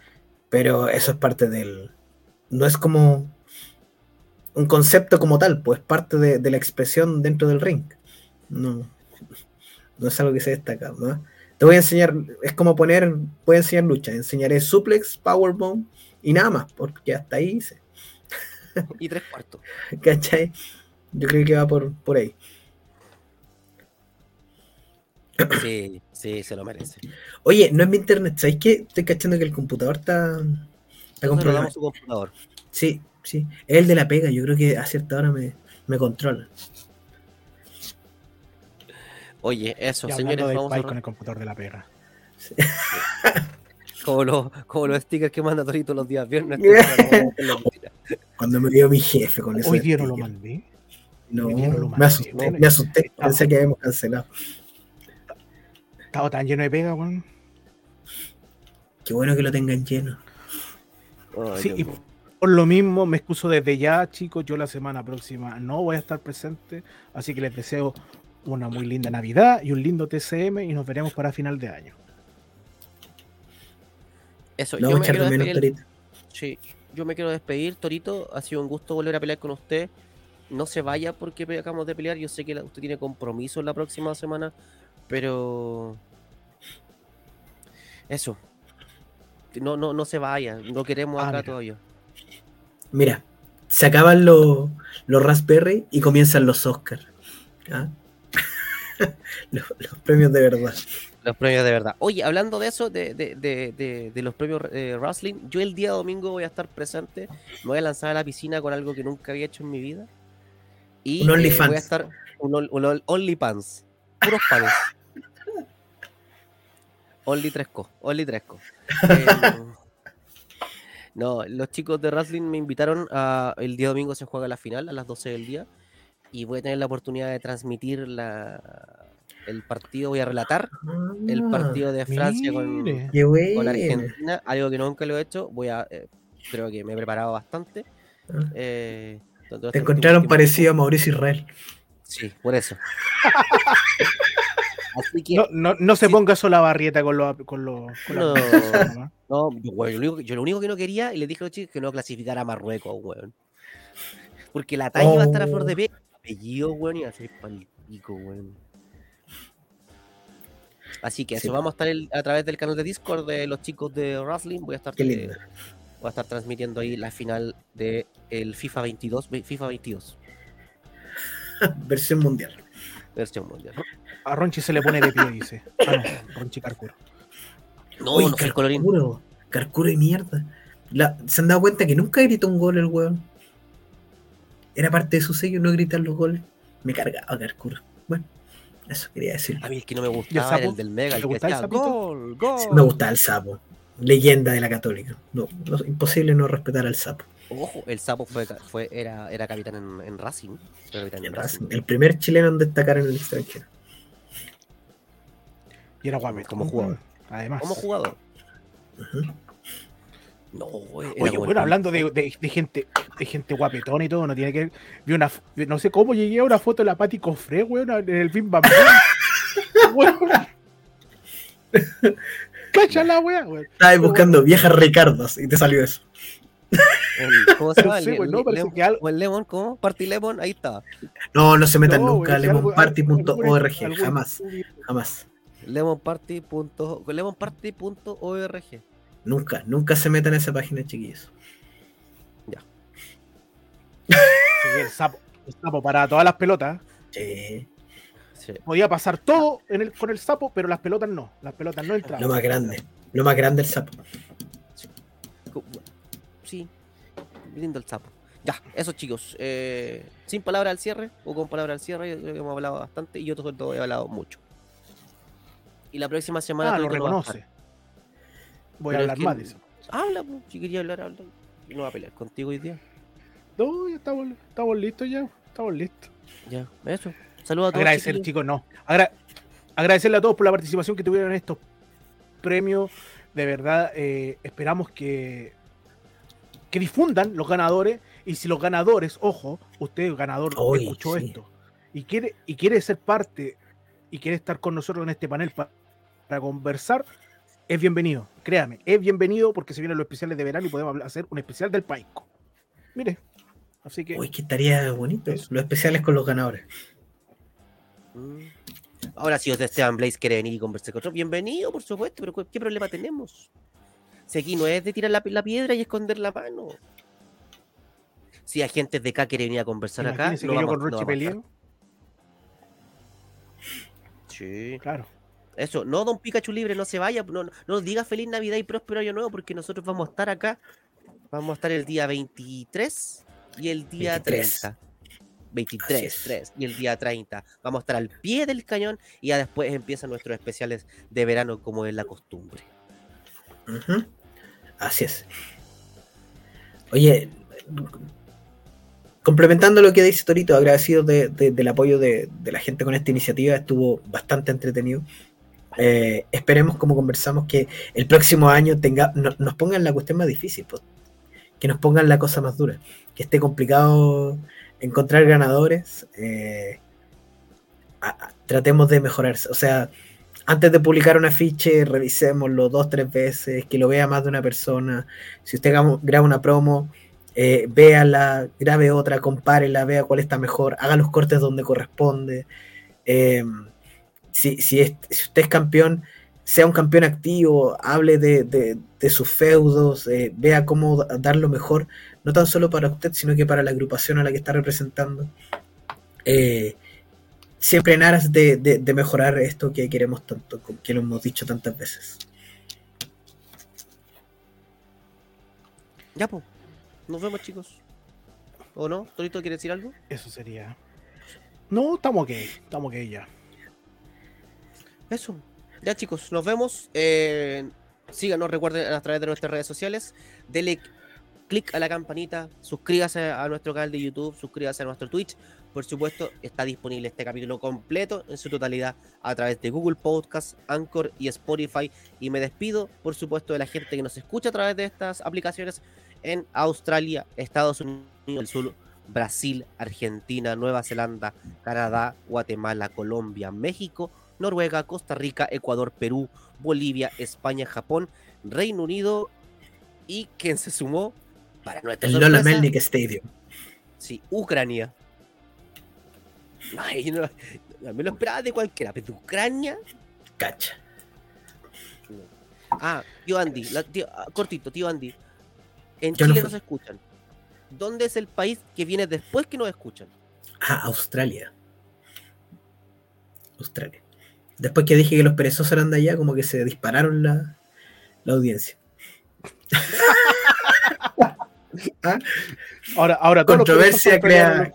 Pero eso es parte del. No es como un concepto como tal, pues parte de, de la expresión dentro del ring. No, no es algo que se destaca. ¿no? Te voy a enseñar, es como poner, voy a enseñar lucha, enseñaré suplex, powerbomb y nada más, porque hasta ahí hice. Y tres cuartos. ¿Cachai? Yo creo que va por, por ahí. Sí, sí, se lo merece. Oye, no es mi internet, ¿sabéis qué? Estoy cachando que el computador está, está damos su computador. Sí, sí. Es el de la pega, yo creo que a cierta hora me, me controla. Oye, eso, señores, vamos a con el computador de la pega. como los, como los stickers que manda Torito los días viernes. Cuando me vio mi jefe con eso. Hoy día no lo mandé. No, no lo me mandé, asusté, bueno. me asusté. Pensé que habíamos cancelado. Estaba tan lleno de pega, weón. Qué bueno que lo tengan lleno. Ay, Sí, y. por lo mismo me excuso desde ya, chicos. Yo la semana próxima no voy a estar presente, así que les deseo una muy linda Navidad y un lindo TCM y nos veremos para final de año. Eso, yo me quiero despedir. Torito. Sí, yo me quiero despedir, Torito. Ha sido un gusto volver a pelear con usted. No se vaya porque acabamos de pelear. Yo sé que usted tiene compromiso la próxima semana, pero. Eso. No, no, no se vaya. No queremos Ah, acá mira. todavía. Mira, se acaban los, los Raspberry y comienzan los Oscar. ¿Ah? los, los premios de verdad. Los premios de verdad. Oye, hablando de eso, de, de, de, de, de los premios eh, wrestling, yo el día domingo voy a estar presente. Me voy a lanzar a la piscina con algo que nunca había hecho en mi vida. Y Un eh, OnlyFans. voy a estar un, un ol- OnlyPants. Puros panes. Only 3Co. Only 3Co. Eh, No, los chicos de Wrestling me invitaron a. El día domingo se juega la final a las 12 del día. Y voy a tener la oportunidad de transmitir la, el partido. Voy a relatar el Ah, partido de Francia con. Argentina. Algo que nunca lo he hecho. Voy a. eh, creo que me he preparado bastante. Ah. Eh, Te este encontraron último parecido a Mauricio Israel. Sí, por eso. Así que. No, no, no se Sí. ponga sola barrieta con los. Con con No. No, yo, weón, yo lo único, que- yo lo único que no quería, y le dije a los chicos que no clasificara a Marruecos, weón. Porque la talla iba a estar a flor de Oh. pe. Apellido, weón, y iba a ser pal pico, weón. Así que Sí. eso, vamos a estar el- a través del canal de Discord de los chicos de Wrestling. Voy a estar, Qué eh, lindo. voy a estar transmitiendo ahí la final de el FIFA 22, ve- FIFA 22, Versión mundial. versión mundial. A Ronchi se le pone de pie, dice. Ah, no, Ronchi Carcuro. No, Oye, no. Carcuro. Carcuro y mierda. La- ¿Se han dado cuenta que nunca gritó un gol el weón? Era parte de su sello no gritar los goles. Me cargaba Carcuro. Bueno, eso quería decir. A mí el que no me gustaba era sapo? el del Mega, ¿Te el que gustaba el gol. Me gustaba el sapo. Leyenda de la católica. No, no- imposible no respetar al sapo. Ojo, el sapo fue, fue era, era capitán en, en Racing. Capitán en Racing. El primer chileno en destacar en el extranjero. Y era guapo. Como jugador. Además. Como jugador. No, güey. Oye, bueno, hablando de, de- de gente de gente guapetona y todo, no tiene que ver. Vi una, no sé cómo llegué a una foto de la Pati Cofré, weón, en el Bim Bam Bam. Weón. Cacha la weá, weón. Estabas buscando viejas Ricardos y te salió eso. ¿Cómo se llama? Güey, el- no, parece Lemon- que algo- o el Lemon, ¿cómo? Party Lemon, ahí está. No, no se metan No, nunca a lemonparty.org. Jamás, jamás. Lemonparty.org. Nunca, nunca se metan a esa página, chiquillos. Sí, el sapo, el sapo para todas las pelotas. Sí. Sí. Podía pasar todo en el, con el sapo, pero las pelotas no. Las pelotas no entraban. Lo más grande. Lo más grande el sapo. Co- Sí. Lindo el sapo. Ya, eso chicos. eh, sin palabra al cierre o con palabra al cierre, yo creo que hemos hablado bastante y yo todo, todo he hablado mucho. Y la próxima semana. Ah, lo no reconoce. Voy a es hablar que- más de eso. Habla, pues, si quería hablar, habla. Y no va a pelear contigo hoy día. No, ya estamos, estamos listos ya. Estamos listos. Ya, eso. Saludos a todos. Agradecer, chiquillos. chicos, no. Agra- agradecerle a todos por la participación que tuvieron en estos premios. De verdad, eh, esperamos que, que difundan los ganadores. Y si los ganadores, ojo, usted ganador Oye, escuchó sí. esto y quiere, y quiere ser parte y quiere estar con nosotros en este panel pa- para conversar, es bienvenido. Créame, es bienvenido porque se vienen los especiales de verano y podemos hacer un especial del Paico. Mire, así que Uy, que estaría bonito. Eso. Los especiales con los ganadores. Mm. Ahora, si Esteban Blaze quiere venir y conversar con nosotros, bienvenido, por supuesto, pero ¿qué problema tenemos? Si aquí no es de tirar la, la piedra y esconder la mano. Si agentes de acá quiere venir a conversar acá, no yo vamos- con no Roche peleo. Sí. Claro. Eso, no, don Pikachu libre, no se vaya, no, no diga feliz Navidad y próspero año nuevo, porque nosotros vamos a estar acá. Vamos a estar el día 23 y el día 23. 30. Así 23, es. 3 y el día 30. Vamos a estar al pie del cañón y ya después empiezan nuestros especiales de verano como es la costumbre. Así es. Oye, complementando lo que dice Torito, agradecido de- de- del apoyo de, de la gente con esta iniciativa, estuvo bastante entretenido. Eh, esperemos, como conversamos, que el próximo año tenga, no- nos pongan la cuestión más difícil, que nos pongan la cosa más dura, que esté complicado encontrar ganadores. eh, tratemos de mejorar, o sea, antes de publicar un afiche, revisémoslo dos, tres veces, que lo vea más de una persona. Si usted graba una promo, eh, véala, grabe otra, compárela, vea cuál está mejor, haga los cortes donde corresponde. Eh, si, si, es- si usted es campeón, sea un campeón activo, hable de, de- de sus feudos, eh, vea cómo da- dar lo mejor, no tan solo para usted, sino que para la agrupación a la que está representando. Eh, siempre en aras de, de- de mejorar esto que queremos tanto, que lo hemos dicho tantas veces. Ya, pues. Nos vemos, chicos. ¿O no? ¿Torito quiere decir algo? Eso sería. No, estamos ok. Estamos ok ya. Eso. Ya, chicos, nos vemos. Eh, síganos, recuerden a través de nuestras redes sociales. Dele clic a la campanita, suscríbase a nuestro canal de YouTube, suscríbase a nuestro Twitch. Por supuesto, está disponible este capítulo completo en su totalidad a través de Google Podcast, Anchor y Spotify. Y me despido, por supuesto, de la gente que nos escucha a través de estas aplicaciones en Australia, Estados Unidos del Sur, Brasil, Argentina, Nueva Zelanda, Canadá, Guatemala, Colombia, México, Noruega, Costa Rica, Ecuador, Perú, Bolivia, España, Japón, Reino Unido y quien se sumó para nuestra El Lola sorpresa, Melnik Stadium. Sí, Ucrania. Ay, no, no me lo esperaba de cualquiera, pero de Ucrania. Cacha. Ah, tío Andy, la- tío- ah, cortito, tío Andy. En Yo no Chile fui. nos escuchan. ¿Dónde es el país que viene después que nos escuchan? Ah, Australia. Australia. Después que dije que los perezosos eran de allá, como que se dispararon la, la audiencia. Ahora, ahora los Controversia crea-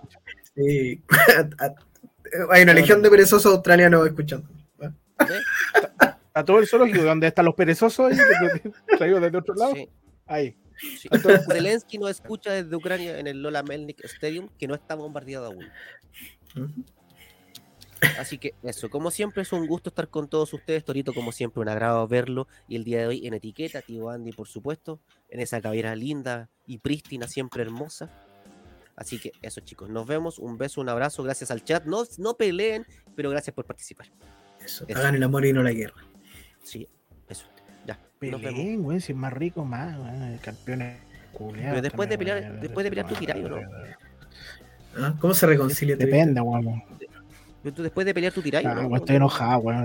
Sí. Hay una legión de perezosos australianos escuchando. ¿Ve? A todo el zoológico, donde están los perezosos ahí, traídos desde otro lado. Sí, Ahí. sí. Zelensky nos escucha desde Ucrania en el Lola Melnik Stadium, que no está bombardeado aún. Ujú. Así que eso, como siempre es un gusto estar con todos ustedes, Torito, como siempre un agrado verlo y el día de hoy en etiqueta, tío Andy, por supuesto, en esa cabellera linda y prístina, siempre hermosa. Así que eso chicos, nos vemos, un beso, un abrazo, gracias al chat, no, no peleen, pero gracias por participar. Eso. Eso. Hagan el amor y no la guerra. Sí, eso, ya. Pelén, güey, si es más rico, más, güey, campeones. Pero después de pelear- después de pelear tú tirás, ¿o no? ¿Ah? ¿Cómo se reconcilia? Depende, güey. Tú después de pelear tu tiráis, Ah, ¿no? estoy enojado, güey.